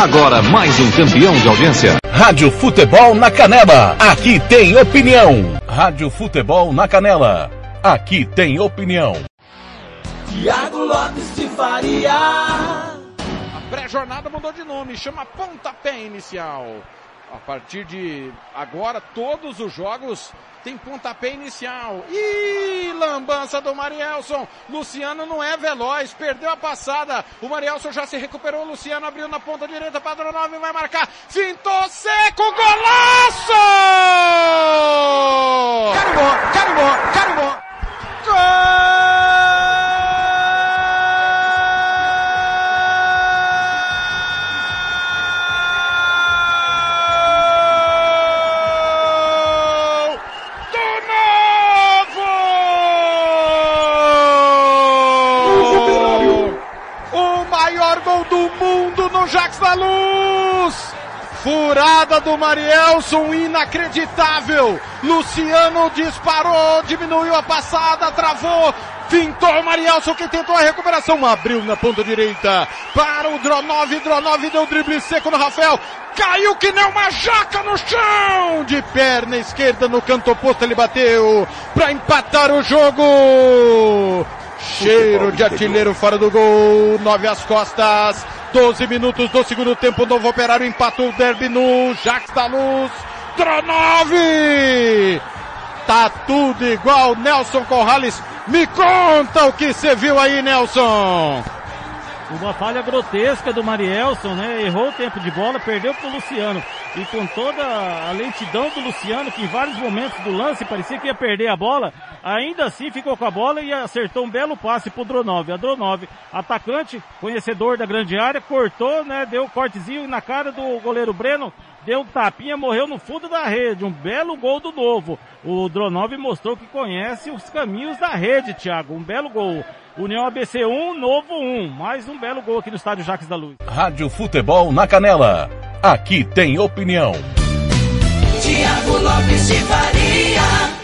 Agora mais um campeão de audiência. Rádio Futebol na Canela. Aqui tem opinião. Rádio Futebol na Canela. Aqui tem opinião. Tiago Lopes de Faria. A pré-jornada mudou de nome, chama pontapé inicial. A partir de agora, todos os jogos têm pontapé inicial. Ih, lambança do Marielson. Luciano não é veloz, perdeu a passada. O Marielson já se recuperou. Luciano abriu na ponta direita, Padrão 9 vai marcar. Fintou seco, golaço! Carimbó, carimbó, carimbó. Gol! Jax da Luz! Furada do Marielson, inacreditável! Luciano disparou, diminuiu a passada, travou, fintou o Marielson que tentou a recuperação, abriu na ponta direita para o Dronov, Dronov deu drible seco no Rafael, caiu que nem uma jaca no chão, de perna esquerda no canto oposto ele bateu para empatar o jogo. Cheiro de artilheiro fora do gol, nove às costas, 12 minutos do segundo tempo, novo operário empata o derby no Jax da Luz, Tronove! Tá tudo igual, Nelson Corrales, me conta o que você viu aí, Nelson! Uma falha grotesca do Marielson, né? Errou o tempo de bola, perdeu pro Luciano. E com toda a lentidão do Luciano, que em vários momentos do lance parecia que ia perder a bola, ainda assim ficou com a bola e acertou um belo passe pro Dronov. A Dronov, atacante, conhecedor da grande área, cortou, né? Deu um cortezinho na cara do goleiro Breno, deu um tapinha, morreu no fundo da rede. Um belo gol do novo. O Dronov mostrou que conhece os caminhos da rede, Thiago. Um belo gol. União ABC 1, Novo 1. Mais um belo gol aqui no estádio Jaques da Luz. Rádio Futebol na Canela. Aqui tem opinião. Tiago Lopes de Faria.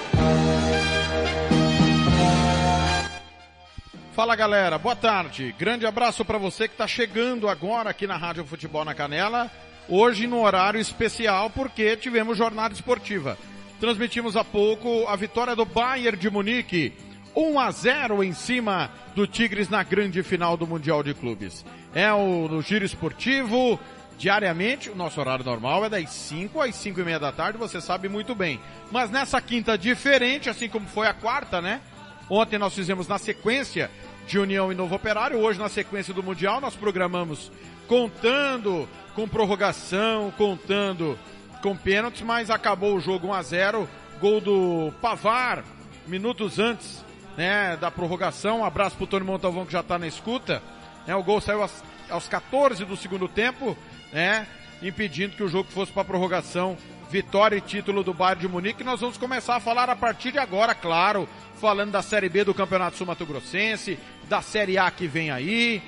Fala galera, boa tarde. Grande abraço para você que está chegando agora aqui na Rádio Futebol na Canela. Hoje no horário especial porque tivemos jornada esportiva. Transmitimos há pouco a vitória do Bayern de Munique 1 a 0 em cima do Tigres na grande final do Mundial de Clubes. É o no giro esportivo, diariamente, o nosso horário normal é das 5 às 5 e meia da tarde, você sabe muito bem. Mas nessa quinta diferente, assim como foi a quarta, né? Ontem nós fizemos na sequência de União e Novo Operário, hoje na sequência do Mundial nós programamos contando com prorrogação, contando com pênaltis, mas acabou o jogo 1 a 0 gol do Pavar, minutos antes né, da prorrogação. Um abraço pro Tony Montalvão que já tá na escuta. Né, o gol saiu aos, aos 14 do segundo tempo, né, impedindo que o jogo fosse para prorrogação. Vitória e título do Bayern de Munique. Nós vamos começar a falar a partir de agora, claro, falando da Série B do Campeonato Sul Mato Grossense, da Série A que vem aí,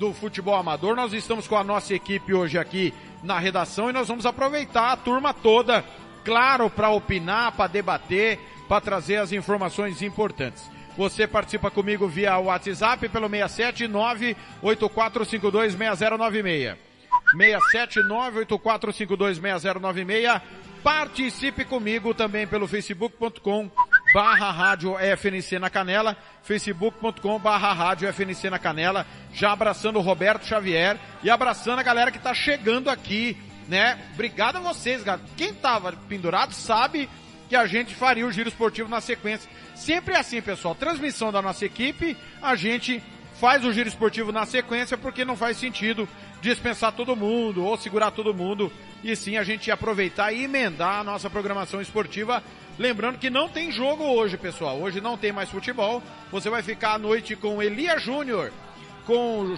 do futebol amador. Nós estamos com a nossa equipe hoje aqui na redação e nós vamos aproveitar a turma toda, claro, para opinar, para debater, para trazer as informações importantes. Você participa comigo via WhatsApp pelo 67984526096. 67984526096. Participe comigo também pelo facebook.com barra rádio FNC na canela, facebook.com barra rádio FNC na canela, já abraçando o Roberto Xavier e abraçando a galera que tá chegando aqui, né? Obrigado a vocês, galera. Quem tava pendurado sabe que a gente faria o giro esportivo na sequência. Sempre assim, pessoal. Transmissão da nossa equipe, a gente faz o giro esportivo na sequência porque não faz sentido dispensar todo mundo ou segurar todo mundo e sim a gente aproveitar e emendar a nossa programação esportiva. Lembrando que não tem jogo hoje, pessoal. Hoje não tem mais futebol. Você vai ficar à noite com Elia Júnior, com,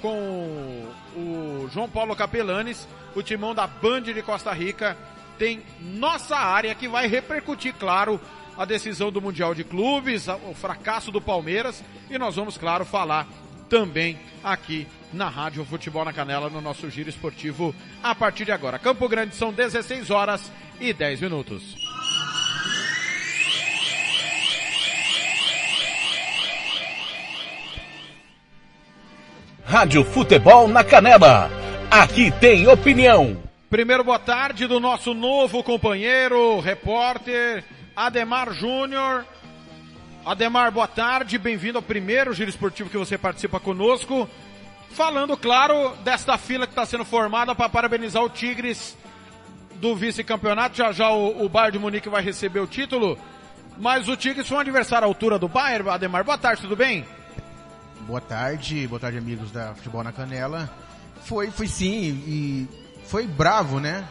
com o João Paulo Capelanes, o timão da Band de Costa Rica. Tem nossa área que vai repercutir, claro, a decisão do Mundial de Clubes, o fracasso do Palmeiras e nós vamos, claro, falar também aqui na Rádio Futebol na Canela, no nosso giro esportivo, a partir de agora. Campo Grande são 16 horas e 10 minutos. Rádio Futebol na Canela. aqui tem opinião. Primeiro boa tarde do nosso novo companheiro, repórter Ademar Júnior. Ademar, boa tarde, bem-vindo ao primeiro giro esportivo que você participa conosco. Falando, claro, desta fila que está sendo formada para parabenizar o Tigres do vice-campeonato. Já já o, o Bayern de Munique vai receber o título. Mas o Tigres foi um adversário à altura do Bayern, Ademar. Boa tarde, tudo bem? Boa tarde, boa tarde amigos da Futebol na Canela. Foi, foi sim, e foi bravo, né?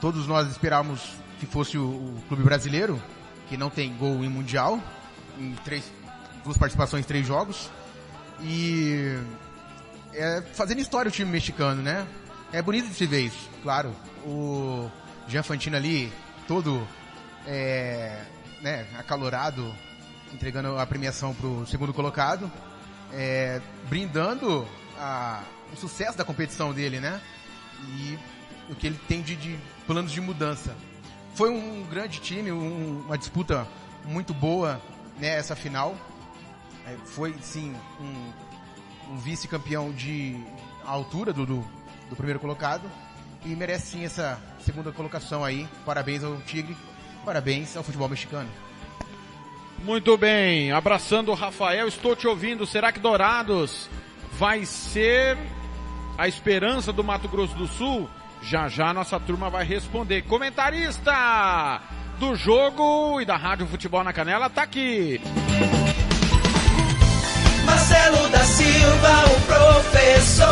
Todos nós esperávamos que fosse o, o clube brasileiro, que não tem gol em mundial, em três, duas participações, três jogos. E é fazendo história o time mexicano, né? É bonito de se ver isso, claro. O Jean Fantino ali, todo é, né, acalorado, entregando a premiação pro segundo colocado, é, brindando a, o sucesso da competição dele, né? E o que ele tem de, de planos de mudança. Foi um grande time, um, uma disputa muito boa, né, essa final. É, foi, sim, um, um vice-campeão de altura do, do, do primeiro colocado e merece sim essa segunda colocação aí. Parabéns ao Tigre, parabéns ao futebol mexicano. Muito bem, abraçando o Rafael, estou te ouvindo. Será que Dourados vai ser a esperança do Mato Grosso do Sul? Já já nossa turma vai responder. Comentarista do jogo e da Rádio Futebol na Canela tá aqui. Marcelo da Silva, o professor.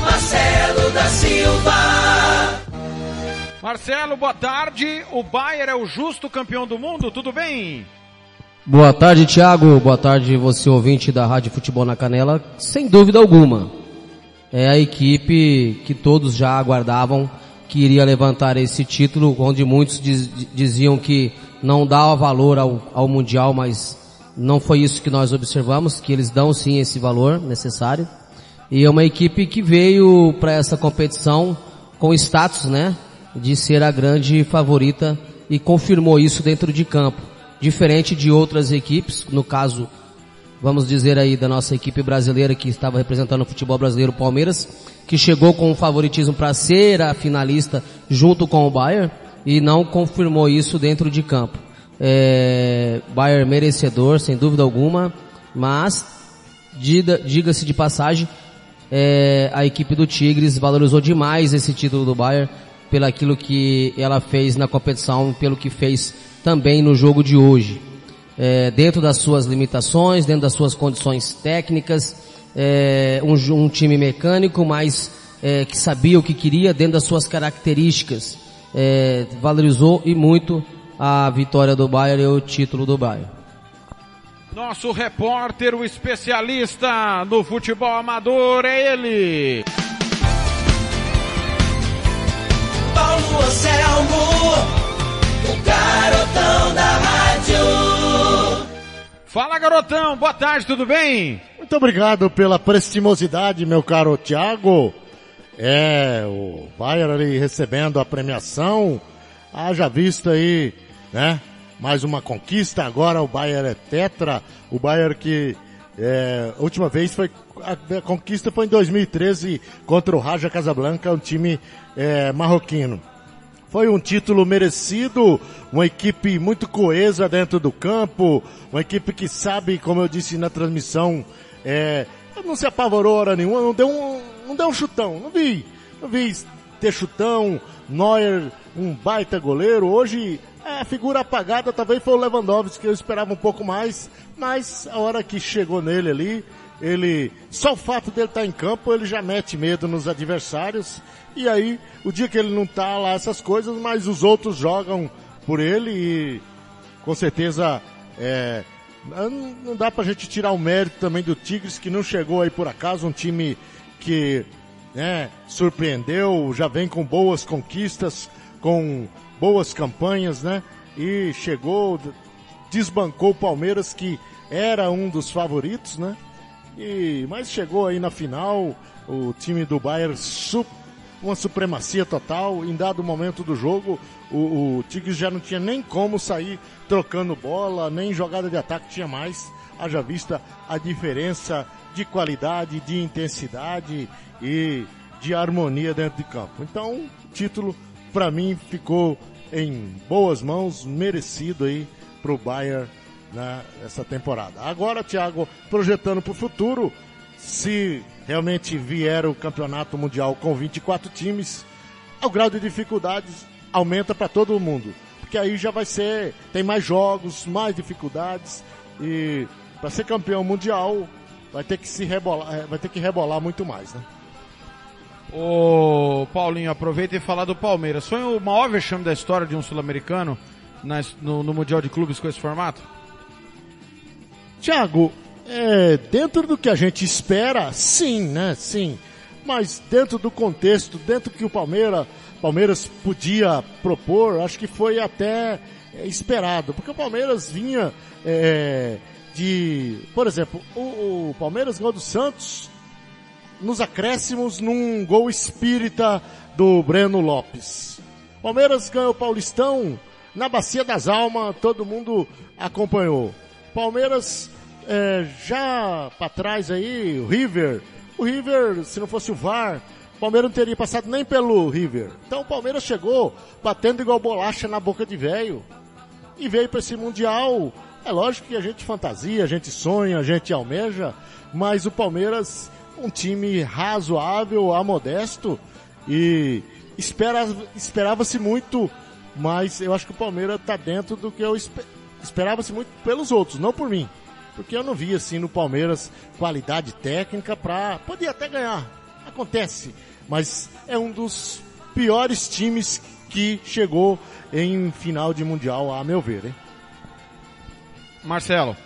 Marcelo da Silva. Marcelo, boa tarde. O Bayern é o justo campeão do mundo, tudo bem? Boa tarde, Thiago. Boa tarde, você ouvinte da Rádio Futebol na Canela. Sem dúvida alguma, é a equipe que todos já aguardavam que iria levantar esse título, onde muitos diz, diziam que não dava valor ao, ao Mundial, mas não foi isso que nós observamos, que eles dão sim esse valor necessário. E é uma equipe que veio para essa competição com status, né, de ser a grande favorita e confirmou isso dentro de campo. Diferente de outras equipes, no caso, vamos dizer aí da nossa equipe brasileira que estava representando o futebol brasileiro, Palmeiras, que chegou com um favoritismo para ser a finalista junto com o Bayern e não confirmou isso dentro de campo. É, Bayern merecedor, sem dúvida alguma, mas diga-se de passagem, é, a equipe do Tigres valorizou demais esse título do Bayern pelo aquilo que ela fez na competição, pelo que fez também no jogo de hoje. É, dentro das suas limitações, dentro das suas condições técnicas, é, um, um, time mecânico, mas é, que sabia o que queria dentro das suas características. É, valorizou e muito a vitória do Bayern e o título do Bayern. Nosso repórter, o especialista no futebol amador, é ele. Anselmo, o garotão da rádio. Fala garotão, boa tarde, tudo bem? Muito obrigado pela prestimosidade, meu caro Thiago. É, o Bayern ali recebendo a premiação. Haja visto aí, né? mais uma conquista, agora o Bayern é tetra, o Bayern que é, a última vez foi a, a, conquista foi em 2013 contra o Raja Casablanca, um time é, marroquino. Foi um título merecido, uma equipe muito coesa dentro do campo, uma equipe que sabe, como eu disse na transmissão, é, não se apavorou hora nenhuma, não deu um, não deu um chutão, não vi, não vi ter chutão, Neuer, um baita goleiro, hoje é, figura apagada talvez foi o Lewandowski, que eu esperava um pouco mais, mas a hora que chegou nele ali, ele, só o fato dele estar em campo, ele já mete medo nos adversários, e aí, o dia que ele não tá lá, essas coisas, mas os outros jogam por ele e, com certeza, é, não dá pra gente tirar o mérito também do Tigres, que não chegou aí por acaso, um time que, né, surpreendeu, já vem com boas conquistas, com boas campanhas, né? E chegou, desbancou o Palmeiras, que era um dos favoritos, né? E, mas chegou aí na final, o time do Bayern su, uma supremacia total. Em dado momento do jogo, o, o Tigres já não tinha nem como sair trocando bola, nem jogada de ataque tinha mais. haja vista a diferença de qualidade, de intensidade e de harmonia dentro de campo. Então, o título para mim ficou em boas mãos, merecido aí pro Bayern nessa temporada. Agora, Thiago, projetando para o futuro, se realmente vier o campeonato mundial com 24 times, o grau de dificuldades aumenta para todo mundo. Porque aí já vai ser, tem mais jogos, mais dificuldades e para ser campeão mundial vai ter que se rebolar, é, vai ter que rebolar muito mais, né? Ô, Paulinho, aproveita e fala do Palmeiras. Foi o maior vexame da história de um sul-americano no, no Mundial de Clubes com esse formato? Tiago, é, dentro do que a gente espera, sim, né? Sim. Mas dentro do contexto, dentro que o Palmeiras, Palmeiras podia propor, acho que foi até é, esperado. Porque o Palmeiras vinha é, de. Por exemplo, o, o Palmeiras ganhou do Santos nos acréscimos num gol espírita do Breno Lopes. Palmeiras ganhou o Paulistão na Bacia das Almas, todo mundo acompanhou. Palmeiras é, já para trás aí, o River. O River, se não fosse o VAR, o Palmeiras não teria passado nem pelo River. Então o Palmeiras chegou batendo igual bolacha na boca de velho. E veio para esse Mundial. É lógico que a gente fantasia, a gente sonha, a gente almeja, mas o Palmeiras, um time razoável, a modesto, e espera, esperava-se muito, mas eu acho que o Palmeiras está dentro do que eu esperava-se muito pelos outros, não por mim porque eu não vi assim no Palmeiras qualidade técnica para podia até ganhar. Acontece, mas é um dos piores times que chegou em final de mundial, a meu ver, hein? Marcelo,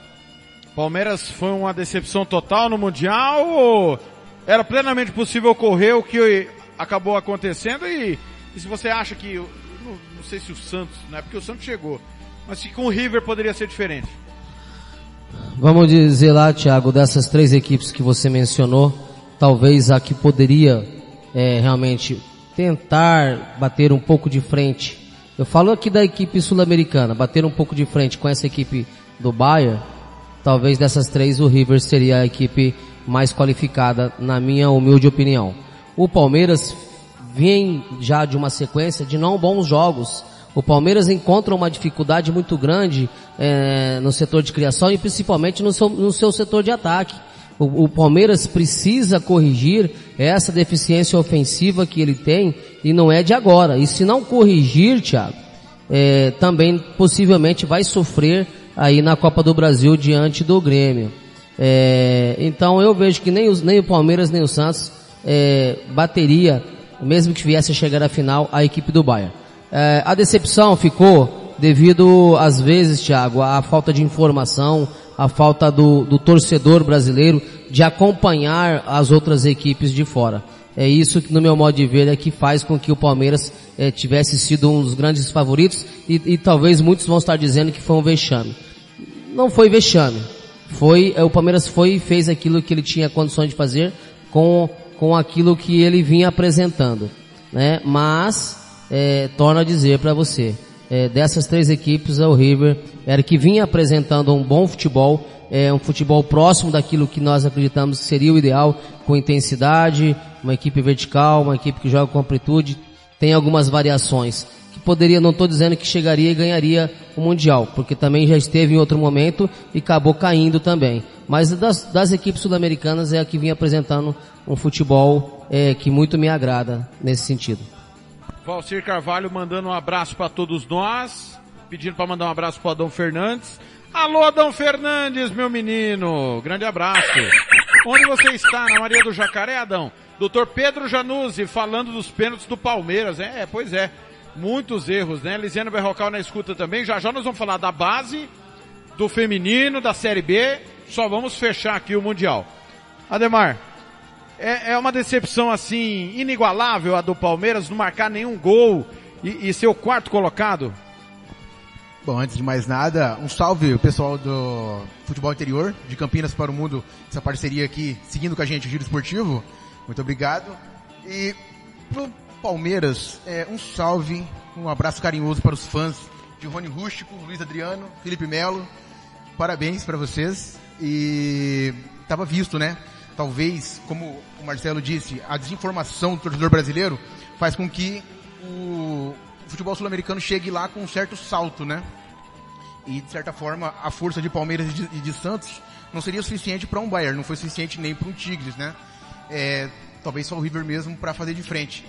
Palmeiras foi uma decepção total no mundial ou era plenamente possível ocorrer o que acabou acontecendo e, e se você acha que não, não sei se o Santos, não é porque o Santos chegou, mas se com o River poderia ser diferente? Vamos dizer lá, Thiago, dessas três equipes que você mencionou, talvez a que poderia é, realmente tentar bater um pouco de frente. Eu falo aqui da equipe sul-americana, bater um pouco de frente com essa equipe do Bayern, talvez dessas três o River seria a equipe mais qualificada, na minha humilde opinião. O Palmeiras vem já de uma sequência de não bons jogos o Palmeiras encontra uma dificuldade muito grande é, no setor de criação e principalmente no seu, no seu setor de ataque. O, o, Palmeiras precisa corrigir essa deficiência ofensiva que ele tem e não é de agora. E se não corrigir, Thiago, é, também possivelmente vai sofrer aí na Copa do Brasil diante do Grêmio. É, então eu vejo que nem, os, nem o Palmeiras nem o Santos é, bateria, mesmo que viesse a chegar à final, a equipe do Bayern. É, a decepção ficou devido, às vezes, Thiago, à falta de informação, à falta do, do torcedor brasileiro de acompanhar as outras equipes de fora. É isso que, no meu modo de ver, é que faz com que o Palmeiras é, tivesse sido um dos grandes favoritos e, e, talvez muitos vão estar dizendo que foi um vexame. Não foi vexame. Foi, é, o Palmeiras foi e fez aquilo que ele tinha condições de fazer com, com aquilo que ele vinha apresentando. Né? Mas, é, torno a dizer para você, é, dessas três equipes, o River era que vinha apresentando um bom futebol, é, um futebol próximo daquilo que nós acreditamos que seria o ideal, com intensidade, uma equipe vertical, uma equipe que joga com amplitude, tem algumas variações que poderia, não estou dizendo que chegaria e ganharia o Mundial, porque também já esteve em outro momento e acabou caindo também. Mas das, das equipes sul-americanas é a que vinha apresentando um futebol é, que muito me agrada nesse sentido. Valcir Carvalho mandando um abraço para todos nós, pedindo para mandar um abraço para Adão Fernandes. Alô, Adão Fernandes, meu menino, grande abraço. Onde você está? Na Maria do Jacaré, Adão? Doutor Pedro Januzzi falando dos pênaltis do Palmeiras. É, pois é, muitos erros, né? Lisiano Berrocal na escuta também. Já já nós vamos falar da base, do feminino, da Série B. Só vamos fechar aqui o Mundial. Ademar, é, é uma decepção assim, inigualável a do Palmeiras, não marcar nenhum gol e, e ser o quarto colocado? Bom, antes de mais nada, um salve o pessoal do Futebol Interior, de Campinas para o Mundo, essa parceria aqui, seguindo com a gente o Giro Esportivo. Muito obrigado. E pro Palmeiras, é, um salve, um abraço carinhoso para os fãs de Rony Rústico, Luiz Adriano, Felipe Melo. Parabéns para vocês. E estava visto, né? Talvez, como o Marcelo disse, a desinformação do torcedor brasileiro faz com que o futebol sul-americano chegue lá com um certo salto, né? E de certa forma, a força de Palmeiras e de, de Santos não seria suficiente para um Bayern, não foi suficiente nem para um Tigres, né? É, talvez só o River mesmo para fazer de frente.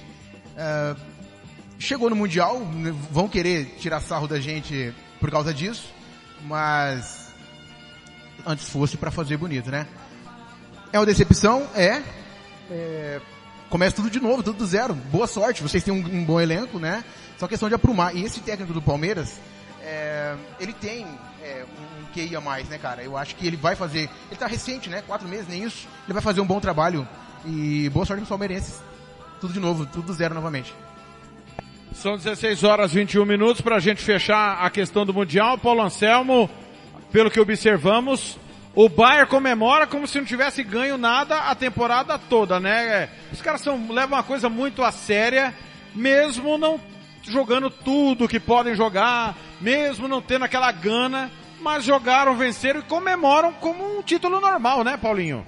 É, chegou no Mundial, né, vão querer tirar sarro da gente por causa disso, mas antes fosse para fazer bonito, né? É uma decepção? É. é. Começa tudo de novo, tudo do zero. Boa sorte, vocês têm um, um bom elenco, né? Só questão de aprumar. E esse técnico do Palmeiras, é, ele tem é, um QI a mais, né, cara? Eu acho que ele vai fazer. Ele tá recente, né? Quatro meses, nem isso. Ele vai fazer um bom trabalho. E boa sorte nos palmeirenses. Tudo de novo, tudo do zero novamente. São 16 horas e 21 minutos para a gente fechar a questão do Mundial. Paulo Anselmo, pelo que observamos, o Bayern comemora como se não tivesse ganho nada a temporada toda, né? Os caras são, levam uma coisa muito a séria, mesmo não jogando tudo que podem jogar, mesmo não tendo aquela gana, mas jogaram, venceram e comemoram como um título normal, né, Paulinho?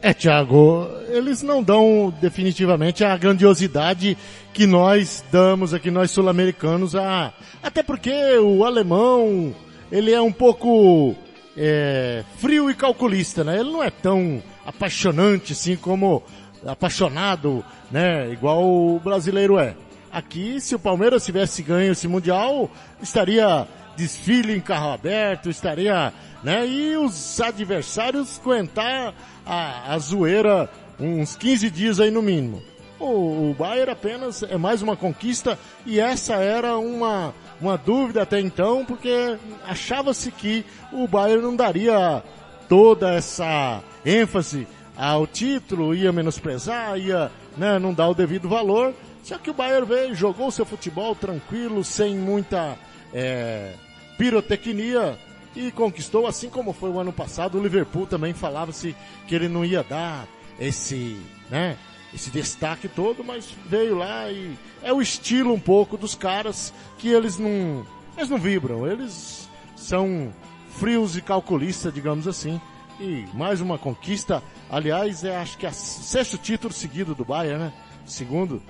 É, Thiago, eles não dão definitivamente a grandiosidade que nós damos aqui, nós sul-americanos, a... até porque o alemão, ele é um pouco é, frio e calculista, né? Ele não é tão apaixonante assim como apaixonado, né? Igual o brasileiro é. Aqui, se o Palmeiras tivesse ganho esse Mundial, estaria desfile em carro aberto, estaria, né? E os adversários aguentar a, a zoeira uns 15 dias aí no mínimo. O, o Bayern apenas é mais uma conquista e essa era uma, uma dúvida até então, porque achava-se que o Bayern não daria toda essa ênfase ao título, ia menosprezar, ia né, não dar o devido valor. Só que o Bayern veio, jogou seu futebol tranquilo, sem muita é, pirotecnia, e conquistou, assim como foi o ano passado. O Liverpool também falava-se que ele não ia dar esse, né, esse destaque todo, mas veio lá e é o estilo um pouco dos caras que eles não, eles não vibram, eles são frios e calculistas, digamos assim. E mais uma conquista, aliás, é acho que é o sexto título seguido do Bayern, né? Segundo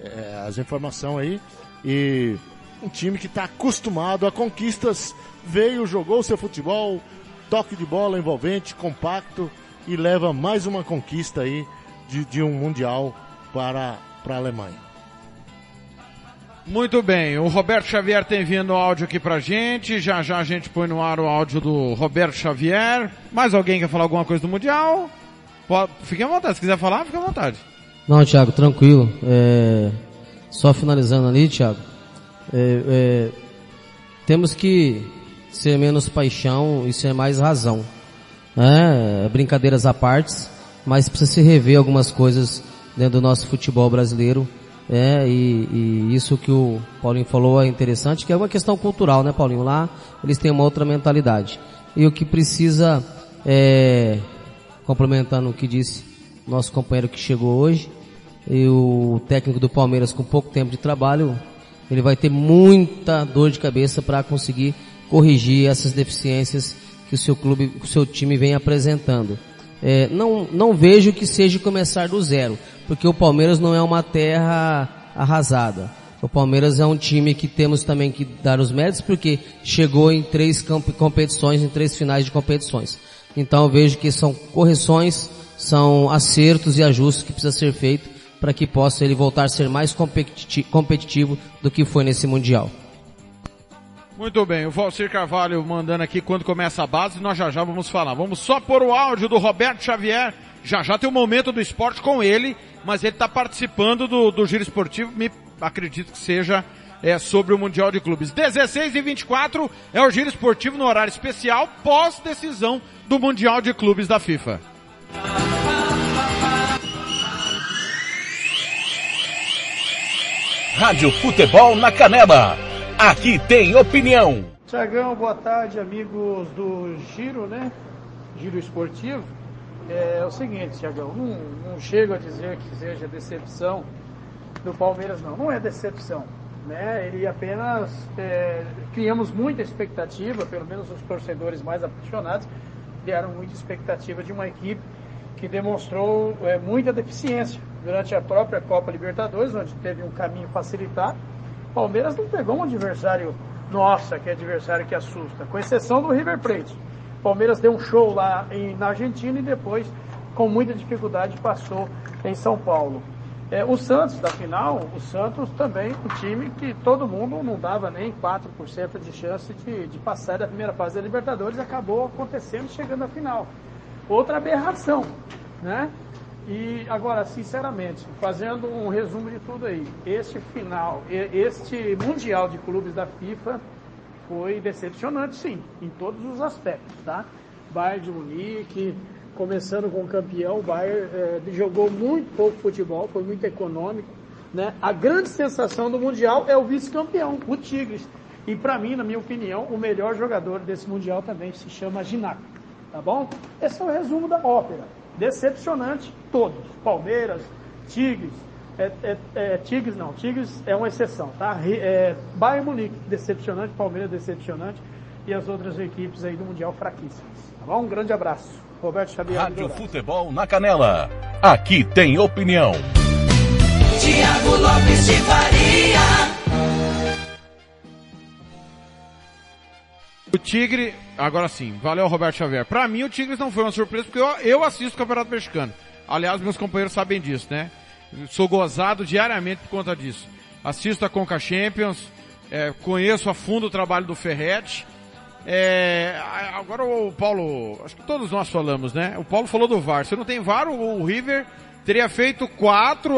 é, as informações aí. E um time que está acostumado a conquistas, veio, jogou seu futebol, toque de bola envolvente, compacto e leva mais uma conquista aí de, de um mundial para, para a Alemanha. Muito bem, o Roberto Xavier tem vindo áudio aqui pra gente, já já a gente põe no ar o áudio do Roberto Xavier. Mais alguém quer falar alguma coisa do Mundial? Fique à vontade, se quiser falar, fique à vontade. Não, Thiago, tranquilo. É, só finalizando ali, Thiago. É, é, temos que ser menos paixão e ser mais razão. Né? Brincadeiras à parte, mas precisa se rever algumas coisas dentro do nosso futebol brasileiro. É, e, e, isso que o Paulinho falou é interessante, que é uma questão cultural, né, Paulinho? Lá eles têm uma outra mentalidade. E o que precisa, é, complementando o que disse nosso companheiro que chegou hoje, e o técnico do Palmeiras com pouco tempo de trabalho, ele vai ter muita dor de cabeça para conseguir corrigir essas deficiências que o seu clube, o seu time vem apresentando. É, não, não vejo que seja começar do zero, porque o Palmeiras não é uma terra arrasada. O Palmeiras é um time que temos também que dar os méritos, porque chegou em três competições, em três finais de competições. Então eu vejo que são correções, são acertos e ajustes que precisa ser feito para que possa ele voltar a ser mais competitivo do que foi nesse Mundial. Muito bem, o Valcir Carvalho mandando aqui quando começa a base, nós já já vamos falar. Vamos só pôr o áudio do Roberto Xavier, já já tem o um momento do esporte com ele, mas ele está participando do, do giro esportivo, me acredito que seja é, sobre o Mundial de Clubes. 16 e 24 é o giro esportivo no horário especial pós decisão do Mundial de Clubes da FIFA. Rádio Futebol na Canela. Aqui tem opinião. Tiagão, boa tarde, amigos do Giro, né? Giro Esportivo. É, é o seguinte, Tiagão, não, não chego a dizer que seja decepção do Palmeiras, não. Não é decepção. Né? Ele apenas é, criamos muita expectativa, pelo menos os torcedores mais apaixonados, criaram muita expectativa de uma equipe que demonstrou é, muita deficiência durante a própria Copa Libertadores, onde teve um caminho facilitado. Palmeiras não pegou um adversário, nossa, que é adversário que assusta, com exceção do River Plate. Palmeiras deu um show lá em, na Argentina e depois, com muita dificuldade, passou em São Paulo. É, o Santos, da final, o Santos também, um time que todo mundo não dava nem 4% de chance de, de passar da primeira fase da Libertadores, acabou acontecendo chegando à final. Outra aberração, né? E agora, sinceramente, fazendo um resumo de tudo aí, este final, este Mundial de Clubes da FIFA foi decepcionante, sim, em todos os aspectos, tá? Bayern de Munique, começando com o campeão, o Bayern é, jogou muito pouco futebol, foi muito econômico. Né? A grande sensação do Mundial é o vice-campeão, o Tigres. E para mim, na minha opinião, o melhor jogador desse Mundial também se chama Ginac. Tá bom? Esse é o resumo da ópera. Decepcionante, todos. Palmeiras, Tigres, é, é, é, Tigres não, Tigres é uma exceção, tá? É, Bayern Munique, decepcionante, Palmeiras decepcionante e as outras equipes aí do Mundial fraquíssimas. Tá bom? Um grande abraço. Roberto Xavier. Rádio Futebol na Canela. Aqui tem opinião. Tiago Lopes de Faria. O Tigre, agora sim, valeu Roberto Xavier. Pra mim o Tigres não foi uma surpresa porque eu, eu assisto o Campeonato Mexicano. Aliás, meus companheiros sabem disso, né? Sou gozado diariamente por conta disso. Assisto a Conca Champions, é, conheço a fundo o trabalho do Ferretti. É, agora o Paulo, acho que todos nós falamos, né? O Paulo falou do VAR. Se não tem VAR, o, o River teria feito 4,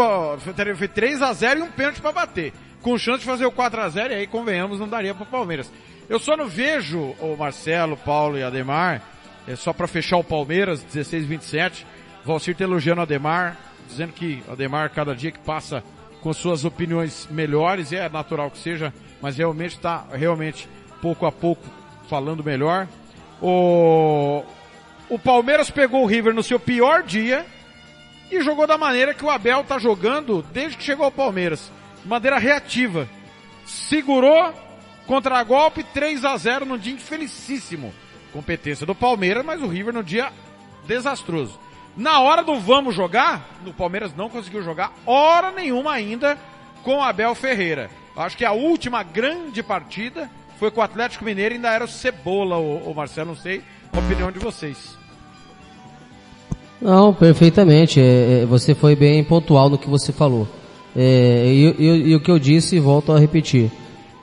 teria feito 3 a 0 e um pênalti para bater. Com chance de fazer o 4 a 0 e aí, convenhamos, não daria para o Palmeiras. Eu só não vejo o Marcelo, Paulo e Ademar, é só para fechar o Palmeiras, 16 27. Valcir tá elogiando o Ademar, dizendo que o Ademar, cada dia que passa com suas opiniões melhores, é natural que seja, mas realmente está realmente pouco a pouco falando melhor. O, o Palmeiras pegou o River no seu pior dia e jogou da maneira que o Abel tá jogando desde que chegou ao Palmeiras. De maneira reativa. Segurou contra golpe 3 a 0 num dia infelicíssimo. Competência do Palmeiras, mas o River no dia desastroso. Na hora do vamos jogar, o Palmeiras não conseguiu jogar hora nenhuma ainda com Abel Ferreira. Acho que a última grande partida foi com o Atlético Mineiro ainda era o Cebola, o, o Marcelo, não sei a opinião de vocês. Não, perfeitamente. É, é, você foi bem pontual no que você falou. É, e, e, e, o que eu disse, volto a repetir.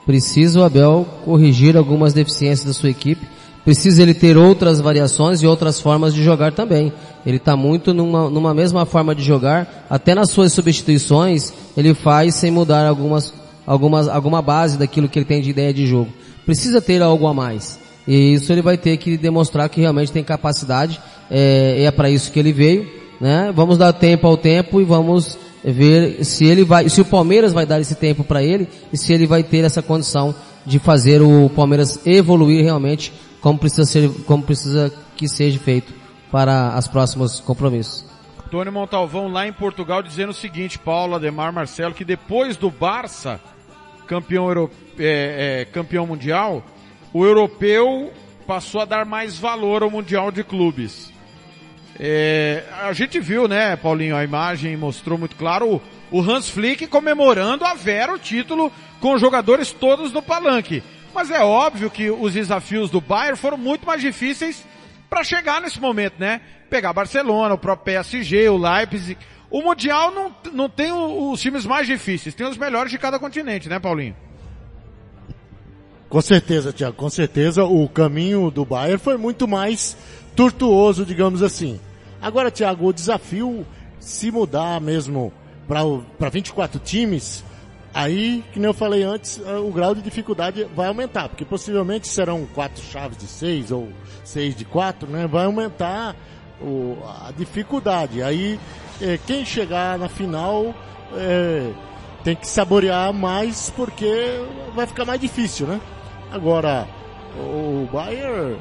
Precisa o Abel corrigir algumas deficiências da sua equipe. Precisa ele ter outras variações e outras formas de jogar também. Ele está muito numa, numa mesma forma de jogar. Até nas suas substituições, ele faz sem mudar algumas, algumas, alguma base daquilo que ele tem de ideia de jogo precisa ter algo a mais. E isso ele vai ter que demonstrar que realmente tem capacidade, é, é para isso que ele veio, né? Vamos dar tempo ao tempo e vamos ver se ele vai, se o Palmeiras vai dar esse tempo para ele e se ele vai ter essa condição de fazer o Palmeiras evoluir realmente como precisa ser, como precisa que seja feito para os próximos compromissos. Tony Montalvão lá em Portugal dizendo o seguinte, Paulo, Ademar, Marcelo, que depois do Barça, campeão, euro, é, é, campeão mundial, o europeu passou a dar mais valor ao Mundial de Clubes. É, a gente viu, né, Paulinho, a imagem mostrou muito claro o, o Hans Flick comemorando a vera o título com os jogadores todos no palanque. Mas é óbvio que os desafios do Bayern foram muito mais difíceis para chegar nesse momento, né? Pegar Barcelona, o próprio PSG, o Leipzig, o Mundial não, não tem os times mais difíceis, tem os melhores de cada continente, né, Paulinho? Com certeza, Tiago, com certeza o caminho do Bayern foi muito mais tortuoso, digamos assim. Agora, Tiago, o desafio se mudar mesmo para 24 times, aí, que nem eu falei antes, eh, o grau de dificuldade vai aumentar, porque possivelmente serão quatro chaves de seis ou seis de quatro, né? Vai aumentar o, a dificuldade. Aí é, quem chegar na final é, tem que saborear mais porque vai ficar mais difícil, né? Agora, o Bayern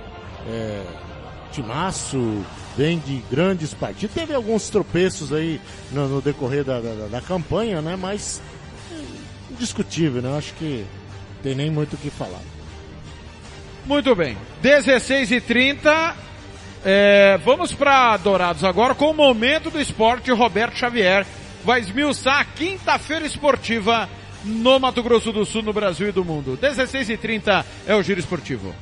é, timaço, vem de grandes partidas. Teve alguns tropeços aí no, no decorrer da, da, da, campanha, né? Mas indiscutível, né? Acho que tem nem muito o que falar. Muito bem. 16 e 30 é, vamos para Dourados agora com o momento do esporte Roberto Xavier. Vai esmiuçar a quinta-feira esportiva no Mato Grosso do Sul, no Brasil e do mundo. 16 e 30 é o Giro Esportivo.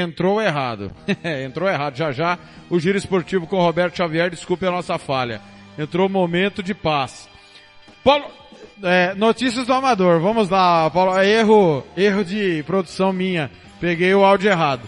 Entrou errado. Entrou errado. Já já o Giro Esportivo com Roberto Xavier, desculpe a nossa falha. Entrou momento de paz. Paulo, é, notícias do amador. Vamos lá, Paulo. É Erro, erro de produção minha. Peguei o áudio errado.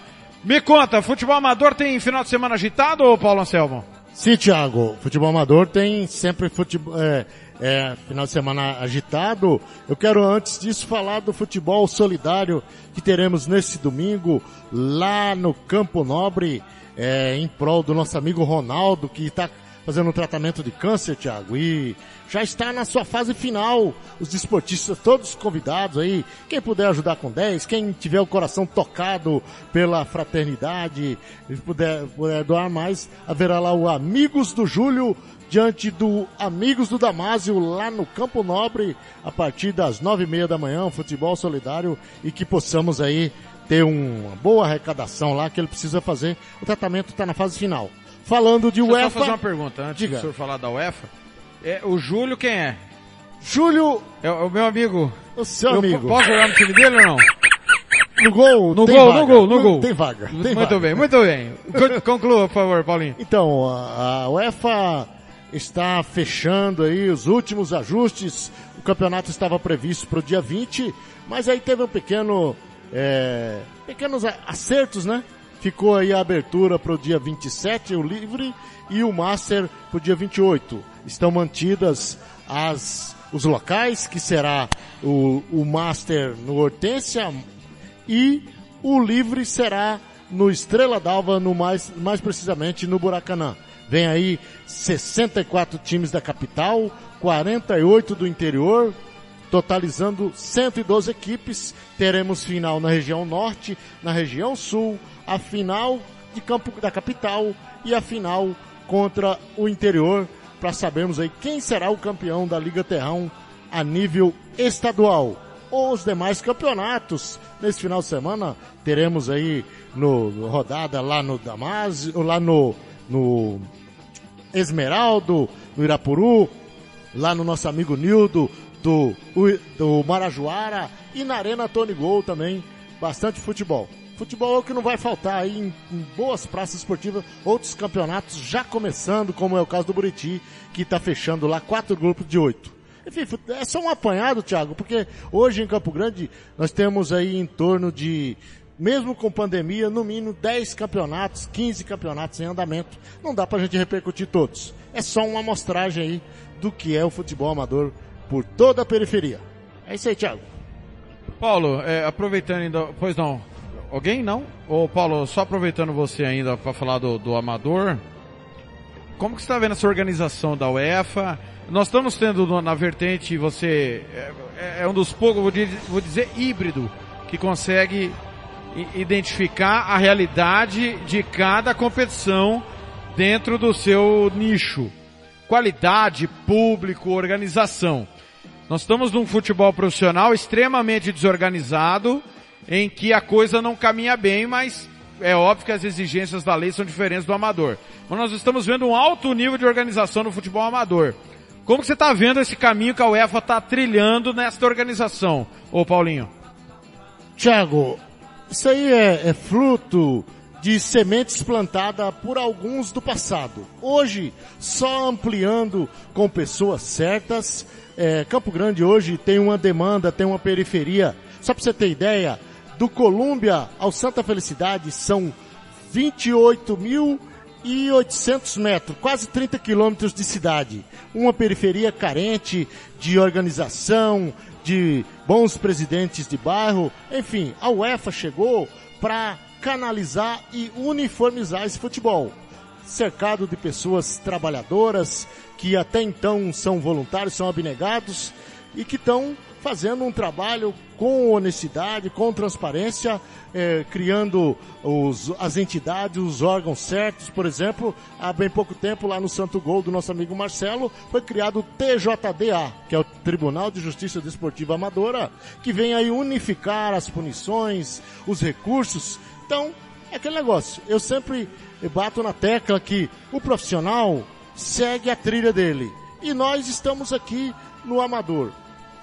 Me conta, futebol amador tem final de semana agitado ou Paulo Anselmo? Sim, Thiago. Futebol amador tem sempre futebol, é, é, final de semana agitado. Eu quero antes disso falar do futebol solidário que teremos nesse domingo lá no Campo Nobre, é, em prol do nosso amigo Ronaldo, que está fazendo um tratamento de câncer, Thiago, e já está na sua fase final. Os desportistas todos convidados aí, quem puder ajudar com 10, quem tiver o coração tocado pela fraternidade, puder, puder doar mais, haverá lá o Amigos do Júlio, diante do Amigos do Damásio, lá no Campo Nobre, a partir das nove e meia da manhã, um futebol solidário, e que possamos aí ter uma boa arrecadação lá, que ele precisa fazer. O tratamento está na fase final. Falando de Deixa eu UEFA... só fazer uma pergunta antes Diga. do senhor falar da UEFA. É, o Júlio quem é? Júlio, É o meu amigo. o seu Eu amigo. po- posso jogar no time dele ou não? No gol, No gol, vaga. no gol, no gol. Tem vaga. Tem muito vaga. bem, muito bem. Con- Conclua, por favor, Paulinho. Então, a UEFA está fechando aí os últimos ajustes. O campeonato estava previsto para o dia 20, mas aí teve um pequeno, é, pequenos acertos, né? Ficou aí a abertura para o dia 27, o livre, e o Master para o dia 28. Estão mantidas as, os locais, que será o, o Master no Hortência e o livre será no Estrela d'Alva, no mais, mais precisamente no Buracanã. Vem aí 64 times da capital, 48 do interior, totalizando 112 equipes. Teremos final na região norte, na região sul, a final de campo da capital e a final contra o interior para sabermos aí quem será o campeão da Liga Terrão a nível estadual. Os demais campeonatos nesse final de semana teremos aí no, rodada lá no Damásio, lá no, no Esmeraldo, no Irapuru, lá no nosso amigo Nildo, do, do Marajoara e na Arena Tony Gol também, bastante futebol. Futebol é o que não vai faltar aí em, em boas praças esportivas, outros campeonatos já começando, como é o caso do Buriti, que está fechando lá quatro grupos de oito. Enfim, é só um apanhado, Thiago, porque hoje em Campo Grande nós temos aí em torno de, mesmo com pandemia, no mínimo 10 campeonatos, 15 campeonatos em andamento. Não dá pra gente repercutir todos. É só uma amostragem aí do que é o futebol amador por toda a periferia. É isso aí, Thiago. Paulo, é, aproveitando ainda, pois não, alguém não? Ô Paulo, só aproveitando você ainda para falar do, do amador, como que você está vendo essa organização da UEFA? Nós estamos tendo na vertente, você é, é um dos poucos, vou dizer, híbrido, que consegue identificar a realidade de cada competição dentro do seu nicho. Qualidade, público, organização. Nós estamos num futebol profissional extremamente desorganizado, em que a coisa não caminha bem, mas é óbvio que as exigências da lei são diferentes do amador. Mas nós estamos vendo um alto nível de organização no futebol amador. Como você está vendo esse caminho que a UEFA está trilhando nesta organização, ô Paulinho? Tiago, isso aí é, é fruto de sementes plantadas por alguns do passado. Hoje, só ampliando com pessoas certas. É, Campo Grande hoje tem uma demanda, tem uma periferia. Só para você ter ideia, do Colômbia ao Santa Felicidade são 28.800 metros, quase 30 quilômetros de cidade. Uma periferia carente de organização, de bons presidentes de bairro. Enfim, a UEFA chegou para canalizar e uniformizar esse futebol. Cercado de pessoas trabalhadoras que até então são voluntários, são abnegados e que estão fazendo um trabalho com honestidade, com transparência, eh, criando os, as entidades, os órgãos certos. Por exemplo, há bem pouco tempo, lá no Santo Gol do nosso amigo Marcelo, foi criado o TJDA, que é o Tribunal de Justiça Desportiva Amadora, que vem aí unificar as punições, os recursos. Então, é aquele negócio. Eu sempre bato na tecla que o profissional segue a trilha dele. E nós estamos aqui no amador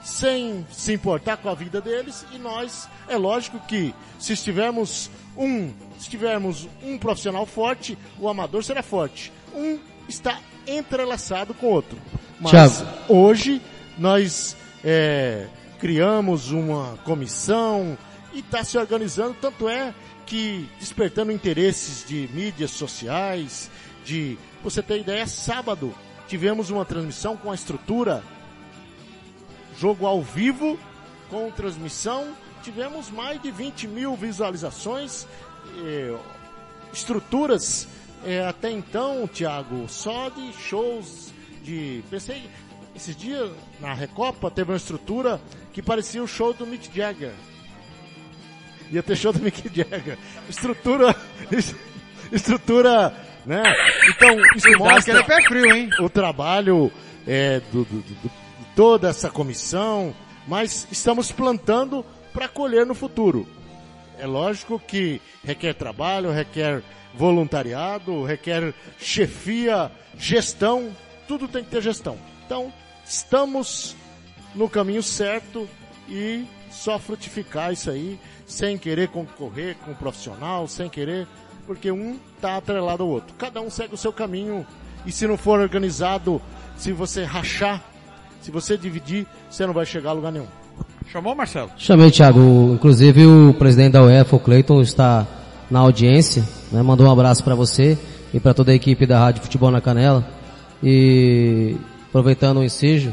sem se importar com a vida deles e nós, é lógico que se estivermos um, se tivermos um profissional forte, o amador será forte. Um está entrelaçado com o outro. Mas Thiago. hoje nós é, criamos uma comissão e está se organizando, tanto é que despertando interesses de mídias sociais, de você ter ideia, sábado tivemos uma transmissão com a estrutura jogo ao vivo, com transmissão. Tivemos mais de 20 mil visualizações, eh, estruturas eh, até então, Thiago, só de shows de. Pensei, esses dias na Recopa teve uma estrutura que parecia o show do Mick Jagger. Ia ter show do Mick Jagger. Estrutura. estrutura. Né? Então, isso Cuidado que mostra ele é pé frio, hein? o trabalho é, do, do- do- toda essa comissão, mas estamos plantando para colher no futuro. É lógico que requer trabalho, requer voluntariado, requer chefia, gestão, tudo tem que ter gestão. Então, estamos no caminho certo e só frutificar isso aí, sem querer concorrer com o profissional, sem querer, porque um está atrelado ao outro. Cada um segue o seu caminho e se não for organizado, se você rachar, se você dividir, você não vai chegar a lugar nenhum. Chamou, Marcelo? Chamei, Thiago. Inclusive o presidente da UEFA, o Cleiton, está na audiência. Né? Mandou um abraço para você e para toda a equipe da Rádio Futebol na Canela. E aproveitando o ensejo,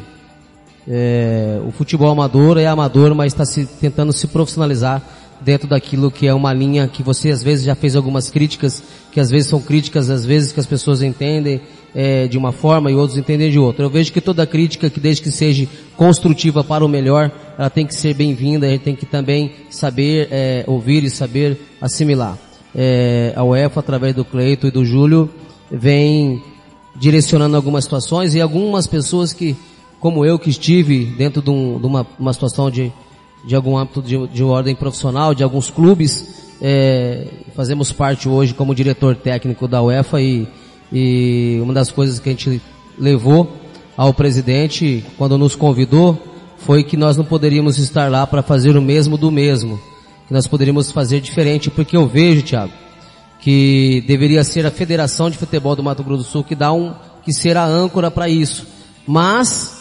é, o futebol amador é amador, mas está se, tentando se profissionalizar dentro daquilo que é uma linha que você às vezes já fez algumas críticas, que às vezes são críticas, às vezes que as pessoas entendem é, de uma forma e outros entendem de outra. Eu vejo que toda crítica, que desde que seja construtiva para o melhor, ela tem que ser bem-vinda, a gente tem que também saber é, ouvir e saber assimilar. É, a UEFA, através do Cleito e do Júlio, vem direcionando algumas situações e algumas pessoas que, como eu, que estive dentro de, um- de uma, uma situação de, de algum âmbito de, de ordem profissional, de alguns clubes, é, fazemos parte hoje como diretor técnico da UEFA e, e uma das coisas que a gente levou ao presidente quando nos convidou foi que nós não poderíamos estar lá para fazer o mesmo do mesmo, que nós poderíamos fazer diferente, porque eu vejo, Thiago, que deveria ser a Federação de Futebol do Mato Grosso do Sul que dá um, que ser a âncora para isso. Mas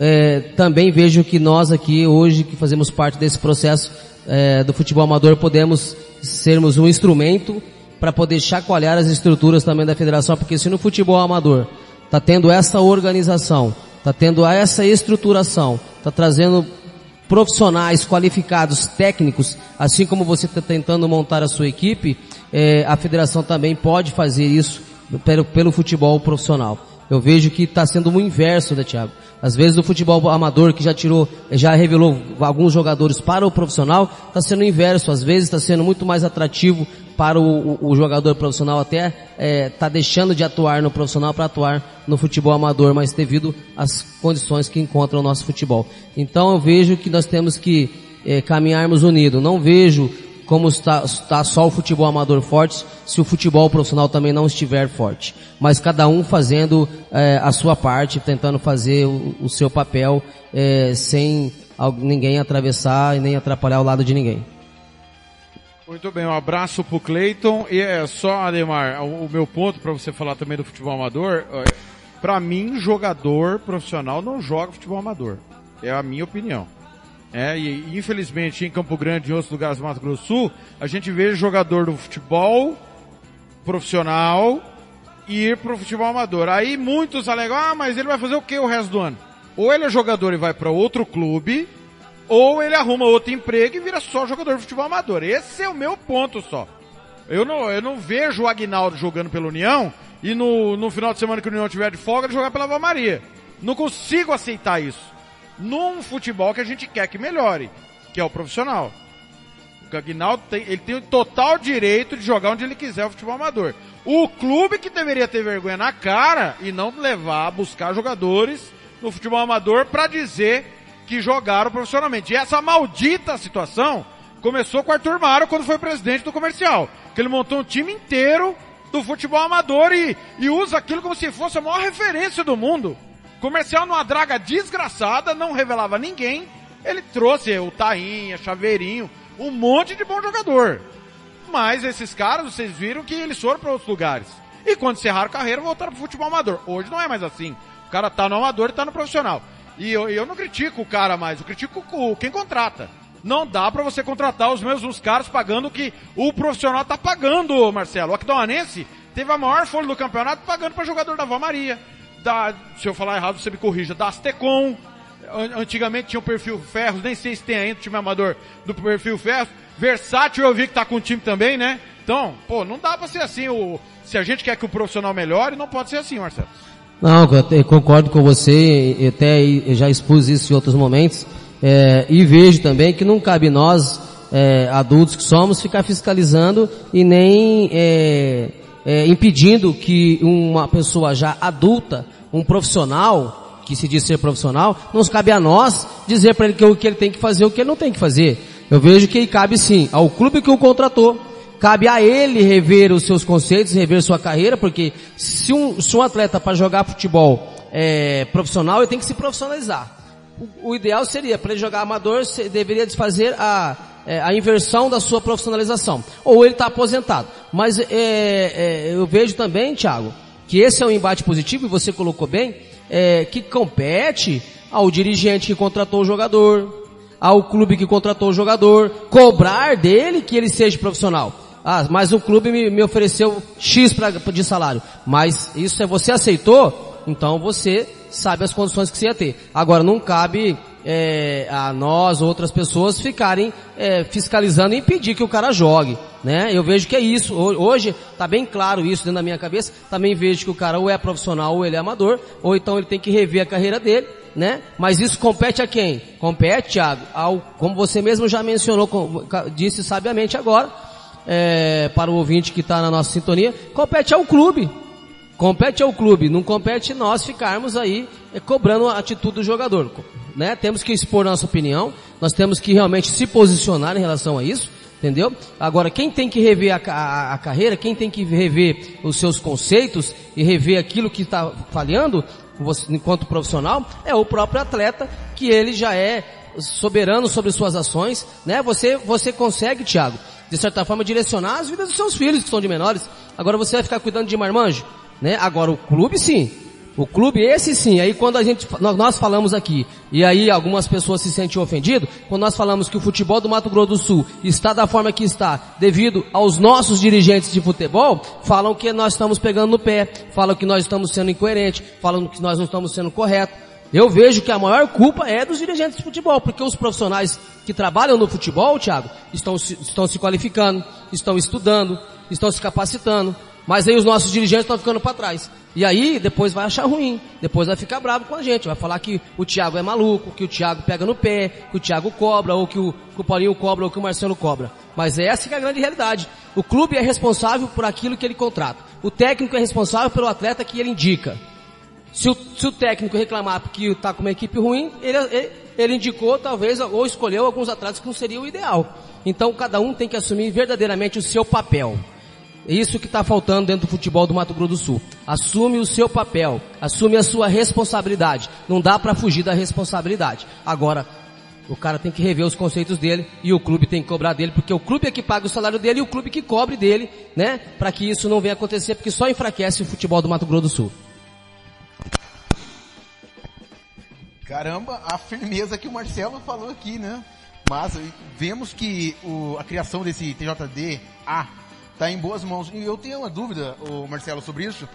é, também vejo que nós aqui hoje que fazemos parte desse processo é, do futebol amador podemos sermos um instrumento para poder chacoalhar as estruturas também da federação, porque se no futebol amador está tendo essa organização, está tendo essa estruturação, está trazendo profissionais qualificados, técnicos, assim como você está tentando montar a sua equipe, eh, a federação também pode fazer isso pelo, pelo futebol profissional. Eu vejo que está sendo o inverso, né, Thiago? Às vezes o futebol amador que já tirou, já revelou alguns jogadores para o profissional, está sendo o inverso. Às vezes está sendo muito mais atrativo para o, o- jogador profissional até está deixando de atuar no profissional para atuar no futebol amador, mas devido às condições que encontra o nosso futebol. Então eu vejo que nós temos que eh, caminharmos unidos. Não vejo como está, está só o futebol amador forte se o futebol profissional também não estiver forte. Mas cada um fazendo eh, a sua parte, tentando fazer o, o seu papel eh, sem ninguém atravessar e nem atrapalhar o lado de ninguém. Muito bem, um abraço pro Cleiton. E é só, Ademar, o o meu ponto para você falar também do futebol amador, é, pra mim, jogador profissional não joga futebol amador. É a minha opinião. É, e infelizmente em Campo Grande e em outros lugares do Mato Grosso do Sul, a gente vê jogador do futebol profissional ir pro futebol amador. Aí muitos alegam, ah, mas ele vai fazer o que o resto do ano? Ou ele é jogador e vai para outro clube, ou ele arruma outro emprego e vira só jogador de futebol amador. Esse é o meu ponto só. Eu não, eu não vejo o Agnaldo jogando pela União e no, no final de semana que o União tiver de folga ele jogar pela Ava Maria. Não consigo aceitar isso. num futebol que a gente quer que melhore, que é o profissional. O Aguinaldo tem, ele tem o total direito de jogar onde ele quiser o futebol amador. O clube que deveria ter vergonha na cara e não levar a buscar jogadores no futebol amador para dizer que jogaram profissionalmente. E essa maldita situação começou com o Arthur Maro quando foi presidente do comercial. Que ele montou um time inteiro do futebol amador e, e usa aquilo como se fosse a maior referência do mundo. Comercial numa draga desgraçada, não revelava ninguém. Ele trouxe o Tainha, Chaveirinho, um monte de bom jogador. Mas esses caras, vocês viram que eles foram para outros lugares. E quando encerraram a carreira, voltaram pro futebol amador. Hoje não é mais assim. O cara tá no amador e tá no profissional. E eu, eu não critico o cara mais, eu critico o, quem contrata. Não dá para você contratar os mesmos caras pagando o que o profissional tá pagando, Marcelo. O Aquidauanense teve a maior folha do campeonato pagando para jogador da Vó Maria. Da, se eu falar errado, você me corrija. Da Astecom. Antigamente tinha o perfil Ferros, nem sei se tem ainda o time amador do perfil Ferros. Versátil eu vi que tá com o time também, né? Então, pô, não dá pra ser assim. O, se a gente quer que o profissional melhore, não pode ser assim, Marcelo. Não, eu concordo com você, eu até já expus isso em outros momentos, é, e vejo também que não cabe nós, é, adultos que somos, ficar fiscalizando e nem é, é impedindo que uma pessoa já adulta, um profissional, que se diz ser profissional, não cabe a nós dizer para ele que o que ele tem que fazer, o que ele não tem que fazer. Eu vejo que cabe sim ao clube que o contratou, Cabe a ele rever os seus conceitos, rever sua carreira, porque se um, se um atleta para jogar futebol é, profissional, ele tem que se profissionalizar. O, o ideal seria, para ele jogar amador, você deveria desfazer a, é, a inversão da sua profissionalização. Ou ele está aposentado. Mas é, é, eu vejo também, Thiago, que esse é um embate positivo, e você colocou bem, é, que compete ao dirigente que contratou o jogador, ao clube que contratou o jogador, cobrar dele que ele seja profissional. Ah, mas o clube me, me ofereceu X pra, de salário. Mas isso é você aceitou, então você sabe as condições que você ia ter. Agora não cabe é, a nós ou outras pessoas ficarem é, fiscalizando e impedir que o cara jogue. Né? Eu vejo que é isso. Hoje está bem claro isso dentro da minha cabeça. Também vejo que o cara ou é profissional ou ele é amador, ou então ele tem que rever a carreira dele. Né? Mas isso compete a quem? Compete, Thiago, ao, como você mesmo já mencionou, disse sabiamente agora, é, para o ouvinte que está na nossa sintonia, compete ao clube. Compete ao clube, não compete nós ficarmos aí é, cobrando a atitude do jogador. Né? Temos que expor nossa opinião, nós temos que realmente se posicionar em relação a isso, entendeu? Agora, quem tem que rever a, a, a carreira, quem tem que rever os seus conceitos e rever aquilo que está falhando, você, enquanto profissional, é o próprio atleta, que ele já é soberano sobre suas ações, né? Você, você consegue, Thiago, de certa forma, direcionar as vidas dos seus filhos que são de menores. Agora você vai ficar cuidando de marmanjo, né? Agora o clube sim. O clube esse sim. Aí quando a gente, nós falamos aqui, e aí algumas pessoas se sentem ofendidas, quando nós falamos que o futebol do Mato Grosso do Sul está da forma que está, devido aos nossos dirigentes de futebol, falam que nós estamos pegando no pé, falam que nós estamos sendo incoerentes, falam que nós não estamos sendo corretos. Eu vejo que a maior culpa é dos dirigentes de futebol, porque os profissionais que trabalham no futebol, Thiago, estão se, estão se qualificando, estão estudando, estão se capacitando, mas aí os nossos dirigentes estão ficando para trás. E aí depois vai achar ruim, depois vai ficar bravo com a gente, vai falar que o Thiago é maluco, que o Thiago pega no pé, que o Thiago cobra, ou que o, que o Paulinho cobra, ou que o Marcelo cobra. Mas essa que é a grande realidade. O clube é responsável por aquilo que ele contrata. O técnico é responsável pelo atleta que ele indica. Se o, se o técnico reclamar porque está com uma equipe ruim, ele, ele, ele, indicou talvez ou escolheu alguns atletas que não seria o ideal. Então cada um tem que assumir verdadeiramente o seu papel. É isso que está faltando dentro do futebol do Mato Grosso do Sul. Assume o seu papel, assume a sua responsabilidade. Não dá para fugir da responsabilidade. Agora, o cara tem que rever os conceitos dele e o clube tem que cobrar dele, porque o clube é que paga o salário dele e o clube que cobre dele, né? Para que isso não venha acontecer, porque só enfraquece o futebol do Mato Grosso do Sul. Caramba, a firmeza que o Marcelo falou aqui, né? Mas vemos que o, a criação desse TJD A está em boas mãos. E eu tenho uma dúvida, o Marcelo, sobre isso.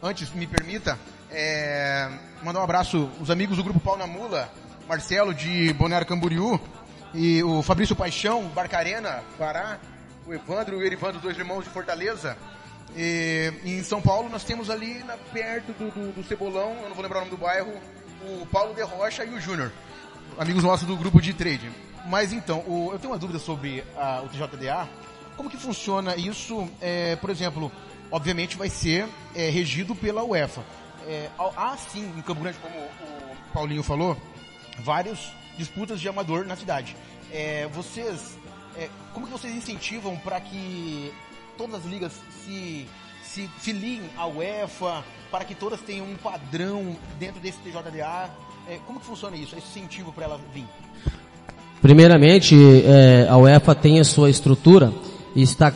Antes, me permita, é, mandar um abraço aos amigos do Grupo Pau na Mula, Marcelo de Bonaire Camboriú, e o Fabrício Paixão, Barcarena, Pará, o Evandro e o Erivandro, dois irmãos de Fortaleza. E, em São Paulo nós temos ali na, perto do, do, do Cebolão, eu não vou lembrar o nome do bairro, o Paulo de Rocha e o Júnior. amigos nossos do grupo de trade. Mas então, o- eu tenho uma dúvida sobre a- o TJDA. Como que funciona isso? É, por exemplo, obviamente vai ser é, regido pela UEFA. É, há sim, em Campo Grande, como o Paulinho falou, várias disputas de amador na cidade. É, vocês, é, como que vocês incentivam para que todas as ligas se, se filiem à UEFA, para que todas tenham um padrão dentro desse TJDA? É, como que funciona isso, esse incentivo para ela vir? Primeiramente, eh, a UEFA tem a sua estrutura e está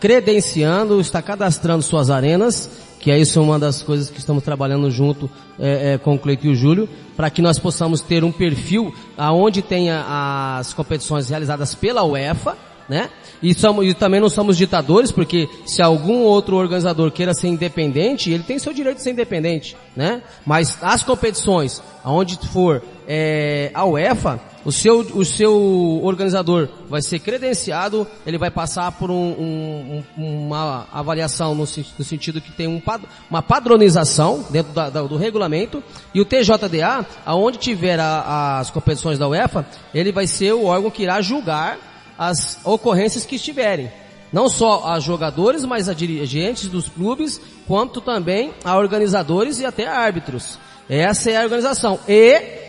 credenciando, está cadastrando suas arenas, que é isso uma das coisas que estamos trabalhando junto eh, eh, com o Cleito e o Júlio, para que nós possamos ter um perfil aonde tenha as competições realizadas pela UEFA, né? E, somos, e também não somos ditadores, porque se algum outro organizador queira ser independente, ele tem seu direito de ser independente, né? Mas as competições, aonde for é, a UEFA, o seu, o seu organizador vai ser credenciado, ele vai passar por um- um- um- uma avaliação no, no sentido que tem um, uma padronização dentro da- da- do regulamento, e o TJDA, aonde tiver a- as competições da UEFA, ele vai ser o órgão que irá julgar as ocorrências que estiverem. Não só a jogadores, mas a dirigentes dos clubes, quanto também a organizadores e até a árbitros. Essa é a organização. E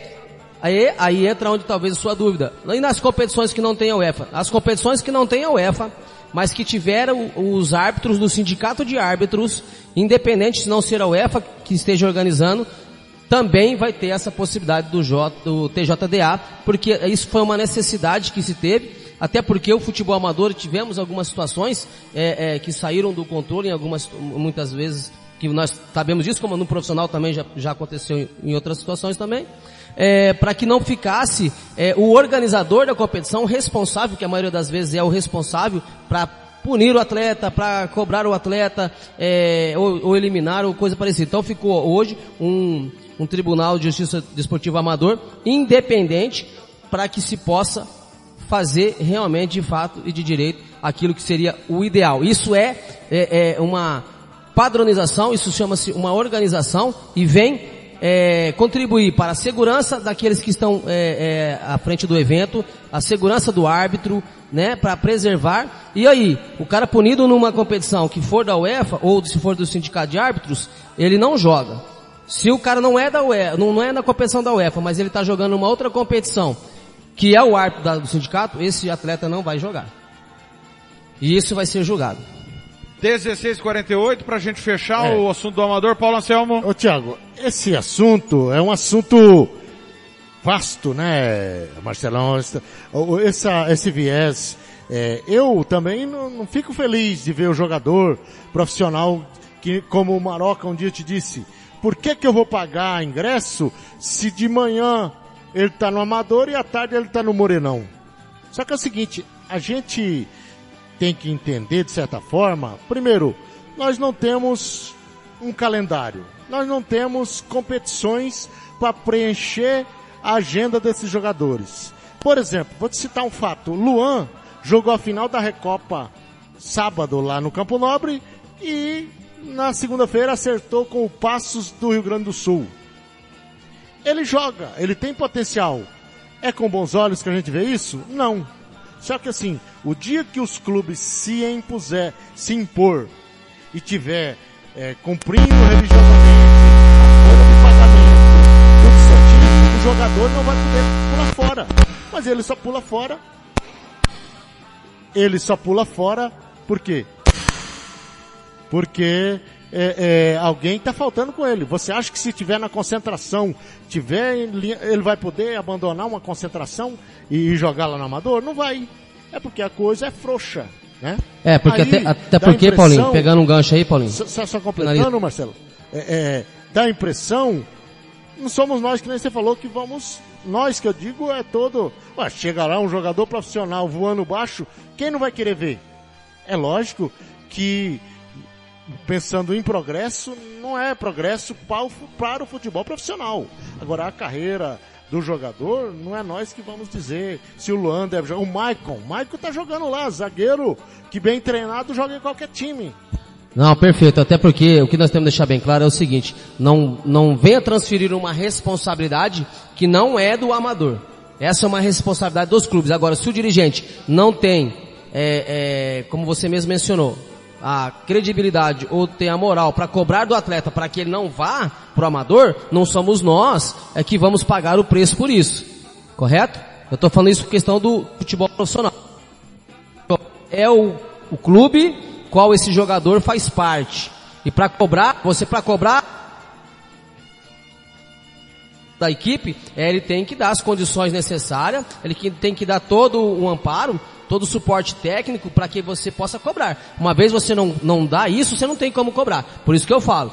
Aí, aí entra onde talvez a sua dúvida. E nas competições que não tem a UEFA? As competições que não tem a UEFA, mas que tiveram os árbitros do sindicato de árbitros, independente de não ser a UEFA que esteja organizando, também vai ter essa possibilidade do, J, do TJDA, porque isso foi uma necessidade que se teve, até porque o futebol amador tivemos algumas situações é, é, que saíram do controle em algumas, muitas vezes, que nós sabemos disso, como no profissional também já, já aconteceu em, outras situações também, é, para que não ficasse é, o organizador da competição responsável, que a maioria das vezes é o responsável para punir o atleta, para cobrar o atleta, é, ou, ou eliminar, ou coisa parecida. Então ficou hoje um, um Tribunal de Justiça Desportiva Amador independente para que se possa fazer realmente de fato e de direito aquilo que seria o ideal. Isso é, é, é uma padronização, isso chama-se uma organização e vem é, contribuir para a segurança daqueles que estão é, é, à frente do evento, a segurança do árbitro, né, para preservar. E aí, o cara punido numa competição que for da UEFA ou se for do sindicato de árbitros, ele não joga. Se o cara não é da UEFA, não, não é na competição da UEFA, mas ele está jogando uma outra competição que é o árbitro da- do sindicato, esse atleta não vai jogar. E isso vai ser julgado. 16:48 pra gente fechar É. o assunto do amador, Paulo Anselmo. Ô Tiago, esse assunto é um assunto vasto, né, Marcelão? Essa- esse viés. é, eu também não, não fico feliz de ver o jogador profissional que, como o Maroca um dia te disse, por que que eu vou pagar ingresso se de manhã ele tá no Amador e à tarde ele tá no Morenão? Só que é o seguinte, a gente tem que entender de certa forma, primeiro, nós não temos um calendário. Nós não temos competições para preencher a agenda desses jogadores. Por exemplo, vou te citar um fato. Luan jogou a final da Recopa sábado lá no Campo Nobre e na segunda-feira acertou com o Passos do Rio Grande do Sul. Ele joga, ele tem potencial. É com bons olhos que a gente vê isso? Não. Só que assim, o dia que os clubes se impuser, se impor e tiver é, cumprindo religiosamente a folha de pagamento do o jogador não vai poder pular fora. Mas ele só pula fora. Ele só pula fora por quê? Porque é, é, alguém está faltando com ele. Você acha que se tiver na concentração, tiver ele vai poder abandonar uma concentração e jogar lá no amador? Não vai. É porque a coisa é frouxa, né? É, porque Aí, até, até porque, Paulinho, pegando um gancho aí, Paulinho. Só, só- só completando, Marcelo, é, é, dá a impressão, não somos nós que nem você falou que vamos, nós que eu digo é todo, ué, chega lá um jogador profissional voando baixo, quem não vai querer ver? É lógico que pensando em progresso, não é progresso para o, futebol profissional. Agora a carreira do jogador, não é nós que vamos dizer se o Luan deve jogar. O Maicon, o Maicon tá jogando lá, zagueiro que bem treinado joga em qualquer time. Não, perfeito. Até porque o que nós temos que deixar bem claro é o seguinte: não, não venha transferir uma responsabilidade que não é do amador. Essa é uma responsabilidade dos clubes. Agora, se o dirigente não tem, é, é, como você mesmo mencionou, a credibilidade ou tem a moral para cobrar do atleta para que ele não vá pro amador, não somos nós é que vamos pagar o preço por isso. Correto? Eu estou falando isso por questão do futebol profissional. É o, o clube qual esse jogador faz parte. E para cobrar, você para cobrar da equipe, é, ele tem que dar as condições necessárias, ele tem que dar todo o amparo, todo o suporte técnico para que você possa cobrar. Uma vez você não, não dá isso, você não tem como cobrar. Por isso que eu falo,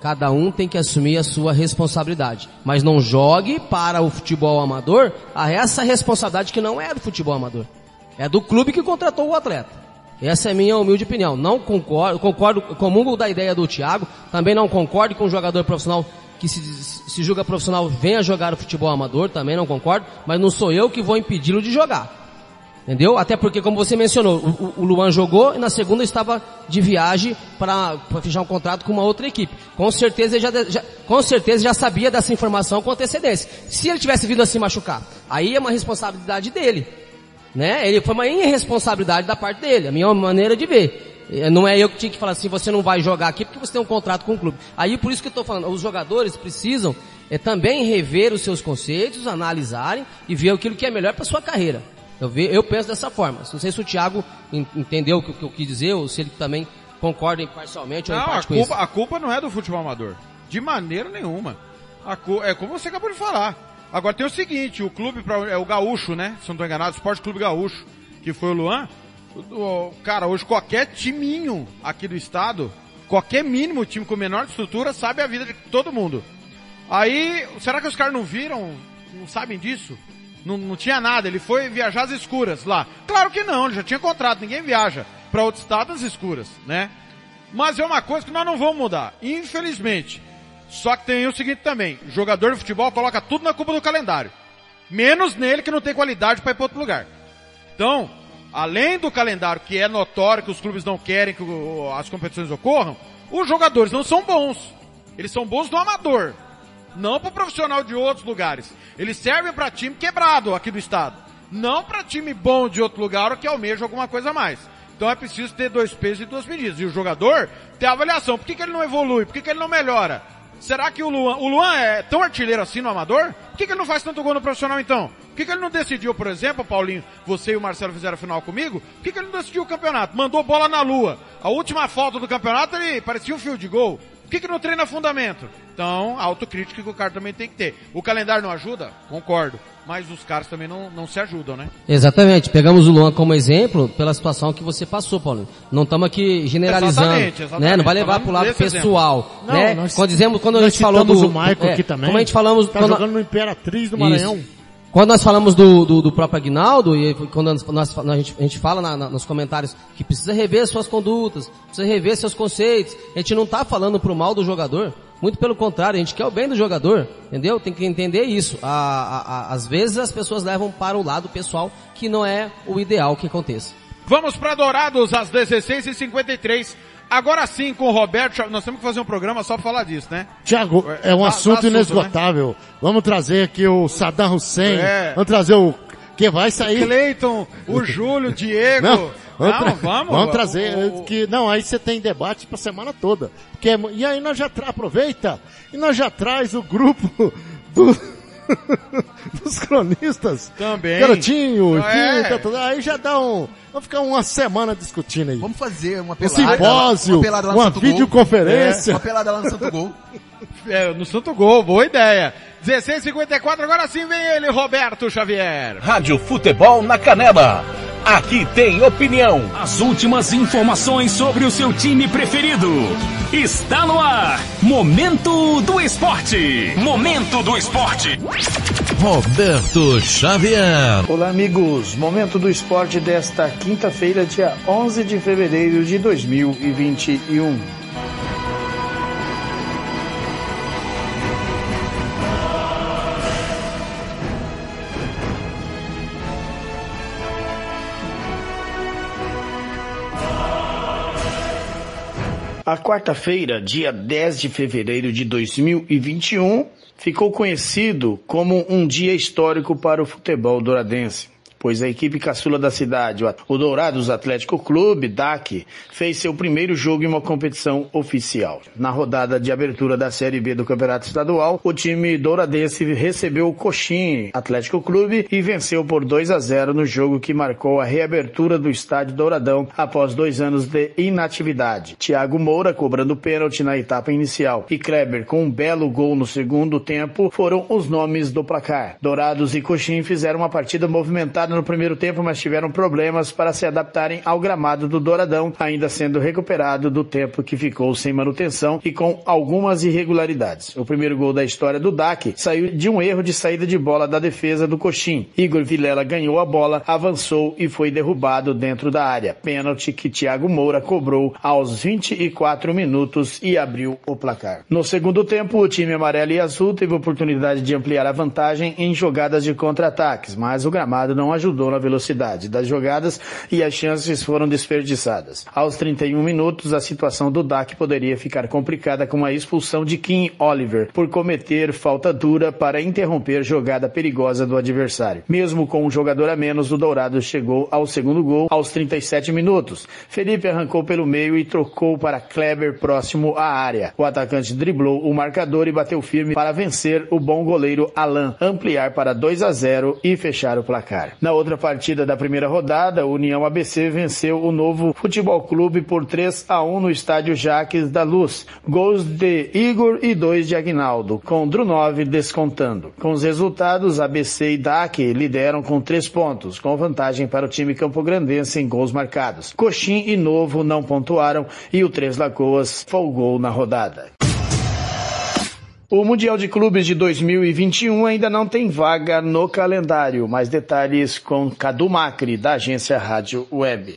cada um tem que assumir a sua responsabilidade. Mas não jogue para o futebol amador a essa responsabilidade que não é do futebol amador. É do clube que contratou o atleta. Essa é a minha humilde opinião. Não concordo, concordo, comungo da ideia do Thiago, também não concordo com o jogador profissional que se, se julga profissional venha jogar o futebol amador, também não concordo, mas não sou eu que vou impedi-lo de jogar. Entendeu? Até porque, como você mencionou, o, o Luan jogou e na segunda estava de viagem para fechar um contrato com uma outra equipe. Com certeza, já, já, com certeza já sabia dessa informação com antecedência. Se ele tivesse vindo a se machucar, aí é uma responsabilidade dele. Né? Ele foi uma irresponsabilidade da parte dele, a minha maneira de ver. É, não é eu que tinha que falar assim, você não vai jogar aqui porque você tem um contrato com o clube. Aí por isso que eu estou falando, os jogadores precisam é, também rever os seus conceitos, analisarem e ver aquilo que é melhor para sua carreira. Eu, ve, eu penso dessa forma. Não sei se o Thiago entendeu o que, que eu quis dizer ou se ele também concorda imparcialmente não, ou a culpa, a culpa não é do futebol amador. De maneira nenhuma. A, é como você acabou de falar. Agora tem o seguinte, o clube, é o Gaúcho, né? Se não estou enganado, o Esporte Clube Gaúcho, que foi o Luan, Cara, hoje qualquer timinho aqui do estado, qualquer mínimo time com menor estrutura sabe a vida de todo mundo. Aí, será que os caras não viram? Não sabem disso? Não, não tinha nada, ele foi viajar às escuras lá. Claro que não, ele já tinha contrato, ninguém viaja para outro estado às escuras, né? Mas é uma coisa que nós não vamos mudar, infelizmente. Só que tem o seguinte também, jogador de futebol coloca tudo na culpa do calendário. Menos nele que não tem qualidade para ir para outro lugar. Então, além do calendário que é notório que os clubes não querem que as competições ocorram, os jogadores não são bons. Eles são bons do amador, não para profissional de outros lugares. Eles servem para time quebrado aqui do estado, não para time bom de outro lugar ou que almeja alguma coisa a mais. Então é preciso ter dois pesos e duas medidas. E o jogador ter avaliação. Por que, que ele não evolui? Por que, que ele não melhora? Será que o Luan, o Luan é tão artilheiro assim no amador? Por que, que ele não faz tanto gol no profissional então? Por que, que ele não decidiu, por exemplo, Paulinho, você e o Marcelo fizeram a final comigo? Por que, que ele não decidiu o campeonato? Mandou bola na lua. A última foto do campeonato ele parecia um fio de gol. Por que, que não treina fundamento? Então, a autocrítica que o cara também tem que ter. O calendário não ajuda? Concordo. Mas os caras também não, não se ajudam, né? Exatamente. Pegamos o Luan como exemplo pela situação que você passou, Paulo. Não estamos aqui generalizando. Exatamente, exatamente. Né? Não vai levar para o lado pessoal. Não, né? Nós, quando, dizemos, quando a gente falou do... o Michael é, aqui também. Como a gente falamos... Tá quando, jogando no Imperatriz do Maranhão. Isso. Quando nós falamos do, do, do próprio Aguinaldo, e quando nós, a, gente, a gente fala na, na, nos comentários que precisa rever suas condutas, precisa rever seus conceitos, a gente não está falando pro mal do jogador, muito pelo contrário, a gente quer o bem do jogador, entendeu? Tem que entender isso. A, a, a, às vezes as pessoas levam para o lado pessoal que não é o ideal que aconteça. Vamos para Dourados às 16h53. Agora sim, com o Roberto, nós temos que fazer um programa só para falar disso, né? Tiago, é um assunto, assunto inesgotável. Né? Vamos trazer aqui o Saddam Hussein, é. vamos trazer o que vai sair. O Cleiton, o Júlio, o Diego. Não, vamos, não, vamos, vamos trazer o, que não, aí você tem debate para semana toda. Porque, e aí nós já aproveita e nós já traz o grupo do dos cronistas. Também. Garotinho, é. Quinta, aí já dá um. Vamos ficar uma semana discutindo aí. Vamos fazer uma pelada. Um simpósio, uma, pelada uma videoconferência. É, uma pelada lá no Santo Gol. É, no Santo Gol, boa ideia. 16:54 agora sim vem ele, Roberto Xavier. Rádio Futebol na Canela. Aqui tem opinião. As últimas informações sobre o seu time preferido. Está no ar. Momento do Esporte. Momento do Esporte. Roberto Xavier. Olá, amigos. Momento do Esporte desta quinta-feira, dia 11 de fevereiro de 2021. A quarta-feira, dia 10 de fevereiro de 2021, ficou conhecido como um dia histórico para o futebol douradense pois a equipe caçula da cidade, o Dourados Atlético Clube, DAC, fez seu primeiro jogo em uma competição oficial. Na rodada de abertura da Série B do Campeonato Estadual, o time douradense recebeu o Coxim Atlético Clube e venceu por 2 a 0 no jogo que marcou a reabertura do estádio Douradão após dois anos de inatividade. Thiago Moura cobrando pênalti na etapa inicial e Kleber com um belo gol no segundo tempo foram os nomes do placar. Dourados e Coxim fizeram uma partida movimentada no primeiro tempo, mas tiveram problemas para se adaptarem ao gramado do Douradão, ainda sendo recuperado do tempo que ficou sem manutenção e com algumas irregularidades. O primeiro gol da história do DAC saiu de um erro de saída de bola da defesa do Coxim. Igor Vilela ganhou a bola, avançou e foi derrubado dentro da área. Pênalti que Thiago Moura cobrou aos 24 minutos e abriu o placar. No segundo tempo, o time amarelo e azul teve oportunidade de ampliar a vantagem em jogadas de contra-ataques, mas o gramado não ajudou na velocidade das jogadas e as chances foram desperdiçadas. Aos 31 minutos, a situação do DAC poderia ficar complicada com a expulsão de Kim Oliver por cometer falta dura para interromper jogada perigosa do adversário. Mesmo com um jogador a menos, o Dourado chegou ao segundo gol aos 37 minutos. Felipe arrancou pelo meio e trocou para Kleber próximo à área. O atacante driblou o marcador e bateu firme para vencer o bom goleiro Alan, ampliar para 2 a 0 e fechar o placar. Na outra partida da primeira rodada, o União ABC venceu o novo Futebol Clube por 3 a 1 no estádio Jaques da Luz. Gols de Igor e dois de Agnaldo, com Drunov descontando. Com os resultados, ABC e DAC lideram com três pontos, com vantagem para o time campograndense em gols marcados. Coxim e Novo não pontuaram e o Três Lagoas folgou na rodada. O Mundial de Clubes de 2021 ainda não tem vaga no calendário. Mais detalhes com Cadu Macri, da agência Rádio Web.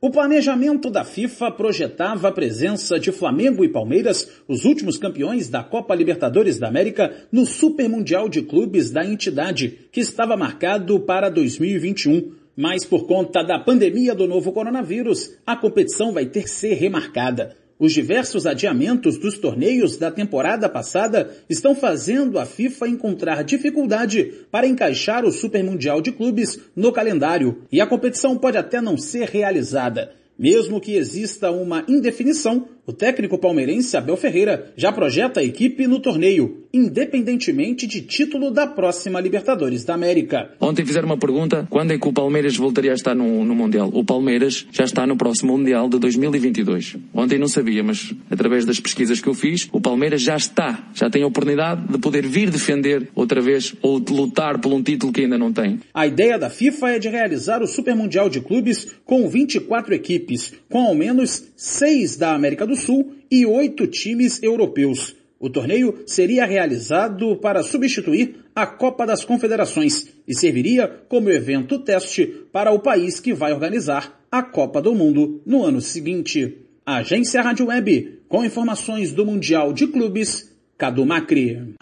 O planejamento da FIFA projetava a presença de Flamengo e Palmeiras, os últimos campeões da Copa Libertadores da América, no Super Mundial de Clubes da entidade, que estava marcado para 2021. Mas por conta da pandemia do novo coronavírus, a competição vai ter que ser remarcada. Os diversos adiamentos dos torneios da temporada passada estão fazendo a FIFA encontrar dificuldade para encaixar o Super Mundial de Clubes no calendário e a competição pode até não ser realizada. Mesmo que exista uma indefinição, o técnico palmeirense Abel Ferreira já projeta a equipe no torneio, independentemente de título da próxima Libertadores da América. Ontem fizeram uma pergunta, quando é que o Palmeiras voltaria a estar no, no Mundial? O Palmeiras já está no próximo Mundial de 2022. Ontem não sabia, mas através das pesquisas que eu fiz, o Palmeiras já está, já tem a oportunidade de poder vir defender outra vez ou de lutar por um título que ainda não tem. A ideia da FIFA é de realizar o Super Mundial de Clubes com 24 equipes, com ao menos 6 da América do do Sul e oito times europeus. O torneio seria realizado para substituir a Copa das Confederações e serviria como evento teste para o país que vai organizar a Copa do Mundo no ano seguinte. Agência Rádio Web, com informações do Mundial de Clubes, Cadu Macri.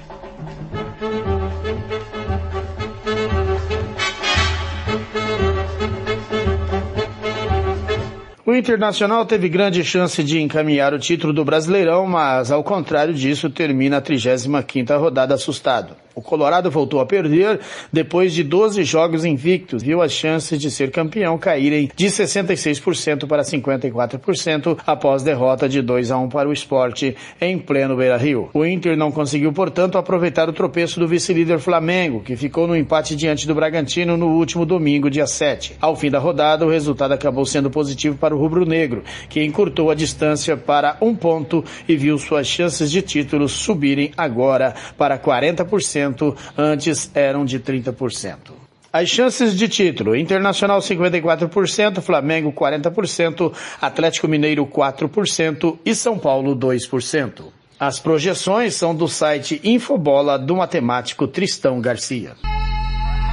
O Internacional teve grande chance de encaminhar o título do Brasileirão, mas ao contrário disso termina a 35ª rodada assustado. O Colorado voltou a perder depois de 12 jogos invictos, viu as chances de ser campeão caírem de 66% para 54% após derrota de 2 a 1 para o esporte em pleno Beira-Rio. O Inter não conseguiu, portanto, aproveitar o tropeço do vice-líder Flamengo, que ficou no empate diante do Bragantino no último domingo, dia 7. Ao fim da rodada, o resultado acabou sendo positivo para o rubro-negro, que encurtou a distância para um ponto e viu suas chances de título subirem agora para 40% antes eram de 30%. As chances de título: Internacional 54%, Flamengo 40%, Atlético Mineiro 4% e São Paulo 2%. As projeções são do site Infobola do matemático Tristão Garcia.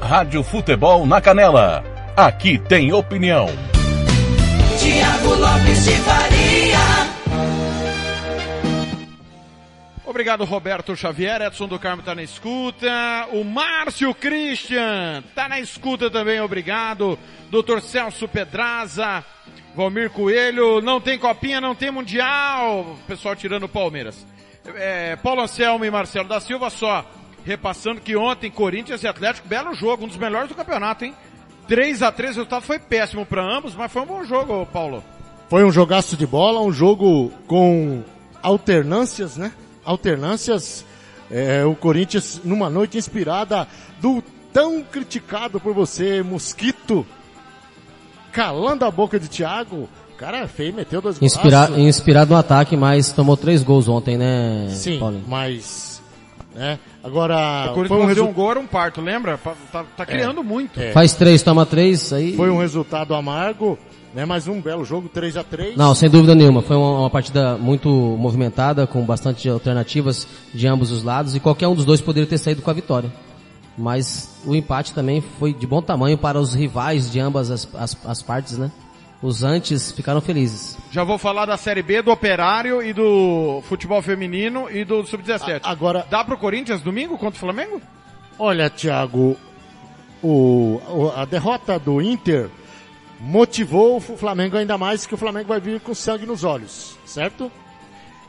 Rádio Futebol na Canela. Aqui tem opinião. Tiago Lopes de Faria. Obrigado, Roberto Xavier. Edson do Carmo tá na escuta. O Márcio Christian tá na escuta também, obrigado. Doutor Celso Pedraza. Valmir Coelho. Não tem copinha, não tem mundial. Pessoal tirando o Palmeiras. É, Paulo Anselmo e Marcelo da Silva só repassando que ontem Corinthians e Atlético, belo jogo, um dos melhores do campeonato, hein? 3 a 3 o resultado foi péssimo para ambos, mas foi um bom jogo, Paulo. Foi um jogaço de bola, um jogo com alternâncias, né? Alternâncias. É, o Corinthians numa noite inspirada do tão criticado por você, Mosquito, calando a boca de Thiago. Cara, feio, meteu dois gols. Inspira, inspirado no ataque, mas tomou três gols ontem, né, Sim, Paulinho? mas... Né? Agora, O Corinthians foi um resu- um gol era um parto, lembra? Tá, tá- tá criando muito. é. Faz três, toma três, aí... Foi um resultado amargo, né? Mas um belo jogo, 3 a 3 Não, sem dúvida nenhuma. Foi uma, uma partida muito movimentada, com bastante alternativas de ambos os lados, e qualquer um dos dois poderia ter saído com a vitória. Mas o empate também foi de bom tamanho para os rivais de ambas as, as, as partes, né? Os antes ficaram felizes. Já vou falar da Série B, do Operário e do futebol feminino e do Sub-17. Agora... Dá pro Corinthians domingo contra o Flamengo? Olha, Thiago, o, o- a derrota do Inter motivou o Flamengo ainda mais que o Flamengo vai vir com sangue nos olhos, certo?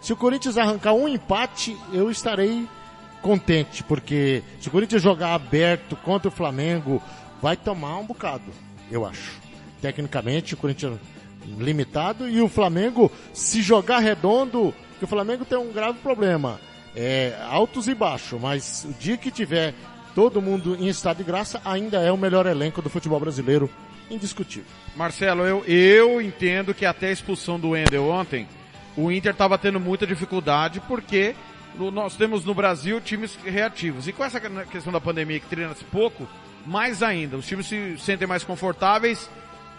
Se o Corinthians arrancar um empate, eu estarei contente, porque se o Corinthians jogar aberto contra o Flamengo, vai tomar um bocado, eu acho. Tecnicamente, o Corinthians limitado e o Flamengo, se jogar redondo, que o Flamengo tem um grave problema. É, altos e baixos, mas o dia que tiver todo mundo em estado de graça, ainda é o melhor elenco do futebol brasileiro, indiscutível. Marcelo, eu, eu entendo que até a expulsão do Wendel ontem, o Inter estava tendo muita dificuldade porque nós temos no Brasil times reativos. E com essa questão da pandemia que treina-se pouco, mais ainda, os times se sentem mais confortáveis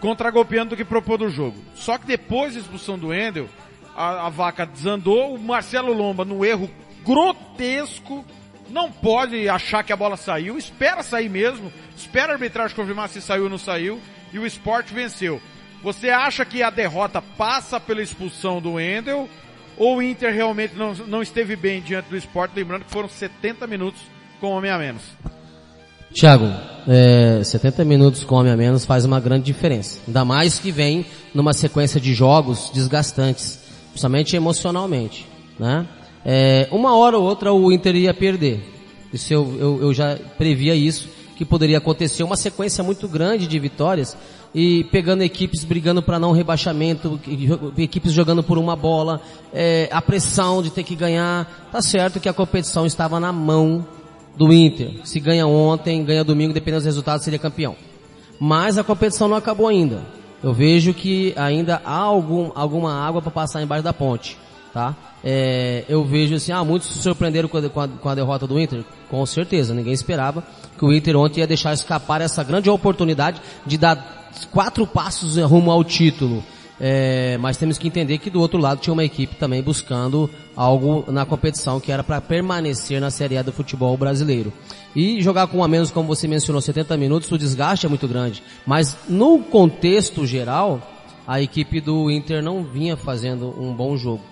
contragolpeando do que propondo o jogo. Só que depois da expulsão do Wendel, a, a vaca desandou, o Marcelo Lomba, no erro grotesco, não pode achar que a bola saiu, espera sair mesmo, espera a arbitragem confirmar se saiu ou não saiu, e o esporte venceu. Você acha que a derrota passa pela expulsão do Wendel, ou o Inter realmente não, não esteve bem diante do esporte, lembrando que foram 70 minutos com homem a menos? Thiago, é, 70 minutos com homem a menos faz uma grande diferença. Ainda mais que vem numa sequência de jogos desgastantes, principalmente emocionalmente, né? É, uma hora ou outra o Inter ia perder. Isso eu, eu, eu já previa isso, que poderia acontecer uma sequência muito grande de vitórias e pegando equipes brigando para não rebaixamento, equipes jogando por uma bola, é, a pressão de ter que ganhar. Tá certo que a competição estava na mão do Inter. Se ganha ontem, ganha domingo, dependendo dos resultados, seria campeão. Mas a competição não acabou ainda. Eu vejo que ainda há algum, alguma água para passar embaixo da ponte, tá? É, eu vejo assim, ah, muitos se surpreenderam com a, com, a, com a derrota do Inter. Com certeza, ninguém esperava que o Inter ontem ia deixar escapar essa grande oportunidade de dar quatro passos rumo ao título. É, mas temos que entender que do outro lado tinha uma equipe também buscando algo na competição que era para permanecer na Série A do futebol brasileiro. E jogar com a menos, como você mencionou, 70 minutos, o desgaste é muito grande. Mas no contexto geral, a equipe do Inter não vinha fazendo um bom jogo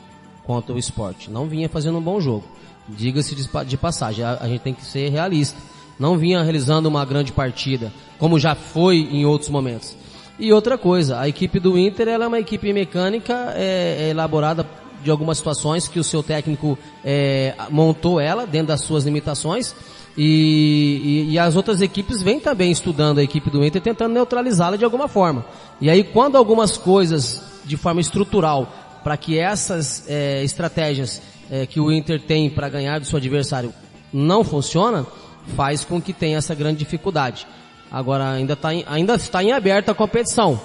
contra o esporte. Não vinha fazendo um bom jogo. Diga-se de, de passagem, a, a gente tem que ser realista. Não vinha realizando uma grande partida, como já foi em outros momentos. E outra coisa, a equipe do Inter ela é uma equipe mecânica é, é elaborada de algumas situações que o seu técnico é, montou ela dentro das suas limitações e, e, e, as outras equipes vêm também estudando a equipe do Inter tentando neutralizá-la de alguma forma. E aí quando algumas coisas de forma estrutural para que essas é, estratégias é, que o Inter tem para ganhar do seu adversário não funciona, faz com que tenha essa grande dificuldade. Agora ainda está em, ainda está em aberta a competição.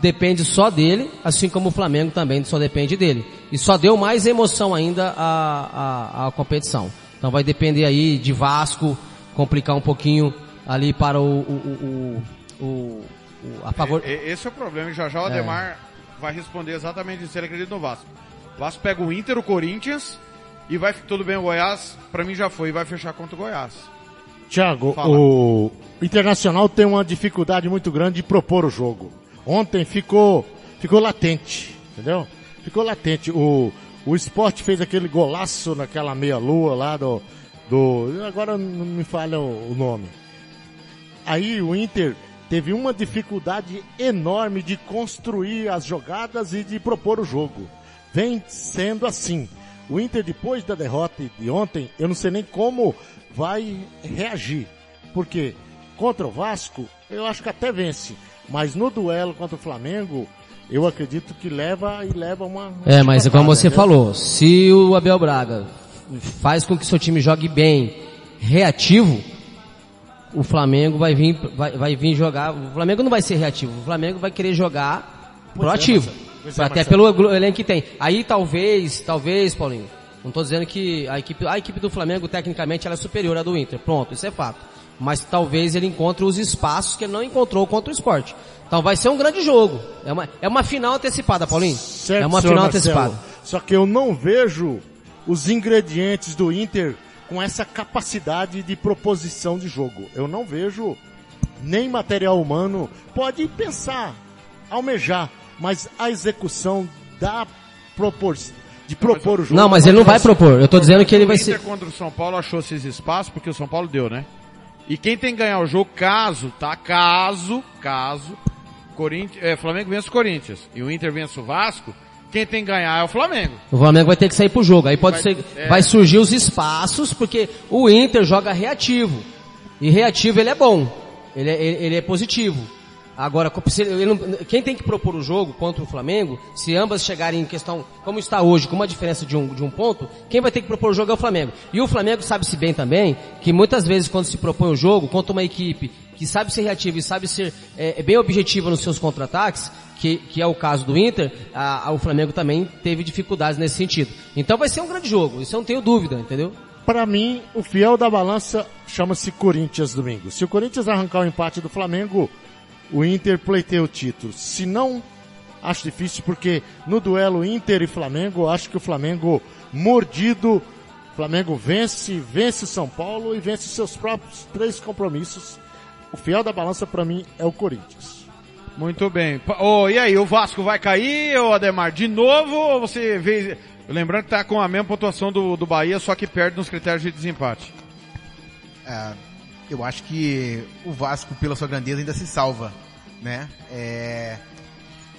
depende só dele, assim como o Flamengo também só depende dele. E só deu mais emoção ainda à, à, à competição. Então vai depender aí de Vasco, complicar um pouquinho ali para o, o, o, o, a favor. Esse é o problema, já já o Ademar é. vai responder exatamente isso, ele acredita no Vasco. O Vasco pega o Inter, o Corinthians, e vai, tudo bem, o Goiás, para mim já foi, e vai fechar contra o Goiás. Tiago, o Internacional tem uma dificuldade muito grande de propor o jogo. Ontem ficou, ficou latente, entendeu? Ficou latente. O, o esporte fez aquele golaço naquela meia-lua lá do, do. Agora não me falha o, o nome. Aí o Inter teve uma dificuldade enorme de construir as jogadas e de propor o jogo. Vem sendo assim. O Inter, depois da derrota de ontem, eu não sei nem como vai reagir. Porque contra o Vasco, eu acho que até vence. Mas no duelo contra o Flamengo, eu acredito que leva e leva uma. É, mas como você falou, se o Abel Braga faz com que seu time jogue bem, reativo, o Flamengo vai vir, vai, vai vir jogar. O Flamengo não vai ser reativo, o Flamengo vai querer jogar proativo. É, até Marcelo. pelo elenco que tem. Aí talvez, talvez, Paulinho, não estou dizendo que a equipe, a equipe do Flamengo, tecnicamente, ela é superior à do Inter. Pronto, isso é fato. Mas talvez ele encontre os espaços que ele não encontrou contra o esporte. Então vai ser um grande jogo. É uma, é uma final antecipada, Paulinho. Certo, é uma final Marcelo. antecipada. Só que eu não vejo os ingredientes do Inter com essa capacidade de proposição de jogo. Eu não vejo nem material humano. Pode pensar, almejar, mas a execução da proporção de propor o jogo. Não, mas ele não vai propor. Eu tô dizendo que ele vai ser. contra o São Paulo achou esses espaços porque o São Paulo deu, né? E quem tem que ganhar o jogo, caso, tá? Caso, caso, Corinthians, é, Flamengo vence o Corinthians e o Inter vence o Vasco, quem tem que ganhar é o Flamengo. O Flamengo vai ter que sair pro jogo. Aí pode vai, ser, é... vai surgir os espaços, porque o Inter joga reativo. E reativo ele é bom. Ele é, ele, ele é positivo. Agora, quem tem que propor o jogo contra o Flamengo, se ambas chegarem em questão, como está hoje, com uma diferença de um, de um ponto, quem vai ter que propor o jogo é o Flamengo. E o Flamengo sabe-se bem também, que muitas vezes quando se propõe o jogo, contra uma equipe que sabe ser reativa e sabe ser é, bem objetiva nos seus contra-ataques, que, que, é o caso do Inter, a, a, o Flamengo também teve dificuldades nesse sentido. Então vai ser um grande jogo, isso eu não tenho dúvida, entendeu? Para mim, o fiel da balança chama-se Corinthians domingo. Se o Corinthians arrancar o empate do Flamengo, o Inter pleiteia o título. Se não, acho difícil porque no duelo Inter e Flamengo, acho que o Flamengo mordido, Flamengo vence, vence São Paulo e vence seus próprios três compromissos. O fiel da balança para mim é o Corinthians. Muito bem. Oh, e aí, o Vasco vai cair, ô Ademar, de novo ou você vê... Lembrando que tá com a mesma pontuação do, do Bahia, só que perde nos critérios de desempate. É, eu acho que o Vasco, pela sua grandeza, ainda se salva, né? É...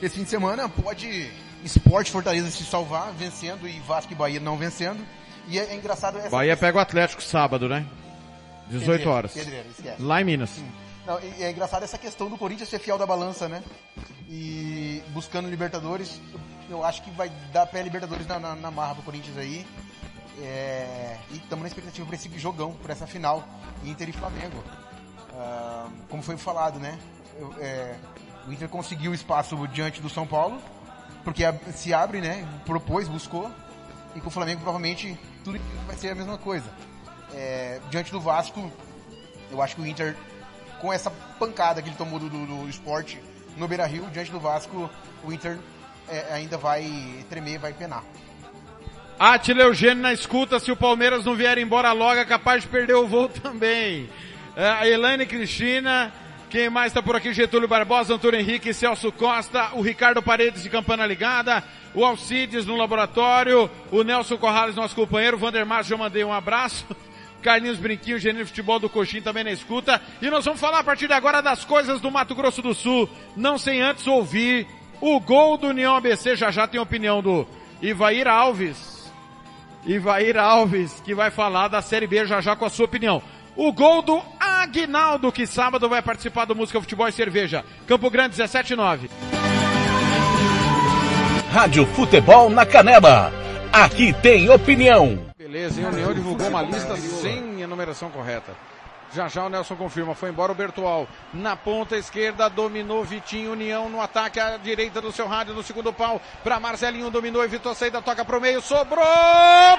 Esse fim de semana pode Esporte Fortaleza se salvar, vencendo, e Vasco e Bahia não vencendo. E é, é engraçado essa Bahia pega o Atlético sábado, né? 18 Pedreiro, horas. Pedreiro, Lá em Minas. Sim. Não, é engraçado essa questão do Corinthians ser fiel da balança, né? E buscando Libertadores, eu acho que vai dar pé Libertadores na, na, na marra pro Corinthians aí. É, e estamos na expectativa para esse jogão, para essa final, Inter e Flamengo. Uh, como foi falado, né? É, o Inter conseguiu espaço diante do São Paulo, porque se abre, né? Propôs, buscou, e com o Flamengo provavelmente tudo vai ser a mesma coisa. É, diante do Vasco, eu acho que o Inter, com essa pancada que ele tomou do, do, do esporte no Beira Rio, diante do Vasco, o Inter é, ainda vai tremer, vai penar. Atila Eugênio na escuta, se o Palmeiras não vier embora logo, é capaz de perder o voo também. É, a Elaine Cristina, quem mais está por aqui? Getúlio Barbosa, Antônio Henrique, Celso Costa, o Ricardo Paredes de Campana Ligada, o Alcides no laboratório, o Nelson Corrales, nosso companheiro, o Vander Márcio, já mandei um abraço. Carlinhos Brinquinho, gerente de futebol do Coxim também na escuta. E nós vamos falar a partir de agora das coisas do Mato Grosso do Sul, não sem antes ouvir o gol do União ABC. Já já tem opinião do Ivair Alves. Ivair Alves, que vai falar da Série B já já com a sua opinião. O gol do Aguinaldo, que sábado vai participar do Música Futebol e Cerveja. Campo Grande 17-9. Rádio Futebol na Canela. Aqui tem opinião. Beleza, e a União divulgou uma lista sem enumeração correta. Já já o Nelson confirma, foi embora o Bertual. Na ponta esquerda dominou Vitinho União no ataque à direita do seu rádio no segundo pau. Para Marcelinho dominou, evitou a saída, toca pro meio, sobrou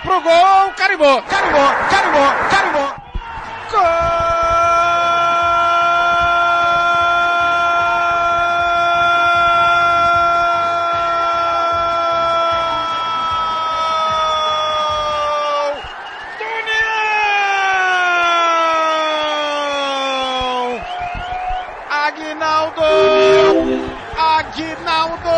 pro gol, carimbou, carimbou, carimbou, carimbou. Gol! do União! Aguinaldo! Aguinaldo!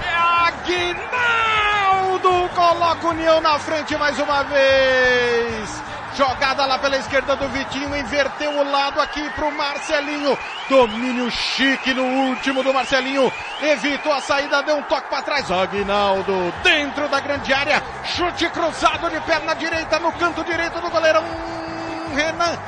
É Aguinaldo! Coloca o União na frente mais uma vez! Jogada lá pela esquerda do Vitinho, inverteu o lado aqui pro Marcelinho. Domínio chique no último do Marcelinho. Evitou a saída, deu um toque para trás. Aguinaldo dentro da grande área. Chute cruzado de perna direita no canto direito do goleirão. Renan.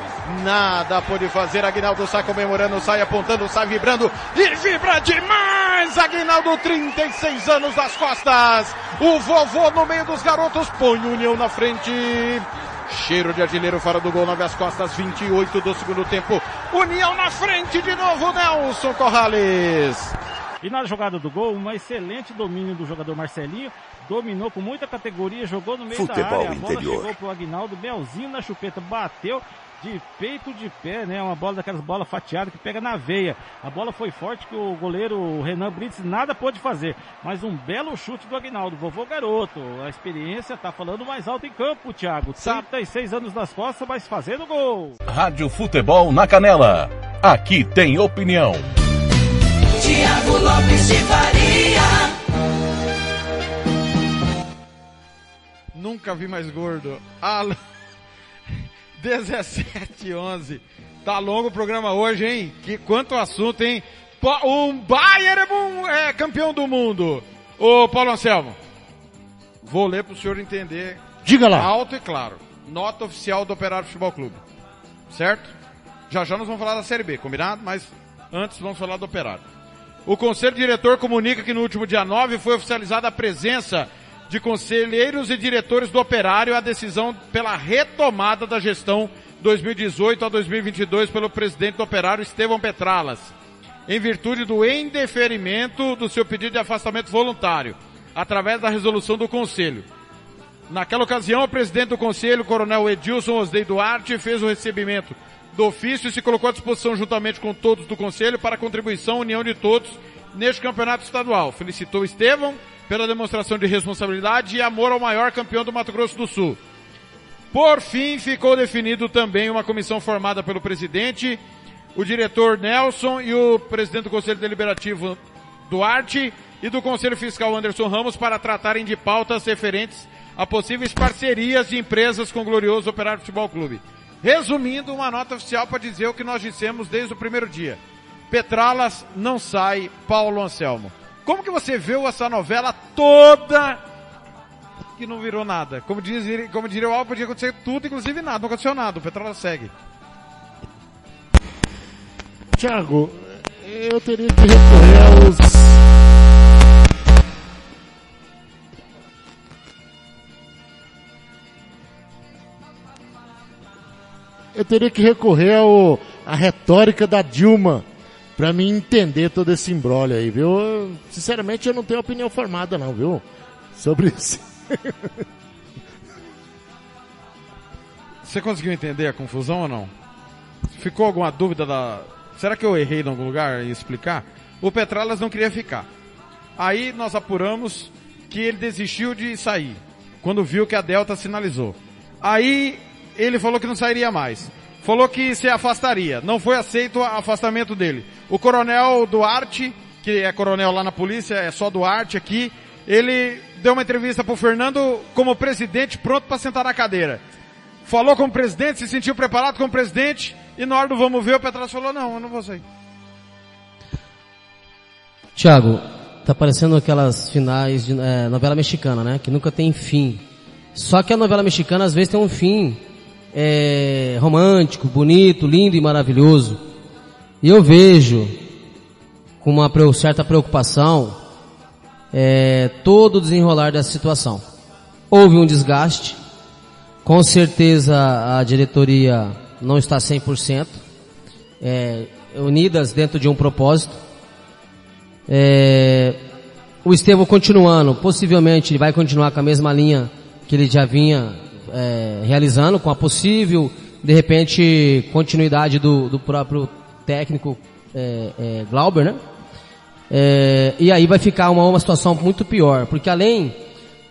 Nada pôde fazer. Aguinaldo sai comemorando, sai apontando, sai vibrando. E vibra demais! Aguinaldo, 36 anos das costas. O vovô no meio dos garotos põe o União na frente. Cheiro de artilheiro fora do gol, nove às costas, 28 do segundo tempo. União na frente de novo, Nelson Corrales. E na jogada do gol, um excelente domínio do jogador Marcelinho. Dominou com muita categoria, jogou no meio Futebol da área. A bola interior. chegou pro Aguinaldo, Belzinho na chupeta, bateu de peito de pé, né? Uma bola daquelas bolas fatiadas que pega na veia. A bola foi forte que o goleiro Renan Brits nada pôde fazer. Mas um belo chute do Aguinaldo, vovô garoto. A experiência tá falando mais alto em campo, Thiago. 36 anos nas costas, mas fazendo gol. Rádio Futebol na Canela. Aqui tem opinião. Tiago Lopes de Faria. Nunca vi mais gordo. Alan. 17 11. Tá longo o programa hoje, hein? Que quanto assunto, hein? Um Bayern é é campeão do mundo. Ô, Paulo Anselmo. Vou ler pro senhor entender. Diga lá. Alto e claro. Nota oficial do Operário Futebol Clube. Certo? Já já nós vamos falar da Série B, combinado? Mas antes vamos falar do Operário. O Conselho Diretor comunica que no último dia 9 foi oficializada a presença de conselheiros e diretores do Operário a decisão pela retomada da gestão 2018 a 2022 pelo presidente do Operário, Estevão Petralas, em virtude do indeferimento do seu pedido de afastamento voluntário, através da resolução do Conselho. Naquela ocasião, o presidente do Conselho, Coronel Edilson Osdei Duarte, fez o recebimento do ofício e se colocou à disposição juntamente com todos do Conselho para a contribuição união de todos neste campeonato estadual. Felicitou Estevão pela demonstração de responsabilidade e amor ao maior campeão do Mato Grosso do Sul. Por fim, ficou definido também uma comissão formada pelo presidente, o diretor Nelson e o presidente do Conselho Deliberativo Duarte e do Conselho Fiscal Anderson Ramos para tratarem de pautas referentes a possíveis parcerias de empresas com o glorioso Operário Futebol Clube. Resumindo, uma nota oficial para dizer o que nós dissemos desde o primeiro dia. Petralas não sai, Paulo Anselmo. Como que você viu essa novela toda que não virou nada? Como, diz, como diria o Al, podia acontecer tudo, inclusive nada, não aconteceu nada. O Petralas segue. Tiago, eu teria que recorrer aos. Eu teria que recorrer ao, à retórica da Dilma para me entender todo esse embrólio aí, viu? Sinceramente, eu não tenho opinião formada, não, viu? Sobre isso. Você conseguiu entender a confusão ou não? Ficou alguma dúvida da. Será que eu errei em algum lugar em explicar? O Petralas não queria ficar. Aí nós apuramos que ele desistiu de sair, quando viu que a Delta sinalizou. Aí ele falou que não sairia mais. Falou que se afastaria. Não foi aceito o afastamento dele. O coronel Duarte, que é coronel lá na polícia, é só Duarte aqui, ele deu uma entrevista pro Fernando como presidente pronto para sentar na cadeira. Falou como presidente, se sentiu preparado como presidente, e na hora do vamos ver, o Petras falou, não, eu não vou sair. Tiago, tá parecendo aquelas finais de é, novela mexicana, né? Que nunca tem fim. Só que a novela mexicana às vezes tem um fim é, romântico, bonito, lindo e maravilhoso. E eu vejo com uma certa preocupação é, todo o desenrolar dessa situação. Houve um desgaste, com certeza a diretoria não está 100%, é, unidas dentro de um propósito. É, o Estevão continuando, possivelmente ele vai continuar com a mesma linha que ele já vinha é, realizando, com a possível, de repente, continuidade do, do próprio técnico é, é, Glauber, né? É, e aí vai ficar uma, uma situação muito pior, porque além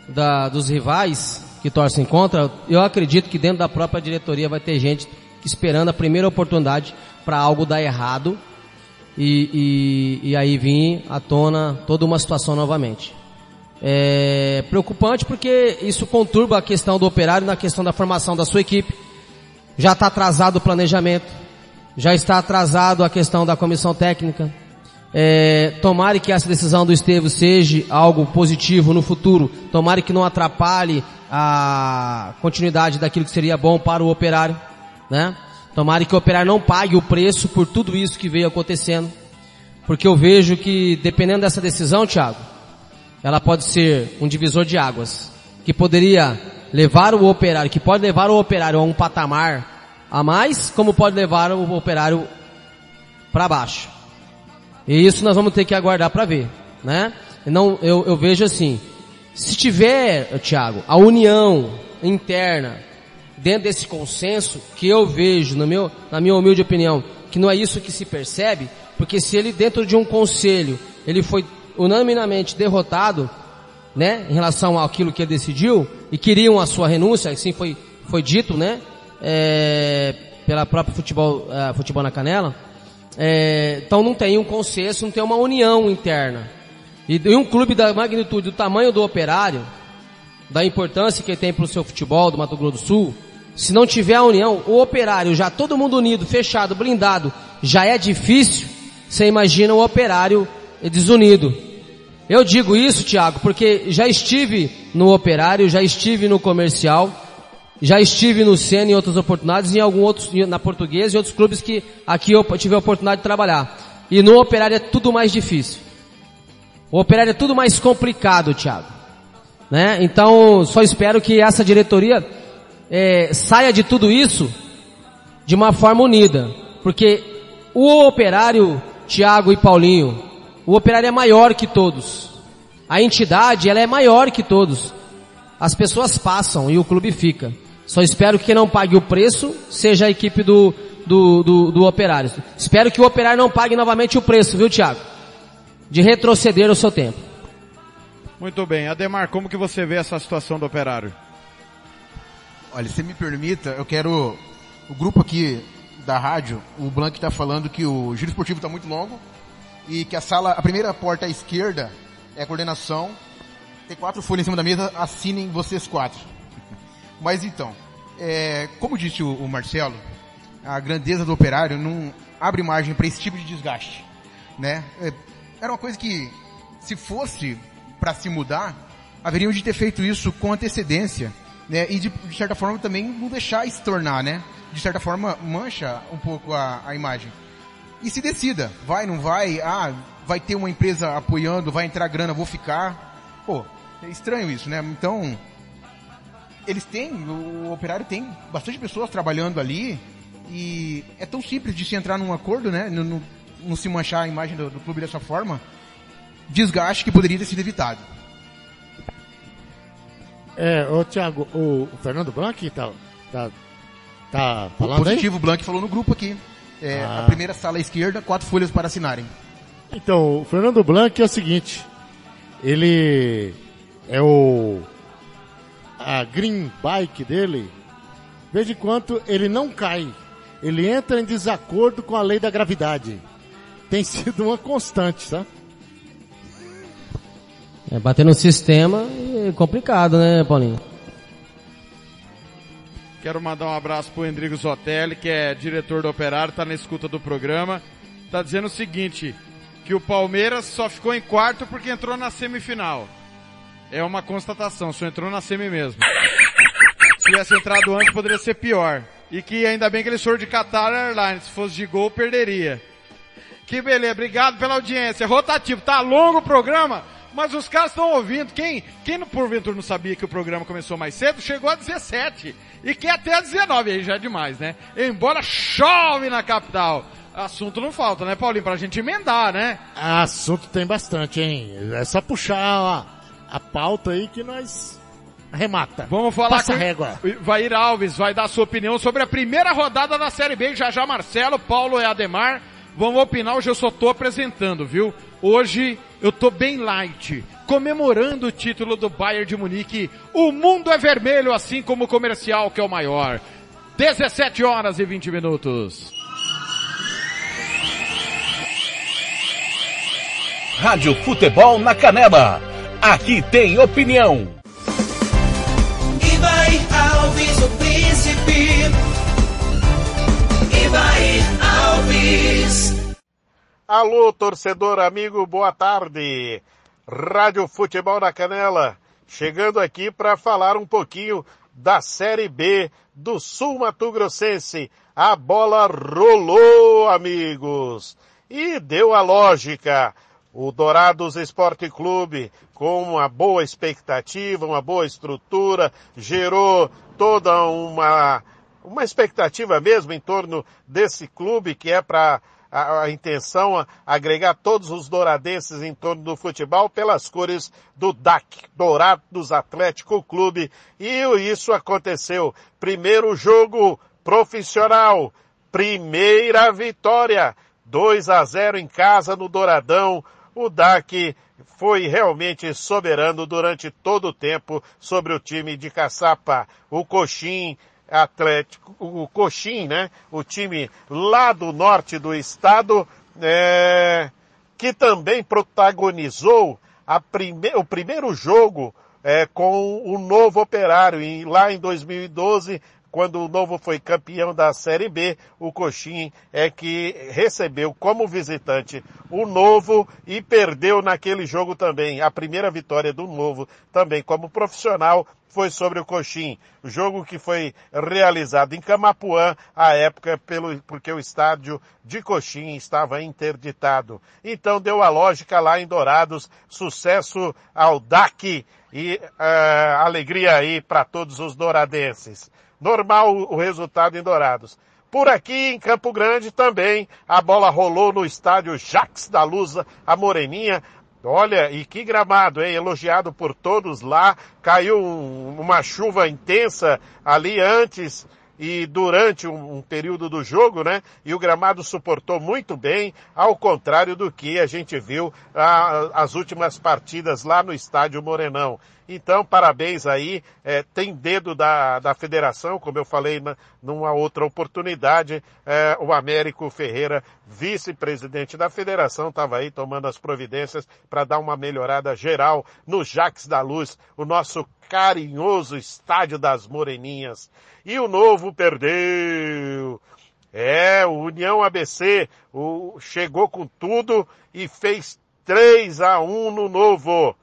da, dos rivais que torcem contra, eu acredito que dentro da própria diretoria vai ter gente esperando a primeira oportunidade para algo dar errado e, e, e, aí vir à tona toda uma situação novamente. É preocupante porque isso conturba a questão do operário na questão da formação da sua equipe. Já está atrasado o planejamento, já está atrasado a questão da comissão técnica. É, tomare que essa decisão do Estevo seja algo positivo no futuro. Tomare que não atrapalhe a continuidade daquilo que seria bom para o operário, né? Tomara que o operário não pague o preço por tudo isso que veio acontecendo. Porque eu vejo que, dependendo dessa decisão, Thiago, ela pode ser um divisor de águas. Que poderia levar o operário, que pode levar o operário a um patamar a mais, como pode levar o operário para baixo. E isso nós vamos ter que aguardar para ver, né? Não, eu, eu vejo assim, se tiver, Thiago, a união interna dentro desse consenso que eu vejo, no meu, na minha humilde opinião, que não é isso que se percebe, porque se ele dentro de um conselho, ele foi unanimemente derrotado, né, em relação àquilo que ele decidiu, e queriam a sua renúncia, assim foi, foi dito, né, é, pela própria futebol, uh, futebol na canela, é, então não tem um consenso, não tem uma união interna. E, e um clube da magnitude, do tamanho do operário, da importância que ele tem para o seu futebol do Mato Grosso do Sul, se não tiver a união, o operário já todo mundo unido, fechado, blindado, já é difícil. Você imagina o operário desunido. Eu digo isso, Tiago, porque já estive no operário, já estive no comercial, já estive no Sena em outras oportunidades, em algum outros, na portuguesa e outros clubes que aqui eu tive a oportunidade de trabalhar. E no operário é tudo mais difícil. O operário é tudo mais complicado, Tiago. Né? Então, só espero que essa diretoria é, saia de tudo isso de uma forma unida. Porque o operário, Tiago e Paulinho, o operário é maior que todos. A entidade, ela é maior que todos. As pessoas passam e o clube fica. Só espero que quem não pague o preço seja a equipe do, do, do, do operário. Espero que o operário não pague novamente o preço, viu Tiago? De retroceder o seu tempo. Muito bem. Ademar, como que você vê essa situação do operário? Olha, se me permita, eu quero. O grupo aqui da rádio, o Blank está falando que o giro esportivo está muito longo e que a sala, a primeira porta à esquerda é a coordenação. Tem quatro folhas em cima da mesa, assinem vocês quatro. Mas então, é, como disse o, o, Marcelo, a grandeza do operário não abre margem para esse tipo de desgaste, né? É, era uma coisa que, se fosse para se mudar, haveriam de ter feito isso com antecedência né? E de, de, certa forma também não deixar se tornar, né? De certa forma mancha um pouco a, a imagem. E se decida, vai, não vai, ah, vai ter uma empresa apoiando, vai entrar grana, vou ficar. Pô, é estranho isso, né? Então, eles têm, o operário tem bastante pessoas trabalhando ali e é tão simples de se entrar num acordo, né? Não, não se manchar a imagem do, do clube dessa forma. Desgaste que poderia ter sido evitado. É, ô Thiago, o, o Fernando Blanc tá, tá, tá falando o positivo, aí? Blanc falou no grupo aqui. É, ah. A primeira sala à esquerda, quatro folhas para assinarem. Então, o Fernando Blanc é o seguinte, ele é o a green bike dele, veja quanto ele não cai. Ele entra em desacordo com a lei da gravidade. Tem sido uma constante, tá? É, bater no sistema é complicado, né, Paulinho? Quero mandar um abraço pro Endrigo Zotelli, que é diretor do Operário, tá na escuta do programa. Tá dizendo o seguinte, que o Palmeiras só ficou em quarto porque entrou na semifinal. É uma constatação, só entrou na semi mesmo. Se tivesse entrado antes, poderia ser pior. E que ainda bem que ele for de Qatar Airlines, se fosse de gol, perderia. Que beleza, obrigado pela audiência. Rotativo, tá longo o programa? mas os caras estão ouvindo. Quem, quem porventura não sabia que o programa começou mais cedo, chegou a 17. E quer até a 19, aí já é demais, né? Embora chove na capital. Assunto não falta, né, Paulinho? Pra gente emendar, né? Assunto tem bastante, hein? É só puxar a, a pauta aí que nós remata. Vamos falar Passa com a régua. Vair Alves, vai dar sua opinião sobre a primeira rodada da Série B. Já já Marcelo, Paulo e Ademar vão opinar. Hoje eu só tô apresentando, viu? Hoje eu tô bem light, comemorando o título do Bayern de Munique. O mundo é vermelho, assim como o comercial, que é o maior. 17 horas e 20 minutos. Rádio Futebol na Canela. Aqui tem opinião. Ibai Alves, o príncipe. Ibai Alves. Alô, torcedor amigo, boa tarde. Rádio Futebol na Canela, chegando aqui para falar um pouquinho da Série B do Sul Mato Grossense. A bola rolou, amigos, e deu a lógica. O Dourados Esporte Clube, com uma boa expectativa, uma boa estrutura, gerou toda uma, uma expectativa mesmo em torno desse clube que é para a, a, intenção agregar todos os douradenses em torno do futebol pelas cores do DAC, Dourados Atlético Clube. E isso aconteceu. Primeiro jogo profissional, primeira vitória, 2 a 0 em casa no Douradão o DAC foi realmente soberano durante todo o tempo sobre o time de Caçapa. O Coxim Atlético, o Coxim, né? O time lá do norte do estado, é, que também protagonizou prime o primeiro jogo é, com o novo operário. Lá em 2012 quando o Novo foi campeão da Série B, o Coxim é que recebeu como visitante o Novo e perdeu naquele jogo também. A primeira vitória do Novo também como profissional foi sobre o Coxim. Jogo que foi realizado em Camapuã, à época, pelo, porque o estádio de Coxim estava interditado. Então deu a lógica lá em Dourados, sucesso ao DAC e uh, alegria aí para todos os douradenses normal o resultado em Dourados. Por aqui em Campo Grande também a bola rolou no estádio Jax da Lusa, a Moreninha. Olha, e que gramado, hein? Elogiado por todos lá. Caiu um, uma chuva intensa ali antes e durante um, um, período do jogo, né? E o gramado suportou muito bem, ao contrário do que a gente viu as últimas partidas lá no estádio Morenão. Então, parabéns aí. É, tem dedo da, da federação, como eu falei na, numa outra oportunidade. É, o Américo Ferreira, vice-presidente da federação, estava aí tomando as providências para dar uma melhorada geral no Jaques da Luz, o nosso carinhoso estádio das Moreninhas. E o novo perdeu. É, o União ABC o, chegou com tudo e fez 3 a 1 no novo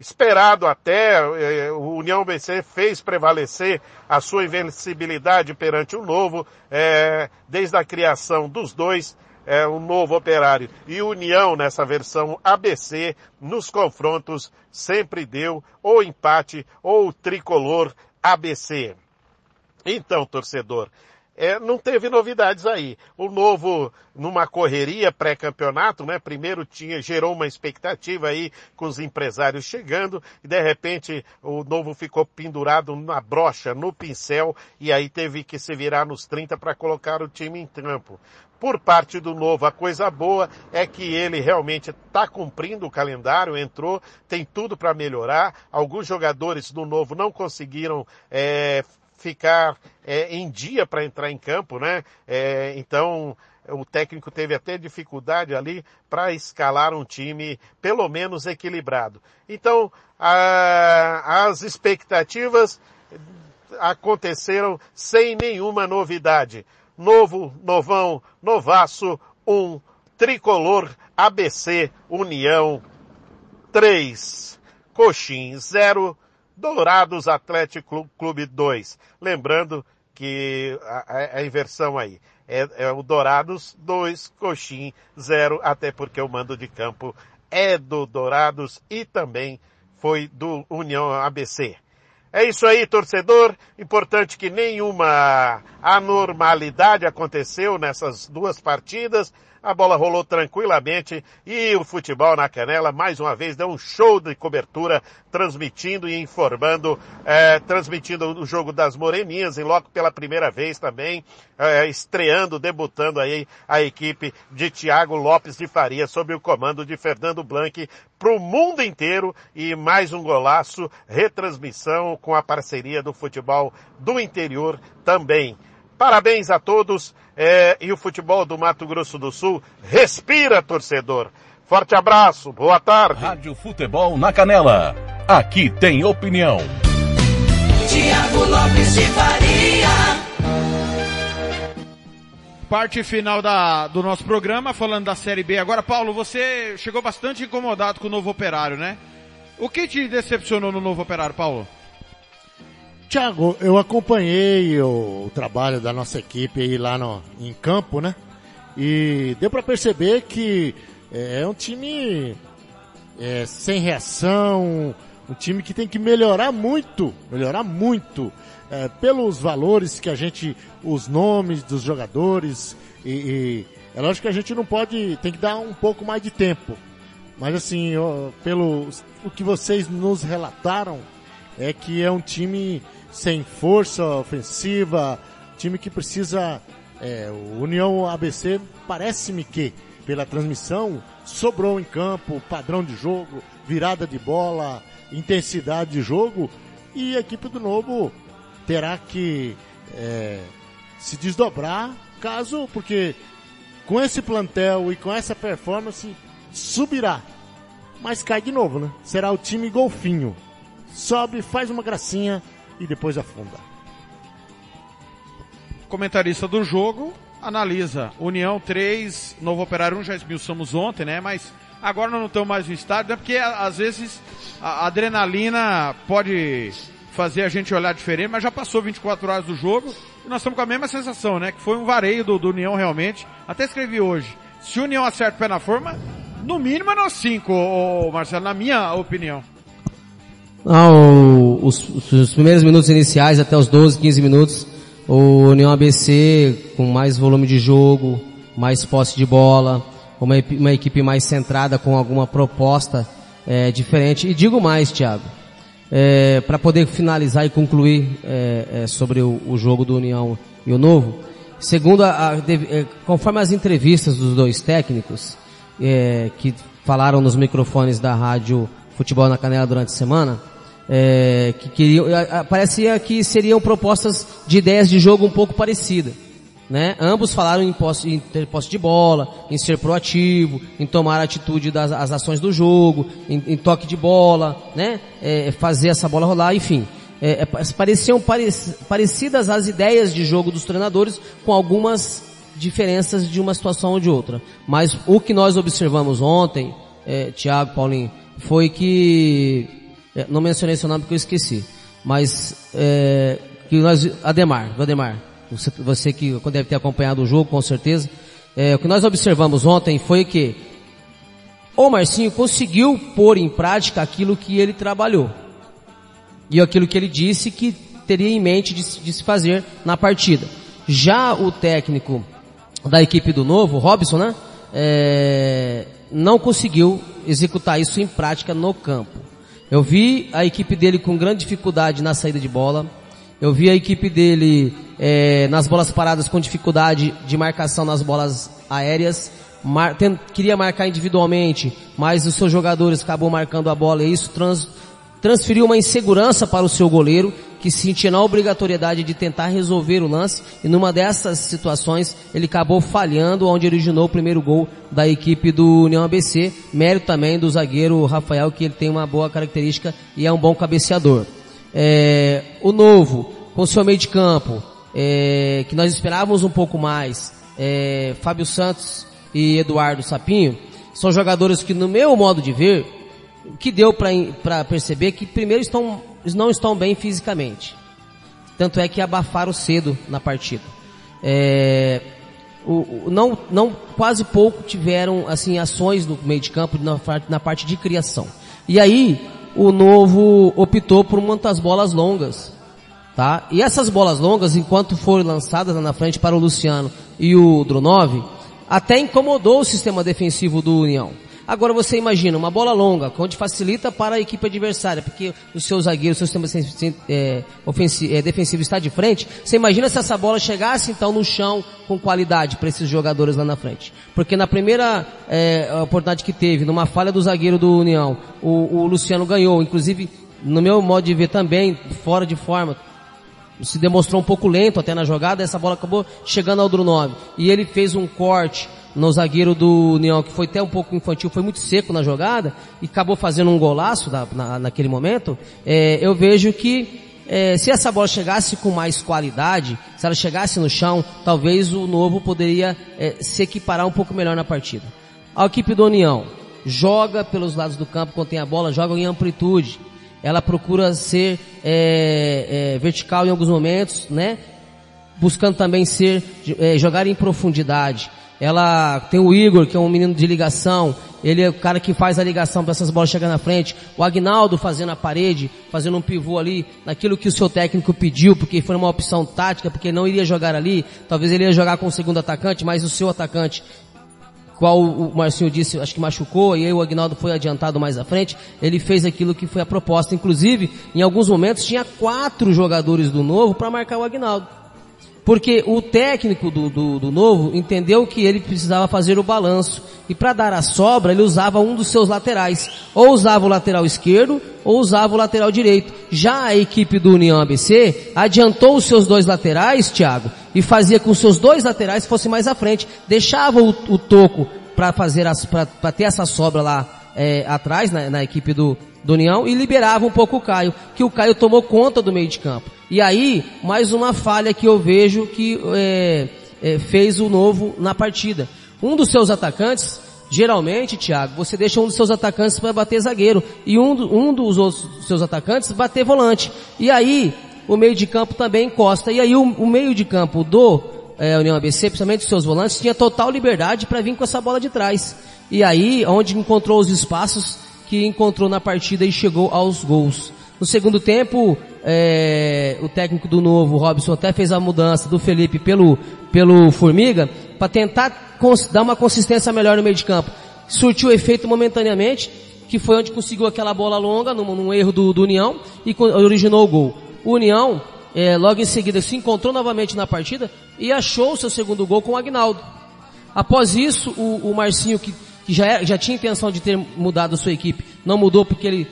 esperado até, eh, o União BC fez prevalecer a sua invencibilidade perante o novo, eh, desde a criação dos dois, eh, o novo operário e União nessa versão ABC, nos confrontos sempre deu ou empate ou tricolor ABC. Então, torcedor, é, não teve novidades aí. O novo, numa correria pré-campeonato, né? Primeiro tinha, gerou uma expectativa aí com os empresários chegando e de repente o novo ficou pendurado na brocha, no pincel e aí teve que se virar nos 30 para colocar o time em campo. Por parte do Novo, a coisa boa é que ele realmente está cumprindo o calendário, entrou, tem tudo para melhorar. Alguns jogadores do Novo não conseguiram é, ficar é, em dia para entrar em campo, né? É, então o técnico teve até dificuldade ali para escalar um time pelo menos equilibrado. Então a, as expectativas aconteceram sem nenhuma novidade. Novo, novão, novaço, um tricolor ABC União 3, Coxim 0, Dourados Atlético Clube 2. Lembrando que a, a inversão aí é, é, o Dourados 2, Coxim 0, até porque o mando de campo é do Dourados e também foi do União ABC. É isso aí, torcedor. Importante que nenhuma anormalidade aconteceu nessas duas partidas. A bola rolou tranquilamente e o futebol na canela mais uma vez deu um show de cobertura, transmitindo e informando, é, transmitindo o jogo das Moreninhas e logo pela primeira vez também, é, estreando, debutando aí a equipe de Thiago Lopes de Faria sob o comando de Fernando Blanc para o mundo inteiro e mais um golaço, retransmissão com a parceria do futebol do interior também. Parabéns a todos é, e o futebol do Mato Grosso do Sul respira, torcedor. Forte abraço, boa tarde. Rádio Futebol na Canela. Aqui tem opinião. Tiago Lopes de Faria. Parte final da, do nosso programa, falando da Série B. Agora, Paulo, você chegou bastante incomodado com o novo operário, né? O que te decepcionou no novo operário, Paulo? Tiago, eu acompanhei o, trabalho da nossa equipe aí lá no, em campo, né? E deu para perceber que é, é um time é, sem reação, um time que tem que melhorar muito, melhorar muito, é, pelos valores que a gente, os nomes dos jogadores, e, e, é lógico que a gente não pode, tem que dar um pouco mais de tempo. Mas assim, pelo o que vocês nos relataram, é que é um time sem força ofensiva, time que precisa. É, o União ABC parece-me que, pela transmissão, sobrou em campo, padrão de jogo, virada de bola, intensidade de jogo, e a equipe do Novo terá que é, se desdobrar, caso, porque com esse plantel e com essa performance, subirá. Mas cai de novo, né? Será o time golfinho. Sobe, faz uma gracinha, e depois afunda. Comentarista do jogo analisa União 3, Novo Operário 1, já esmiuçamos ontem, né? Mas agora não estão mais no estádio, né? Porque às vezes a adrenalina pode fazer a gente olhar diferente, mas já passou 24 horas do jogo e nós estamos com a mesma sensação, né? Que foi um vareio do, do União realmente. Até escrevi hoje. Se o União acerta o pé na forma, no mínimo é nós 5, Marcelo, na minha opinião. Ah, o, os, os, primeiros minutos iniciais, até os 12, 15 minutos, o União ABC com mais volume de jogo, mais posse de bola, uma, uma equipe mais centrada com alguma proposta é, diferente. E digo mais, Thiago, é, para poder finalizar e concluir é, é, sobre o, o, jogo do União e o Novo, segundo a, a, é, conforme as entrevistas dos dois técnicos é, que falaram nos microfones da rádio Futebol na Canela durante a semana, é, que queriam, parecia que seriam propostas de ideias de jogo um pouco parecidas. Né? Ambos falaram em, posse, em ter posse de bola, em ser proativo, em tomar atitude das as ações do jogo, em, em toque de bola, né? É, fazer essa bola rolar, enfim. É, é pareciam parecidas as ideias de jogo dos treinadores com algumas diferenças de uma situação ou de outra. Mas o que nós observamos ontem, é, Tiago, Paulinho, foi que, é, não mencionei seu nome porque eu esqueci, mas é, que nós, Ademar, Ademar, você, você que deve ter acompanhado o jogo com certeza, é, o que nós observamos ontem foi que o Marcinho conseguiu pôr em prática aquilo que ele trabalhou. E aquilo que ele disse que teria em mente de, de se fazer na partida. Já o técnico da equipe do Novo, Robson, né? É, não conseguiu executar isso em prática no campo. Eu vi a equipe dele com grande dificuldade na saída de bola. Eu vi a equipe dele é, nas bolas paradas com dificuldade de marcação nas bolas aéreas. Mar, tem, queria marcar individualmente, mas os seus jogadores acabou marcando a bola e isso trans, transferiu uma insegurança para o seu goleiro, que sentia na obrigatoriedade de tentar resolver o lance, e numa dessas situações ele acabou falhando, onde originou o primeiro gol da equipe do União ABC, mérito também do zagueiro Rafael, que ele tem uma boa característica e é um bom cabeceador. É, o novo, com seu meio de campo, é, que nós esperávamos um pouco mais, é, Fábio Santos e Eduardo Sapinho, são jogadores que no meu modo de ver, que deu para perceber que primeiro estão, não estão bem fisicamente. Tanto é que abafaram cedo na partida. É, o, o- não, não, quase pouco tiveram, assim, ações no meio de campo na, na parte de criação. E aí, o novo optou por muitas bolas longas, tá? E essas bolas longas, enquanto foram lançadas lá na frente para o Luciano e o Dronov, até incomodou o sistema defensivo do União. Agora você imagina uma bola longa, onde facilita para a equipe adversária, porque o seu zagueiro, o seu sistema é, ofensi- é, defensivo está de frente. Você imagina se essa bola chegasse então no chão com qualidade para esses jogadores lá na frente. Porque na primeira é, oportunidade que teve, numa falha do zagueiro do União, o, o Luciano ganhou. Inclusive, no meu modo de ver também, fora de forma, se demonstrou um pouco lento até na jogada, essa bola acabou chegando ao Drunov. E ele fez um corte no zagueiro do União, que foi até um pouco infantil, foi muito seco na jogada, e acabou fazendo um golaço na, na- naquele momento. É, eu vejo que é, se essa bola chegasse com mais qualidade, se ela chegasse no chão, talvez o Novo poderia é, se equiparar um pouco melhor na partida. A equipe do União joga pelos lados do campo quando tem a bola, joga em amplitude. Ela procura ser é, é, vertical em alguns momentos, né? Buscando também ser é, jogar em profundidade. Ela tem o Igor, que é um menino de ligação. Ele é o cara que faz a ligação para essas bolas chegar na frente. O Agnaldo fazendo a parede, fazendo um pivô ali, naquilo que o seu técnico pediu, porque foi uma opção tática, porque não iria jogar ali. Talvez ele ia jogar com o segundo atacante, mas o seu atacante qual o Marcinho disse, acho que machucou, e aí o Agnaldo foi adiantado mais à frente, ele fez aquilo que foi a proposta. Inclusive, em alguns momentos tinha quatro jogadores do Novo para marcar o Agnaldo. Porque o técnico do, do, do Novo entendeu que ele precisava fazer o balanço. E para dar a sobra, ele usava um dos seus laterais. Ou usava o lateral esquerdo, ou usava o lateral direito. Já a equipe do União ABC adiantou os seus dois laterais, Thiago, e fazia com que os seus dois laterais fossem mais à frente. Deixava o, o toco para fazer para ter essa sobra lá é, atrás na, na equipe do, do União e liberava um pouco o Caio, que o Caio tomou conta do meio de campo. E aí, mais uma falha que eu vejo que é, é, fez o novo na partida. Um dos seus atacantes, geralmente, Thiago, você deixa um dos seus atacantes para bater zagueiro e um, um dos outros seus atacantes bater volante. E aí, o meio de campo também encosta. E aí, o, o meio de campo do é, União ABC, principalmente os seus volantes, tinha total liberdade para vir com essa bola de trás. E aí, onde encontrou os espaços que encontrou na partida e chegou aos gols. No segundo tempo, é, o técnico do novo, Robson, até fez a mudança do Felipe pelo, pelo Formiga para tentar dar uma consistência melhor no meio de campo. Surtiu efeito momentaneamente, que foi onde conseguiu aquela bola longa, num, num erro do, do União, e originou o gol. O União, é, logo em seguida, se encontrou novamente na partida e achou o seu segundo gol com o Agnaldo. Após isso, o, o Marcinho, que, que já, era- já tinha intenção de ter mudado sua equipe, não mudou porque ele,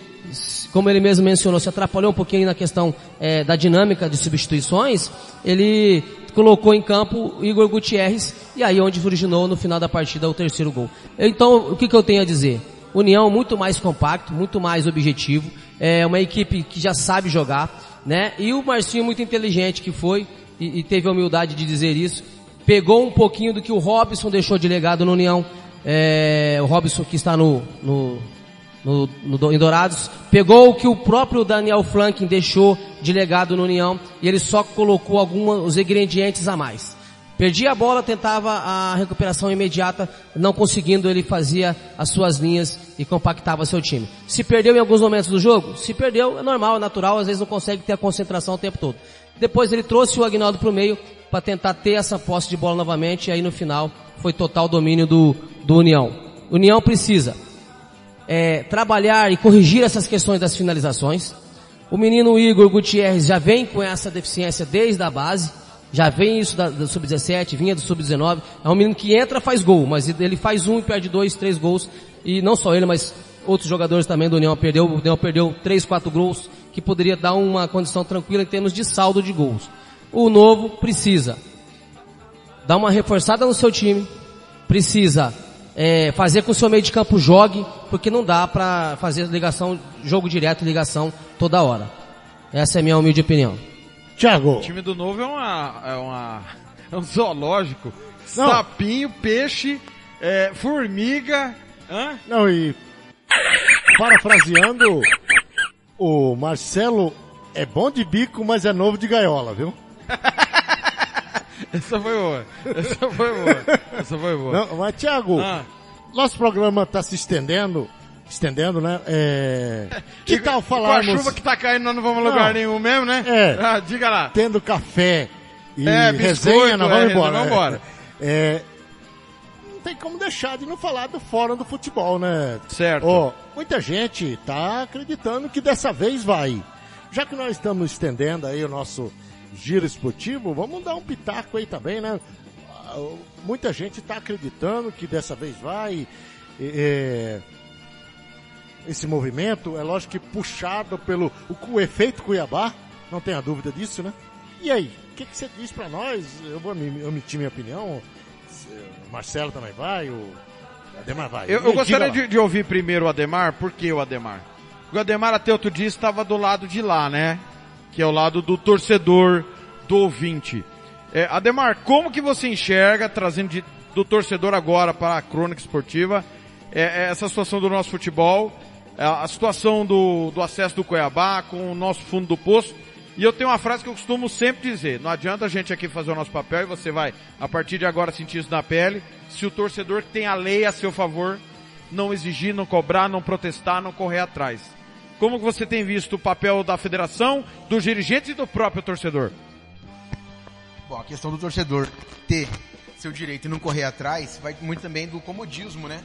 como ele mesmo mencionou, se atrapalhou um pouquinho na questão eh, da dinâmica de substituições, ele colocou em campo Igor Gutierrez e aí onde originou no final da partida o terceiro gol. Então, o que, que eu tenho a dizer? União muito mais compacto, muito mais objetivo, é uma equipe que já sabe jogar, né? E o Marcinho muito inteligente que foi e, e teve a humildade de dizer isso, pegou um pouquinho do que o Robson deixou de legado no União, é, o Robson que está no, no, no, no em Dourados, pegou o que o próprio Daniel Flanken deixou de legado no União e ele só colocou alguns ingredientes a mais. Perdia a bola, tentava a recuperação imediata, não conseguindo, ele fazia as suas linhas e compactava seu time. Se perdeu em alguns momentos do jogo? Se perdeu, é normal, é natural, às vezes não consegue ter a concentração o tempo todo. Depois ele trouxe o Agnaldo para o meio para tentar ter essa posse de bola novamente e aí no final foi total domínio do, do União. União precisa é, trabalhar e corrigir essas questões das finalizações. O menino Igor Gutierrez já vem com essa deficiência desde a base, já vem isso da, do sub-17, vinha do sub-19. É um menino que entra, faz gol, mas ele faz um e perde dois, três gols. E não só ele, mas outros jogadores também do União perdeu. O União perdeu três, quatro gols, que poderia dar uma condição tranquila em termos de saldo de gols. O novo precisa dar uma reforçada no seu time, precisa é, fazer com que o seu meio de campo jogue, porque não dá para fazer ligação, jogo direto, ligação toda hora. Essa é a minha humilde opinião. Tiago. O time do novo é uma, é uma, é um zoológico. Não. Sapinho, peixe, é, formiga, hã? Não, e parafraseando, o Marcelo é bom de bico, mas é novo de gaiola, viu? Essa foi boa. Essa foi boa. Essa foi boa. Não, mas, Thiago, Ah. nosso programa está se estendendo, estendendo, né? É... Que E- tal falarmos... Com a chuva que tá caindo, nós não vamos a lugar Não. nenhum mesmo, né? É. Ah, diga lá. Tendo café e É, biscoito, resenha, nós é, vamos embora. vamos né? embora. É, não tem como deixar de não falar do fórum do futebol, né? Certo. Ó, muita gente tá acreditando que dessa vez vai. Já que nós estamos estendendo aí o nosso giro esportivo, vamos dar um pitaco aí também, né? Muita gente tá acreditando que dessa vez vai. É, esse movimento é lógico que puxado pelo o, o efeito Cuiabá, não tenha dúvida disso, né? E aí, o que, que você diz pra nós? Eu vou me- omitir minha opinião. O Marcelo também vai, o Ademar vai. Eu, eu gostaria de, de ouvir primeiro o Ademar. Por que o Ademar? Porque o Ademar até outro dia estava do lado de lá, né? Que é o lado do torcedor, do ouvinte. É, Ademar, como que você enxerga, trazendo de- do torcedor agora para a crônica esportiva, é, é essa situação do nosso futebol, é, a situação do, do acesso do Cuiabá com o nosso fundo do poço? E eu tenho uma frase que eu costumo sempre dizer, não adianta a gente aqui fazer o nosso papel e você vai, a partir de agora, sentir isso na pele, se o torcedor que tem a lei a seu favor não exigir, não cobrar, não protestar, não correr atrás. Como você tem visto o papel da federação, dos dirigentes e do próprio torcedor? Bom, a questão do torcedor ter seu direito e não correr atrás vai muito também do comodismo, né?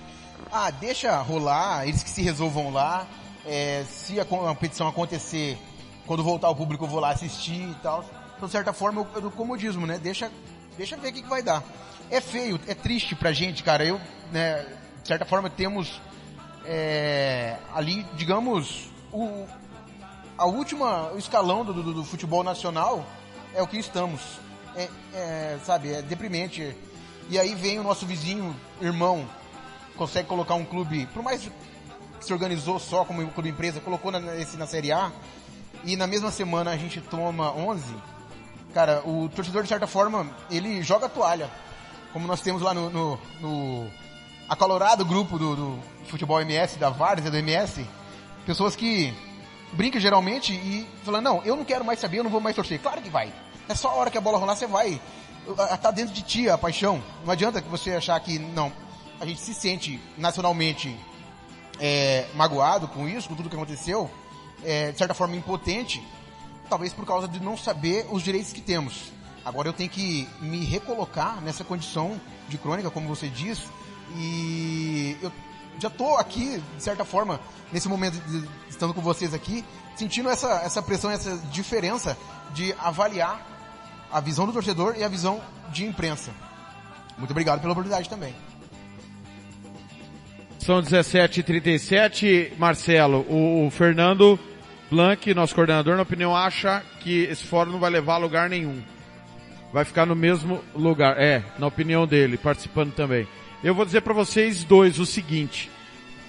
Ah, deixa rolar, eles que se resolvam lá. é, se a competição acontecer, quando voltar o público eu vou lá assistir e tal. Então, de certa forma, é do comodismo, né? Deixa, deixa ver o que, que vai dar. É feio, é triste pra gente, cara. Eu, né, de certa forma, temos é, ali, digamos, o, a última o escalão do, do, do futebol nacional é o que estamos. É, é, sabe, é deprimente. E aí vem o nosso vizinho, irmão, consegue colocar um clube, por mais que se organizou só como clube empresa, colocou na, esse na Série A, e na mesma semana a gente toma 11, cara, o torcedor de certa forma, ele joga a toalha. Como nós temos lá no, no, no acalorado grupo do, do futebol MS, da Várzea do MS, pessoas que brincam geralmente e falam, não, eu não quero mais saber, eu não vou mais torcer. Claro que vai. É só a hora que a bola rolar, você vai. Ah, Tá dentro de ti a paixão. Não adianta que você achar que, não, a gente se sente nacionalmente é, magoado com isso, com tudo que aconteceu, é, de certa forma impotente, talvez por causa de não saber os direitos que temos. Agora eu tenho que me recolocar nessa condição de crônica, como você diz, e eu já tô aqui, de certa forma, nesse momento, de, estando com vocês aqui, sentindo essa, essa pressão, essa diferença de avaliar a visão do torcedor e a visão de imprensa. Muito obrigado pela oportunidade também. São 17h37, Marcelo. O, o Fernando Blanc, nosso coordenador, na opinião, acha que esse fórum não vai levar a lugar nenhum. Vai ficar no mesmo lugar. É, na opinião dele, participando também. Eu vou dizer para vocês dois o seguinte.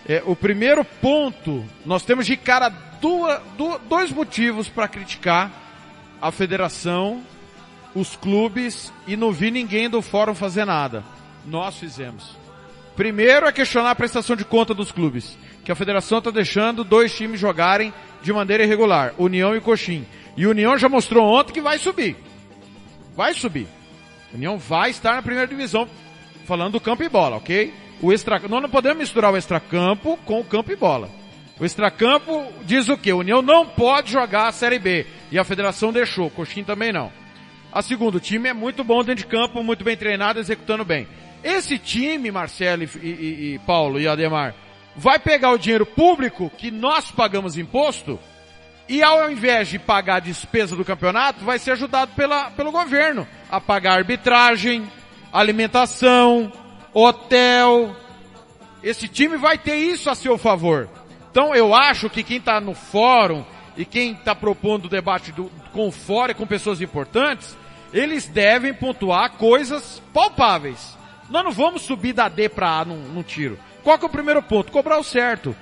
É, o primeiro ponto, nós temos de cara duas, du- dois motivos para criticar a federação, os clubes e não vi ninguém do fórum fazer nada. Nós fizemos. Primeiro é questionar a prestação de conta dos clubes, que a federação está deixando dois times jogarem de maneira irregular, União e Coxim. E União já mostrou ontem que vai subir. Vai subir. União vai estar na primeira divisão, falando do campo e bola, ok? O extra, nós não podemos misturar o extracampo com o campo e bola. O extracampo diz o quê? O União não pode jogar a Série B. E a federação deixou, Coxim também não. A segunda, o time é muito bom dentro de campo, muito bem treinado, executando bem. Esse time, Marcelo e, e- e Paulo e Ademar, vai pegar o dinheiro público que nós pagamos imposto e ao invés de pagar a despesa do campeonato, vai ser ajudado pela, pelo governo a pagar arbitragem, alimentação, hotel. Esse time vai ter isso a seu favor. Então eu acho que quem está no fórum e quem está propondo o debate do, com o fórum e com pessoas importantes, eles devem pontuar coisas palpáveis. Nós não vamos subir da D para A num, num tiro. Qual que é o primeiro ponto? Cobrar o certo.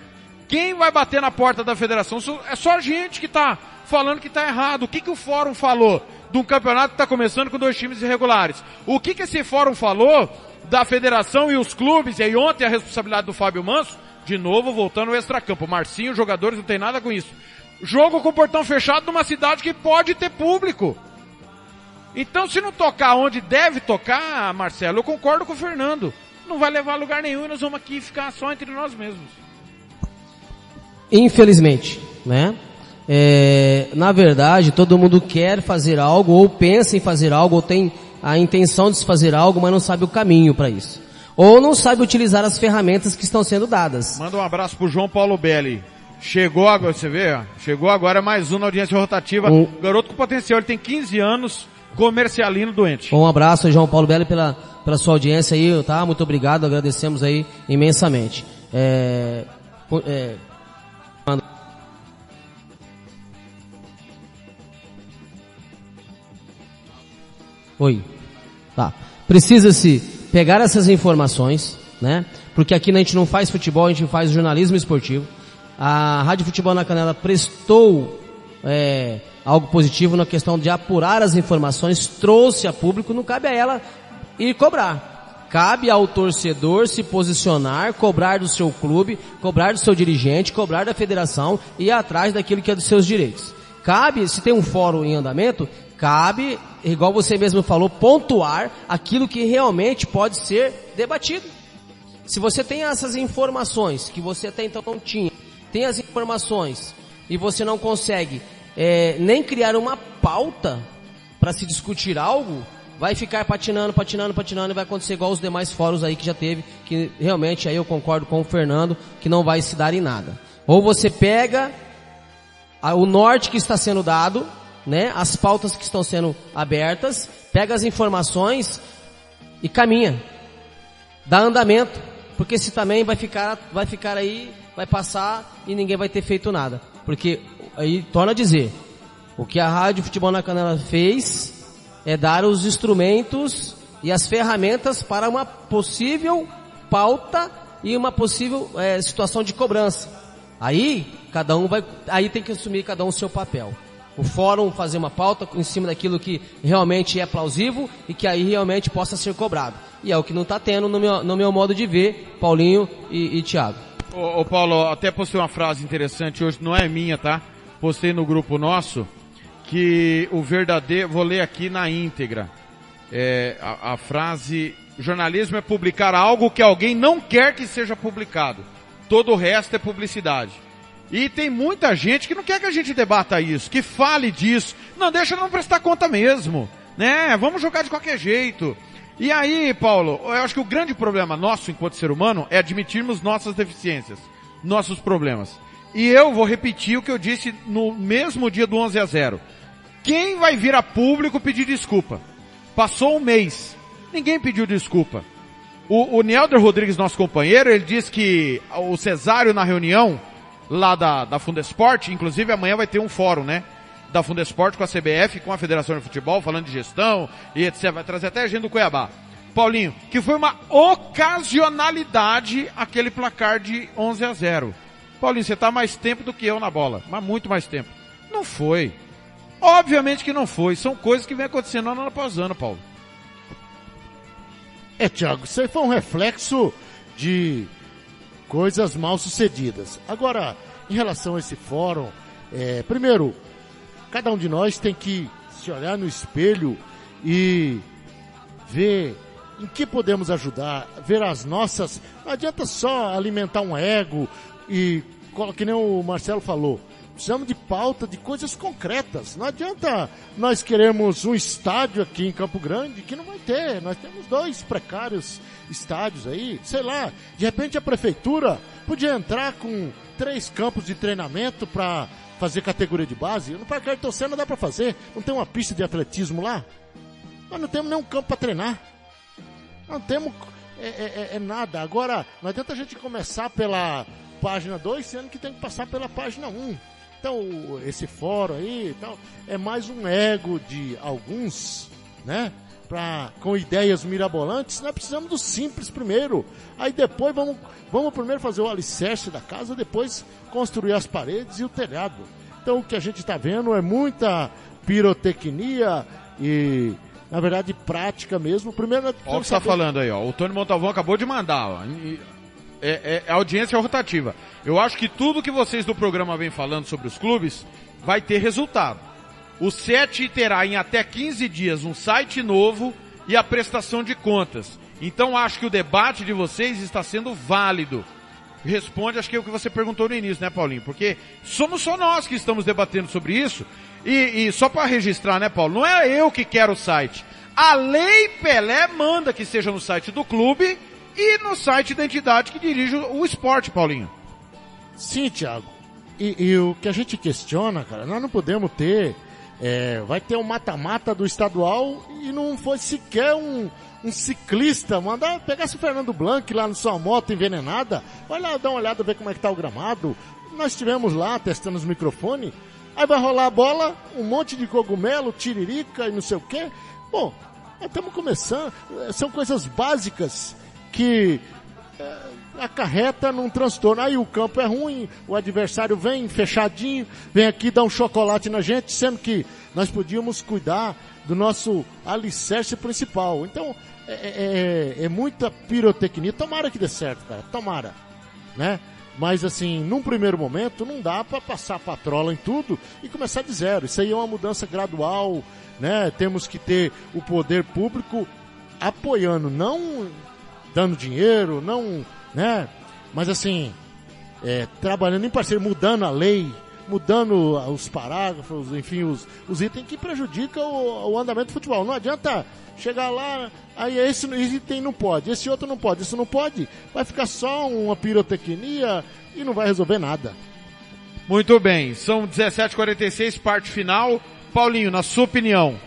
Quem vai bater na porta da federação é só a gente que está falando que está errado. O que, que o fórum falou de um campeonato que está começando com dois times irregulares? O que, que esse fórum falou da federação e os clubes? E aí ontem a responsabilidade do Fábio Manso, de novo voltando ao extracampo. Marcinho, jogadores não tem nada com isso. Jogo com portão fechado numa cidade que pode ter público. Então se não tocar onde deve tocar, Marcelo, eu concordo com o Fernando. Não vai levar a lugar nenhum e nós vamos aqui ficar só entre nós mesmos. Infelizmente, né? É, na verdade, todo mundo quer fazer algo, ou pensa em fazer algo, ou tem a intenção de se fazer algo, mas não sabe o caminho para isso. Ou não sabe utilizar as ferramentas que estão sendo dadas. Manda um abraço pro João Paulo Belli. Chegou agora, você vê, chegou agora mais um na audiência rotativa. Um- Garoto com potencial, ele tem 15 anos, comercialino doente. Um abraço João Paulo Belli, pela, pela sua audiência aí, tá? Muito obrigado, agradecemos aí imensamente. É, é, Oi. Tá. Precisa-se pegar essas informações, né? Porque aqui a gente não faz futebol, a gente faz jornalismo esportivo. A Rádio Futebol na Canela prestou é, algo positivo na questão de apurar as informações, trouxe a público, não cabe a ela ir cobrar. Cabe ao torcedor se posicionar, cobrar do seu clube, cobrar do seu dirigente, cobrar da federação e ir atrás daquilo que é dos seus direitos. Cabe, se tem um fórum em andamento, cabe, igual você mesmo falou, pontuar aquilo que realmente pode ser debatido. Se você tem essas informações que você até então não tinha, tem as informações e você não consegue é, nem criar uma pauta para se discutir algo, vai ficar patinando, patinando, patinando e vai acontecer igual os demais fóruns aí que já teve, que realmente aí eu concordo com o Fernando, que não vai se dar em nada. Ou você pega o norte que está sendo dado, né, as pautas que estão sendo abertas, pega as informações e caminha. Dá andamento, porque se também vai ficar, vai ficar aí, vai passar e ninguém vai ter feito nada. Porque aí torna a dizer, o que a Rádio Futebol na Canela fez é dar os instrumentos e as ferramentas para uma possível pauta e uma possível eh, situação de cobrança. Aí, cada um vai, aí tem que assumir cada um o seu papel. O fórum fazer uma pauta em cima daquilo que realmente é plausível e que aí realmente possa ser cobrado. E é o que não está tendo no meu, no meu modo de ver, Paulinho e, e Thiago. Ô, ô, Paulo, até postei uma frase interessante hoje, não é minha, tá? Postei no grupo nosso, que o verdadeiro, vou ler aqui na íntegra. É, a, a frase, jornalismo é publicar algo que alguém não quer que seja publicado. Todo o resto é publicidade. E tem muita gente que não quer que a gente debata isso, que fale disso. Não, deixa não prestar conta mesmo. Né? Vamos jogar de qualquer jeito. E aí, Paulo, eu acho que o grande problema nosso enquanto ser humano é admitirmos nossas deficiências, nossos problemas. E eu vou repetir o que eu disse no mesmo dia do 11 a 0. Quem vai vir a público pedir desculpa? Passou um mês. Ninguém pediu desculpa. O, o Rodrigues, nosso companheiro, ele disse que o Cesário na reunião lá da, da Fundesport, inclusive amanhã vai ter um fórum, né? Da Fundesport com a CBF, com a Federação de Futebol, falando de gestão e etc. Vai trazer até a gente do Cuiabá. Paulinho, que foi uma ocasionalidade aquele placar de 11 a 0. Paulinho, você tá mais tempo do que eu na bola, mas muito mais tempo. Não foi. Obviamente que não foi. São coisas que vem acontecendo ano após ano, Paulo. É, Thiago, isso aí foi um reflexo de coisas mal sucedidas. Agora, em relação a esse fórum, é, primeiro, cada um de nós tem que se olhar no espelho e ver em que podemos ajudar, ver as nossas. Não adianta só alimentar um ego e, que nem o Marcelo falou, precisamos de pauta de coisas concretas. Não adianta nós queremos um estádio aqui em Campo Grande que não vai ter. Nós temos dois precários estádios aí, sei lá. De repente a prefeitura podia entrar com três campos de treinamento para fazer categoria de base. No Parque Ayrton Senna dá para fazer. Não tem uma pista de atletismo lá? Nós não temos nenhum campo para treinar. Não temos é, é- é- é nada. Agora, não adianta a gente começar pela página 2, sendo que tem que passar pela página 1. Um. Então, esse fórum aí e tal, é mais um ego de alguns, né? Pra, com ideias mirabolantes, nós precisamos do simples primeiro. Aí depois vamos, vamos primeiro fazer o alicerce da casa, depois construir as paredes e o telhado. Então o que a gente está vendo é muita pirotecnia e, na verdade, prática mesmo. Primeiro, Olha o que você tá saber- falando aí, ó. O Tony Montalvão acabou de mandar, ó. E- É, é, a audiência rotativa. Eu acho que tudo que vocês do programa vêm falando sobre os clubes vai ter resultado. O SET terá em até 15 dias um site novo e a prestação de contas. Então acho que o debate de vocês está sendo válido. Responde, acho que é o que você perguntou no início, né, Paulinho? Porque somos só nós que estamos debatendo sobre isso. E, e só para registrar, né, Paulo? Não é eu que quero o site. A lei Pelé manda que seja no site do clube e no site da entidade que dirige o esporte, Paulinho. Sim, Thiago. E, e o que a gente questiona, cara, nós não podemos ter. É, vai ter um mata-mata do estadual e não foi sequer um, um ciclista mandar pegasse o Fernando Blanc lá na sua moto envenenada. Vai lá dar uma olhada ver como é que tá o gramado. Nós estivemos lá testando os microfones. Aí vai rolar a bola, um monte de cogumelo, tiririca e não sei o quê. Bom, estamos começando. São coisas básicas que é, acarreta num transtorno. Aí o campo é ruim, o adversário vem fechadinho, vem aqui dar um chocolate na gente, sendo que nós podíamos cuidar do nosso alicerce principal. Então, é, é, é, é muita pirotecnia. Tomara que dê certo, cara. Tomara. Né? Mas assim, num primeiro momento, não dá para passar patrola em tudo e começar de zero. Isso aí é uma mudança gradual, né? Temos que ter o poder público apoiando, não dando dinheiro, não, né? Mas assim, é, trabalhando em parceria, mudando a lei, mudando os parágrafos, enfim, os, os itens que prejudicam o, o andamento do futebol. Não adianta chegar lá, aí esse item não pode, esse outro não pode, isso não pode. Vai ficar só uma pirotecnia e não vai resolver nada. Muito bem, são 17h46, parte final. Paulinho, na sua opinião,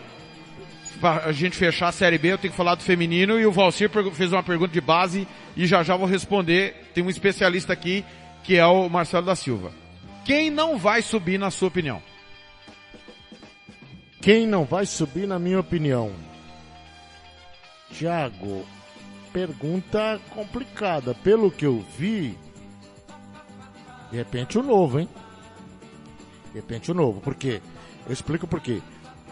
para a gente fechar a Série B, eu tenho que falar do feminino e o Valcir fez uma pergunta de base e já já vou responder. Tem um especialista aqui que é o Marcelo da Silva. Quem não vai subir na sua opinião? Quem não vai subir na minha opinião? Tiago, pergunta complicada. Pelo que eu vi, de repente o novo, hein? De repente o novo. Por quê? Eu explico por quê.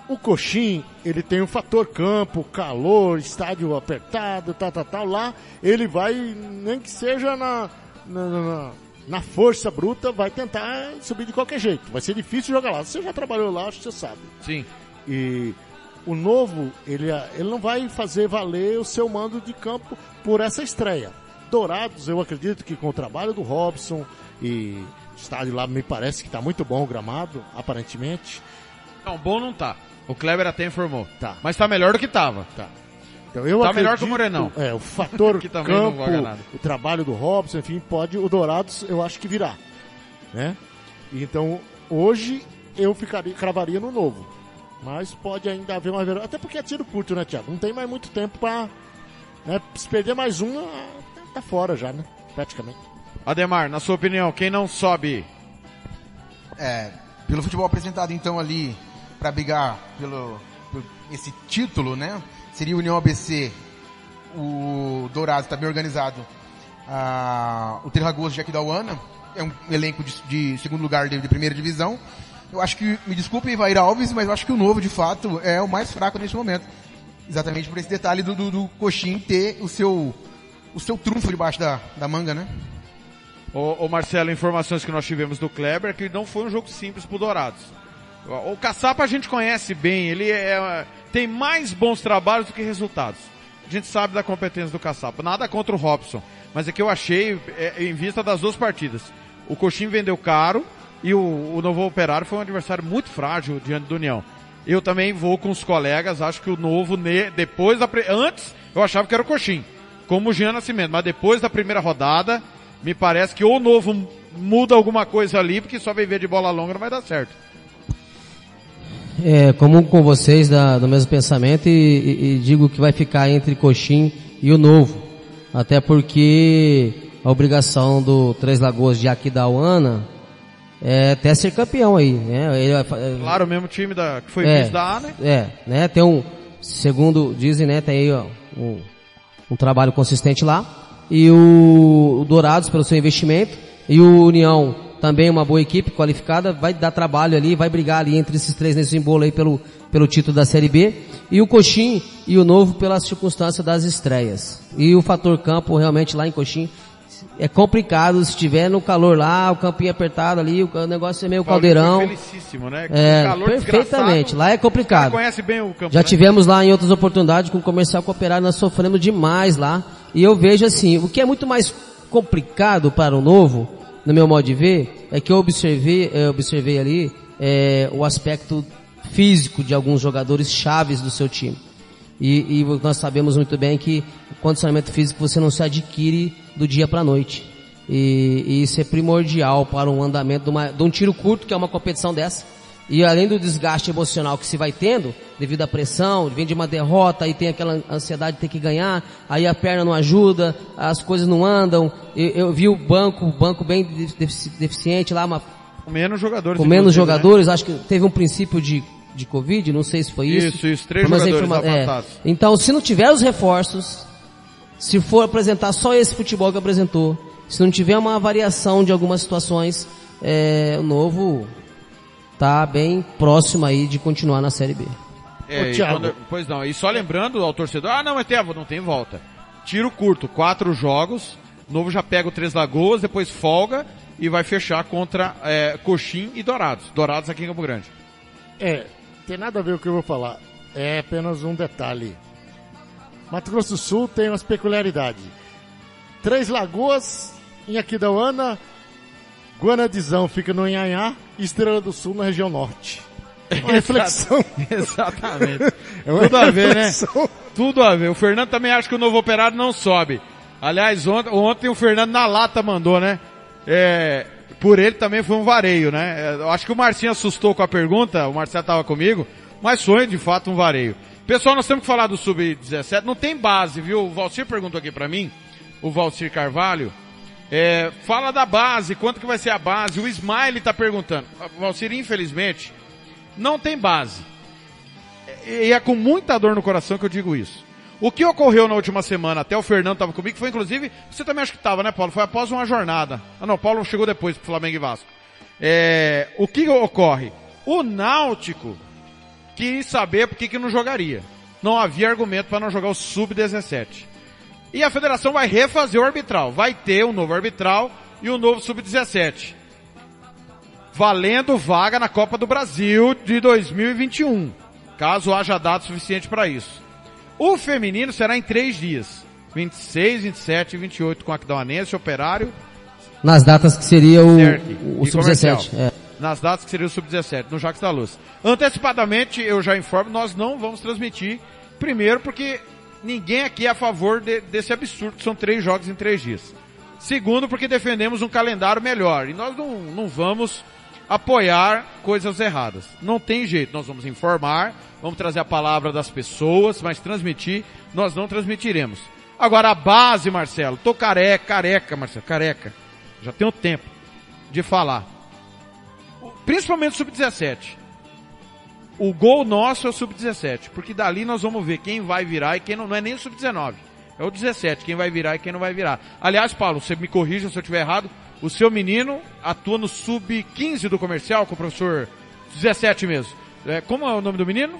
O Coxim, ele tem o um fator campo, calor, estádio apertado, tal, tal, tal. Lá, ele vai, nem que seja na, na, na, na força bruta, vai tentar subir de qualquer jeito. Vai ser difícil jogar lá. Você já trabalhou lá, acho que você sabe. Sim. E o novo, ele, ele não vai fazer valer o seu mando de campo por essa estreia. Dourados, eu acredito que com o trabalho do Robson e o estádio lá me parece que está muito bom o gramado, aparentemente. Não, bom não tá. O Kleber até informou. Tá. Mas tá melhor do que tava. Tá. Então, eu tá acredito, melhor que o Morenão. É, o fator que também campo, não nada. o trabalho do Robson, enfim, pode, o Dourados eu acho que virá. Né? Então, hoje eu ficaria, cravaria no novo. Mas pode ainda haver uma Até porque é tiro curto, né, Tiago? Não tem mais muito tempo pra. Né, se perder mais um, tá fora já, né? Praticamente. Ademar, na sua opinião, quem não sobe? É, pelo futebol apresentado então ali para brigar pelo, por esse título, né? Seria União ABC, o Dourado está bem organizado, ah, o Terragoso de Aquidauana, é um elenco de, de segundo lugar de, de, primeira divisão. Eu acho que, me desculpe, Ivair Alves, mas eu acho que o novo, de fato, é o mais fraco nesse momento. Exatamente por esse detalhe do, do, do Coxim ter o seu, o seu trunfo debaixo da, da manga, né? Ô, ô, Marcelo, informações que nós tivemos do Kleber que não foi um jogo simples pro Dourados. O Caçapa a gente conhece bem, ele é, tem mais bons trabalhos do que resultados. A gente sabe da competência do Caçapa. Nada contra o Robson, mas é que eu achei, é, em vista das duas partidas, o Coxim vendeu caro e o, o Novo Operário foi um adversário muito frágil diante do União. Eu também vou com os colegas, acho que o Novo, depois da, antes eu achava que era o Coxim, como o Jean Nascimento, mas depois da primeira rodada, me parece que ou o Novo muda alguma coisa ali, porque só viver de bola longa não vai dar certo. É, comum com vocês da, do mesmo pensamento e, e, e, digo que vai ficar entre Coxim e o Novo. Até porque a obrigação do Três Lagoas de Aquidauana é até ser campeão aí, né? Ele, é, claro, o mesmo time da, que foi é, vice da A, né? É, né? Tem um, segundo dizem, né? Tem aí ó, um, um trabalho consistente lá. E o, o Dourados pelo seu investimento e o União também uma boa equipe qualificada, vai dar trabalho ali, vai brigar ali entre esses três nesse embolo aí pelo, pelo título da Série B. E o Coxim e o Novo pela circunstância das estreias. E o fator campo realmente lá em Coxim é complicado se tiver no calor lá, o campinho apertado ali, o negócio é meio caldeirão. Felicíssimo, né? É, perfeitamente. Lá é complicado. conhece bem o campo, Já né? tivemos lá em outras oportunidades com o comercial cooperado, nós sofremos demais lá. E eu vejo assim, o que é muito mais complicado para o novo, no meu modo de ver, é que eu observei, eu observei ali é, o aspecto físico de alguns jogadores chaves do seu time. E, e nós sabemos muito bem que o condicionamento físico você não se adquire do dia para a noite. E, e isso é primordial para um andamento de, uma, de um tiro curto, que é uma competição dessa. E além do desgaste emocional que se vai tendo, devido à pressão, vem de uma derrota e tem aquela ansiedade de ter que ganhar, aí a perna não ajuda, as coisas não andam. Eu, eu vi o banco, o banco bem defici- deficiente lá, uma, Com menos jogadores. com menos né? jogadores, acho que teve um princípio de, de Covid, não sei se foi isso. Isso, isso, três Mas jogadores é. afastados. Então, se não tiver os reforços, se for apresentar só esse futebol que apresentou, se não tiver uma variação de algumas situações, é, o novo tá bem próximo aí de continuar na Série B. É, Ô, quando- pois não, e só lembrando ao torcedor, ah não, mas tem, não tem volta. Tiro curto, quatro jogos, Novo já pega o Três Lagoas, depois folga e vai fechar contra é, Coxim e Dourados. Dourados aqui em Campo Grande. É, tem nada a ver com o que eu vou falar. É apenas um detalhe. Mato Grosso do Sul tem umas peculiaridades. Três Lagoas em Aquidauana, Guanadizão fica no Inhanhá e Estrela do Sul na região norte. Uma reflexão. Exatamente. É uma Tudo a ver, né? reflexão. Tudo a ver. O Fernando também acha que o novo operário não sobe. Aliás, ontem, ontem o Fernando na lata mandou, né? É, por ele também foi um vareio, né? É, eu acho que o Marcinho assustou com a pergunta, o Marcelo estava comigo, mas foi de fato um vareio. Pessoal, nós temos que falar do Sub-17, não tem base, viu? O Valcir perguntou aqui pra mim, o Valcir Carvalho, é, fala da base, quanto que vai ser a base? O Smile tá perguntando. Valcir, infelizmente, não tem base. E é com muita dor no coração que eu digo isso. O que ocorreu na última semana, até o Fernando estava comigo, foi inclusive, você também acho que estava, né, Paulo? Foi após uma jornada. Ah, não, Paulo chegou depois pro Flamengo e Vasco. É, o que ocorre? O Náutico quis saber por que que não jogaria. Não havia argumento para não jogar o Sub-17. E a federação vai refazer o arbitral. Vai ter um novo arbitral e um novo Sub-17. Valendo vaga na Copa do Brasil de 2021. Caso haja dado suficiente para isso. O feminino será em três dias. 26, 27 e 28 com Aquidauanense, Operário Nas datas que seria o, o e Comercial. Sub-17. É. Nas datas que seria o Sub-17, no Jacques da Luz. Antecipadamente, eu já informo, nós não vamos transmitir. Primeiro, porque ninguém aqui é a favor de- desse absurdo, são três jogos em três dias. Segundo, porque defendemos um calendário melhor. E nós não, não vamos apoiar coisas erradas. Não tem jeito. Nós vamos informar, vamos trazer a palavra das pessoas, mas transmitir, nós não transmitiremos. Agora, a base, Marcelo, tô careca, careca, Marcelo, careca. Já tenho tempo de falar principalmente o sub-17. O gol nosso é o sub-17, porque dali nós vamos ver quem vai virar e quem não, não é nem o sub-19. É o 17, quem vai virar e quem não vai virar. Aliás, Paulo, você me corrija se eu estiver errado, o seu menino atua no sub-15 do comercial com o professor 17 mesmo. É, como é o nome do menino?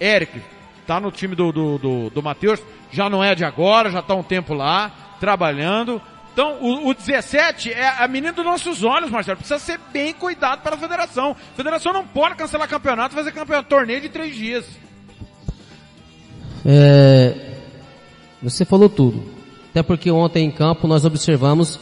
Eric. Tá no time do, do, do, do Matheus, já não é de agora, já tá um tempo lá, trabalhando. Então, o, o 17 é a menina dos nossos olhos, Marcelo. Precisa ser bem cuidado pela federação. A federação não pode cancelar campeonato e fazer campeonato, torneio de três dias. É, você falou tudo. Até porque ontem em campo nós observamos,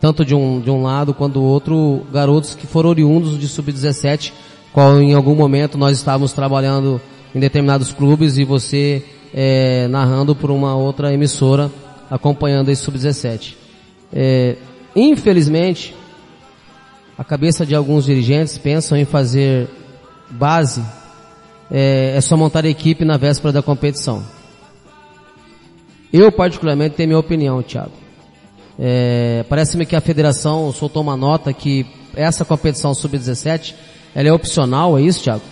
tanto de um, de um lado quanto do outro, garotos que foram oriundos de sub-17, qual em algum momento nós estávamos trabalhando em determinados clubes e você é, narrando por uma outra emissora acompanhando esse sub-17. É, infelizmente, a cabeça de alguns dirigentes pensam em fazer base é, é só montar a equipe na véspera da competição. Eu, particularmente, tenho minha opinião, Thiago. É, Parece-me que a federação soltou uma nota que essa competição sub-17 ela é opcional, é isso, Thiago?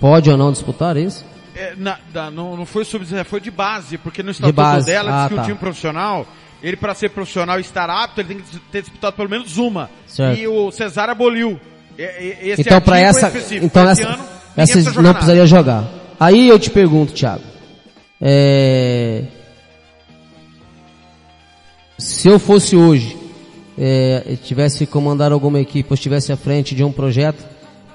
Pode ou não disputar, é isso? É, na- da- não, não foi sub-17, foi de base, porque no estatuto base. dela Ah, diz que tá. o time profissional, ele para ser profissional e estar apto, ele tem que ter disputado pelo menos uma. Certo. E o Cesar aboliu. Esse então, para essa, então ano, essa não nada. precisaria jogar. Aí eu te pergunto, Thiago. É... se eu fosse hoje, é, tivesse que comandar alguma equipe, ou estivesse à frente de um projeto,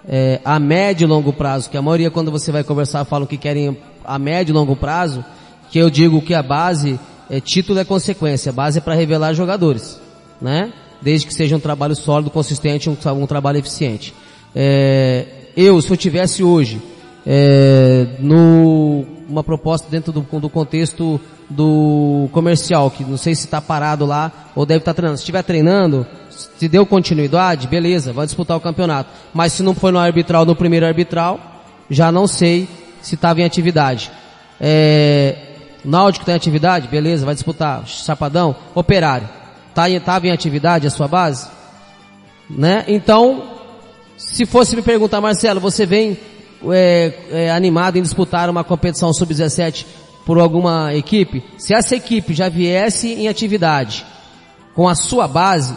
é, a médio e longo prazo, que a maioria quando você vai conversar falam que querem a médio e longo prazo, que eu digo que a base, é, título é consequência, base é para revelar jogadores, né? Desde que seja um trabalho sólido, consistente, um, um trabalho eficiente. É, eu, se eu tivesse hoje, é, no, uma proposta dentro do, do contexto do comercial, que não sei se está parado lá ou deve estar tá treinando. Se estiver treinando, se deu continuidade, beleza, vai disputar o campeonato. Mas se não foi no arbitral, no primeiro arbitral, já não sei se estava em atividade. É, Náutico tem atividade, beleza, vai disputar. Chapadão, operário. Tá, estava em atividade a sua base? Né? Então, se fosse me perguntar, Marcelo, você vem é, é, animado em disputar uma competição sub-17 por alguma equipe, se essa equipe já viesse em atividade com a sua base,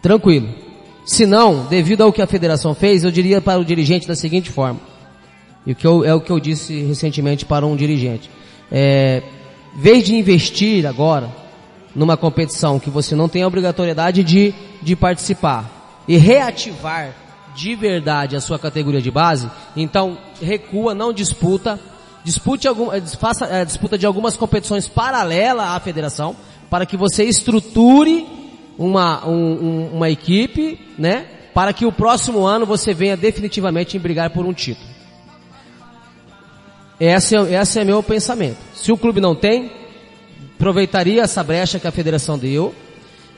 tranquilo. Se não, devido ao que a federação fez, eu diria para o dirigente da seguinte forma, e que eu, é o que eu disse recentemente para um dirigente. É, vez de investir agora numa competição que você não tem a obrigatoriedade de, de participar e reativar de verdade a sua categoria de base, então recua, não disputa, dispute algum, eh, faça eh, disputa de algumas competições paralelas à federação, para que você estruture uma, um, uma equipe, né, para que o próximo ano você venha definitivamente em brigar por um título. Esse é, esse é meu pensamento. Se o clube não tem, aproveitaria essa brecha que a federação deu,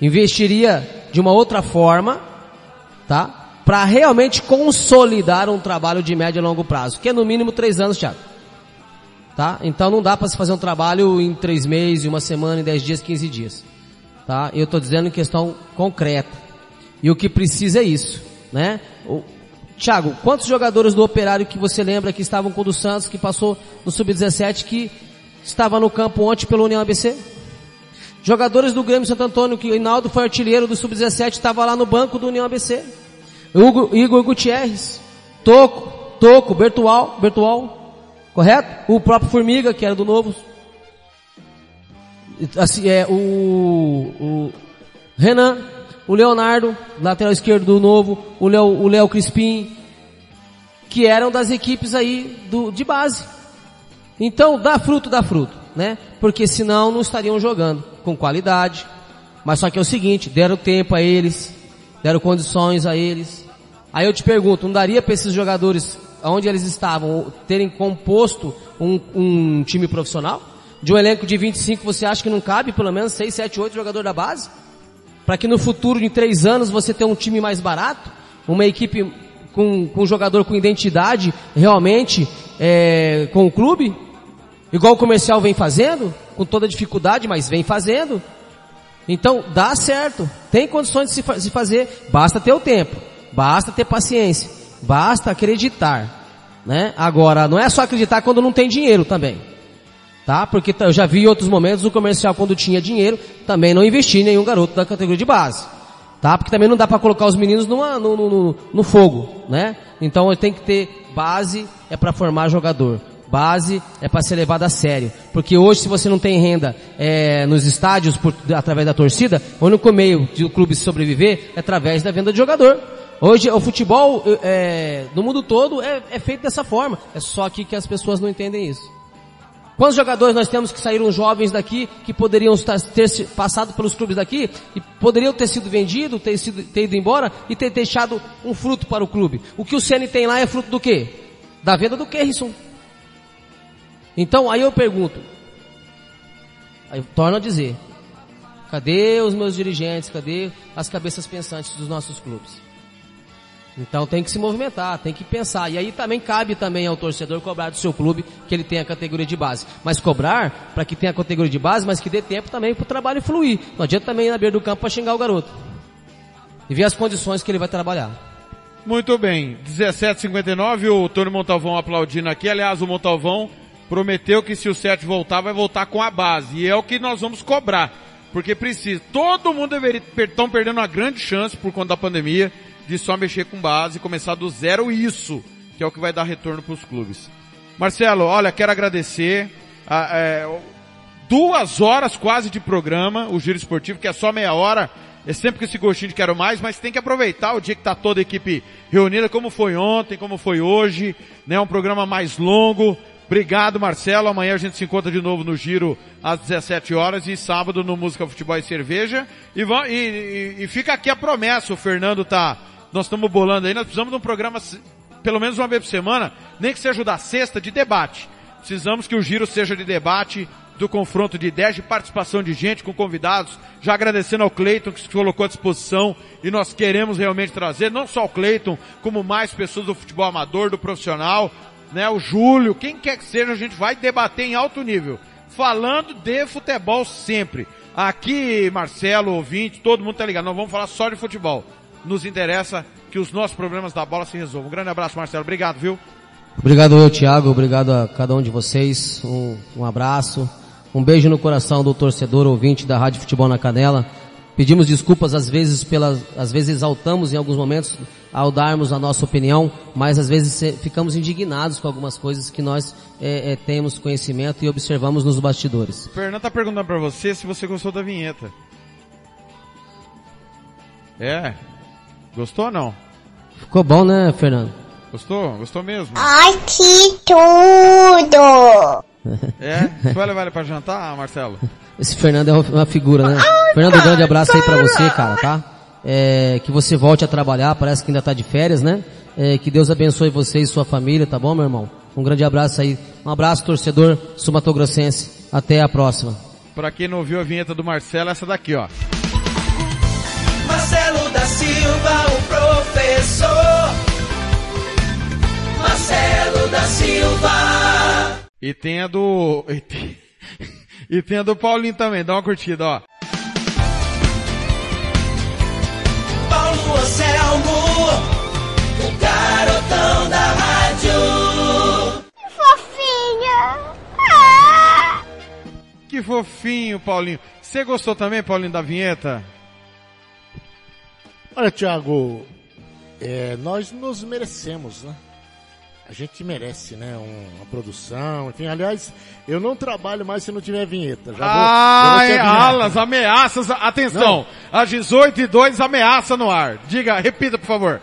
investiria de uma outra forma, tá? para realmente consolidar um trabalho de médio e longo prazo, que é no mínimo três anos, Thiago. Tá? Então não dá para se fazer um trabalho em três meses, uma semana, em dez dias, quinze dias. Tá? Eu estou dizendo em questão concreta. E o que precisa é isso, né? Thiago, quantos jogadores do Operário que você lembra que estavam com o do Santos, que passou no Sub-17, que estava no campo ontem pelo União ABC? Jogadores do Grêmio Santo Antônio, que o Hinaldo foi artilheiro do Sub-17, estava lá no banco do União ABC. Hugo, Igor Gutierrez, Toco, Toco, Bertual, Bertual, correto? O próprio Formiga, que era do Novo. Assim, é, o, o Renan, o Leonardo, lateral esquerdo do Novo, o Léo, o Léo Crispim, que eram das equipes aí do, de base. Então, dá fruto, dá fruto, né? Porque senão não estariam jogando com qualidade. Mas só que é o seguinte, deram tempo a eles, deram condições a eles. Aí eu te pergunto, não daria para esses jogadores, onde eles estavam, terem composto um, um, time profissional? De um elenco de 25, você acha que não cabe pelo menos 6, 7, 8 jogadores da base? Para que no futuro, em 3 anos, você tenha um time mais barato? Uma equipe com, com um jogador com identidade realmente é, com o clube? Igual o comercial vem fazendo, com toda dificuldade, mas vem fazendo. Então, dá certo. Tem condições de se, fa se fazer, basta ter o tempo, basta ter paciência, basta acreditar. Né? Agora, não é só acreditar quando não tem dinheiro também. Tá? Porque eu já vi em outros momentos o comercial quando tinha dinheiro, também não investir nenhum garoto da categoria de base. Tá? Porque também não dá para colocar os meninos numa, no, no, no, fogo, né? Então tem que ter base, é para formar jogador base é para ser levada a sério. Porque hoje, se você não tem renda é, nos estádios por, através da torcida, o único meio de o clube sobreviver é através da venda de jogador. Hoje o futebol é, no mundo todo é, é, feito dessa forma. É só aqui que as pessoas não entendem isso. Quantos jogadores nós temos que saíram jovens daqui que poderiam ter passado pelos clubes daqui e poderiam ter sido vendidos, ter, sido, ter ido embora e ter deixado um fruto para o clube? O que o CN tem lá é fruto do quê? Da venda do Kerrison. Então aí eu pergunto, aí torno a dizer, cadê os meus dirigentes, cadê as cabeças pensantes dos nossos clubes? Então tem que se movimentar, tem que pensar. E aí também cabe também ao torcedor cobrar do seu clube que ele tenha a categoria de base. Mas cobrar para que tenha a categoria de base, mas que dê tempo também para o trabalho fluir. Não adianta também ir na beira do campo para xingar o garoto. E ver as condições que ele vai trabalhar. Muito bem, 17:59 o Tony Montalvão aplaudindo aqui. Aliás, o Montalvão prometeu que se o 7 voltar, vai voltar com a base. E é o que nós vamos cobrar. Porque precisa. Todo mundo deveria, estão perdendo uma grande chance por conta da pandemia de só mexer com base e começar do zero isso, que é o que vai dar retorno para os clubes. Marcelo, olha, quero agradecer. A, é, duas horas quase de programa, o Giro Esportivo, que é só meia hora. É sempre com esse gostinho de quero mais, mas tem que aproveitar o dia que tá toda a equipe reunida, como foi ontem, como foi hoje, né? Um programa mais longo. Obrigado, Marcelo. Amanhã a gente se encontra de novo no Giro às 17 horas e sábado no Música, Futebol e Cerveja. E, e, e- e fica aqui a promessa, o Fernando tá, nós estamos bolando aí, nós precisamos de um programa, pelo menos uma vez por semana, nem que seja o da sexta, de debate. Precisamos que o Giro seja de debate, do confronto de ideias, de participação de gente, com convidados, já agradecendo ao Cleiton que se colocou à disposição e nós queremos realmente trazer, não só o Cleiton, como mais pessoas do futebol amador, do profissional, né, o Júlio, quem quer que seja, a gente vai debater em alto nível, falando de futebol sempre. Aqui, Marcelo, ouvinte, todo mundo tá ligado, não vamos falar só de futebol. Nos interessa que os nossos problemas da bola se resolvam. Um grande abraço, Marcelo, obrigado, viu? Obrigado eu, Thiago. Obrigado a cada um de vocês. Um, um abraço. Um beijo no coração do torcedor ouvinte da Rádio Futebol na Canela. Pedimos desculpas às vezes pelas, às vezes exaltamos em alguns momentos ao darmos a nossa opinião, mas às vezes ficamos indignados com algumas coisas que nós eh, eh, temos conhecimento e observamos nos bastidores. O Fernando tá perguntando pra você se você gostou da vinheta. É? Gostou ou não? Ficou bom, né, Fernando? Gostou? Gostou mesmo? Ai, que tudo! É? Você vai levar ele pra jantar, Marcelo? Esse Fernando é uma- figura, né? Fernando, um grande abraço aí pra você, cara, tá? É, que você volte a trabalhar, parece que ainda tá de férias, né? É, que Deus abençoe você e sua família, tá bom, meu irmão? Um grande abraço aí. Um abraço, torcedor sumatogrossense. Até a próxima. Pra quem não ouviu a vinheta do Marcelo, essa daqui, ó. Marcelo da Silva, o professor. Marcelo da Silva. E tem a do... E tem, e tem a do Paulinho também, dá uma curtida, ó. Paulo Anselmo, o garotão da rádio. Fofinha! Que fofinho, Paulinho. Você gostou também, Paulinho, da vinheta? Olha, Thiago, é, nós nos merecemos, né? A gente merece, né? um- uma produção, enfim. Aliás, eu não trabalho mais se não tiver vinheta. Já vou, já Ai, avisar. alas, ameaças, atenção. Às 18 e 2 ameaça no ar. Diga, repita, por favor.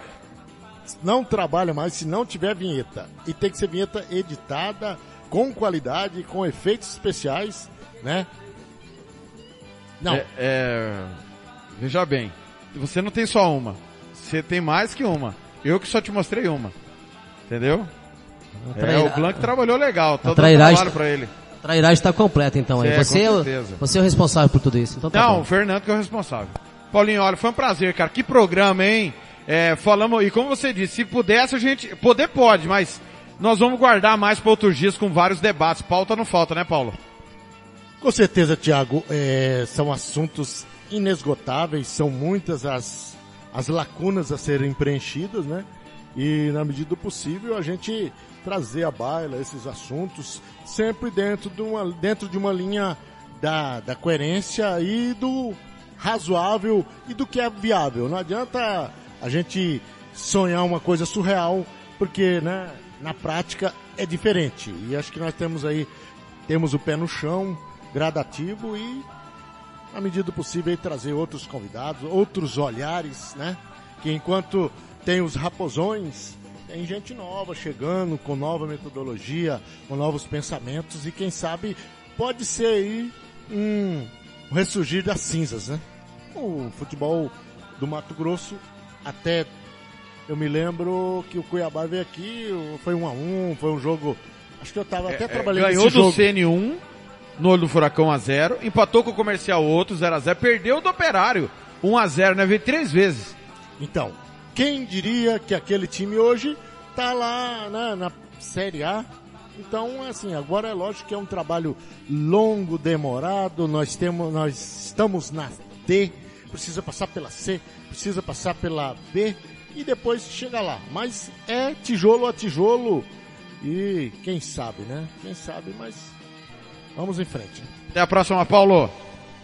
Não trabalho mais se não tiver vinheta. E tem que ser vinheta editada, com qualidade, com efeitos especiais, né? Não. É, é, veja bem, você não tem só uma. Você tem mais que uma. Eu que só te mostrei uma. Entendeu? É, o Blanc trabalhou legal. Dando trairagem, trabalho pra ele. a trairagem está completa então aí. É, com você, é o, certeza. você é o responsável por tudo isso. Então tá Não, bom. o Fernando que é o responsável. Paulinho, olha, foi um prazer, cara. Que programa, hein? É, falamos, e como você disse, se pudesse a gente, poder pode, mas nós vamos guardar mais para outros dias com vários debates. Pauta não falta, né, Paulo? Com certeza, Tiago, são assuntos inesgotáveis, são muitas as, as lacunas a serem preenchidas, né? E na medida do possível a gente trazer à baila esses assuntos sempre dentro de uma, dentro de uma linha da, da coerência e do razoável e do que é viável. Não adianta a gente sonhar uma coisa surreal, porque né, na prática é diferente. E acho que nós temos aí, temos o pé no chão, gradativo e, na medida do possível, aí, trazer outros convidados, outros olhares, né? Que enquanto tem os raposões, tem gente nova chegando, com nova metodologia, com novos pensamentos e quem sabe pode ser aí um ressurgir das cinzas, né? O futebol do Mato Grosso até eu me lembro que o Cuiabá veio aqui, foi um a um, foi um jogo. Acho que eu tava até É, trabalhando ganhou do jogo. CN1 no olho do Furacão a 0, empatou com o Comercial outro 0 a 0, perdeu do Operário 1 a 0, né? Veio três vezes. Então, quem diria que aquele time hoje tá lá né, na Série A? Então, assim, agora é lógico que é um trabalho longo, demorado. Nós temos, nós estamos na D, precisa passar pela C, precisa passar pela B e depois chega lá. Mas é tijolo a tijolo e quem sabe, né? Quem sabe, mas vamos em frente. Até a próxima, Paulo.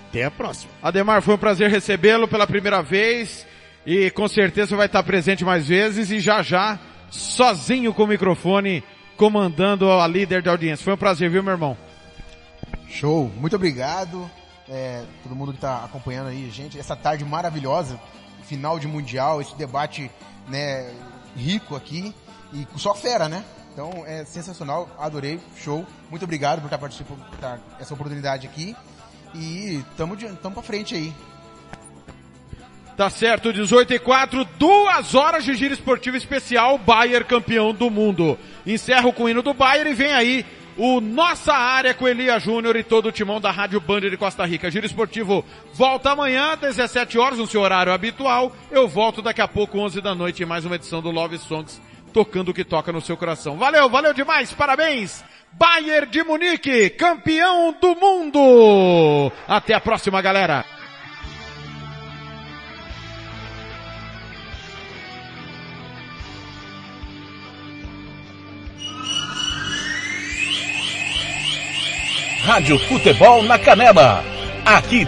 Até a próxima. Ademar, foi um prazer recebê-lo pela primeira vez e com certeza vai estar presente mais vezes e já já, sozinho com o microfone, comandando a líder de audiência. Foi um prazer, viu, meu irmão? Show, muito obrigado. É, todo mundo que está acompanhando aí, gente, essa tarde maravilhosa, final de Mundial, esse debate né, rico aqui, e só fera, né? Então é sensacional, adorei, show. Muito obrigado por estar participando, por estar essa oportunidade aqui. E tamo, de, tamo pra frente aí. Tá certo, 18 e 4, duas horas de giro esportivo especial, Bayern campeão do mundo. Encerro com o hino do Bayern e vem aí o Nossa Área com Elia Júnior e todo o timão da Rádio Band de Costa Rica. Giro esportivo volta amanhã, 17 horas, no seu horário habitual. Eu volto daqui a pouco, 11 da noite, em mais uma edição do Love Songs, tocando o que toca no seu coração. Valeu, valeu demais, parabéns! Bayern de Munique, campeão do mundo! Até a próxima, galera! Rádio Futebol na Canela. Aqui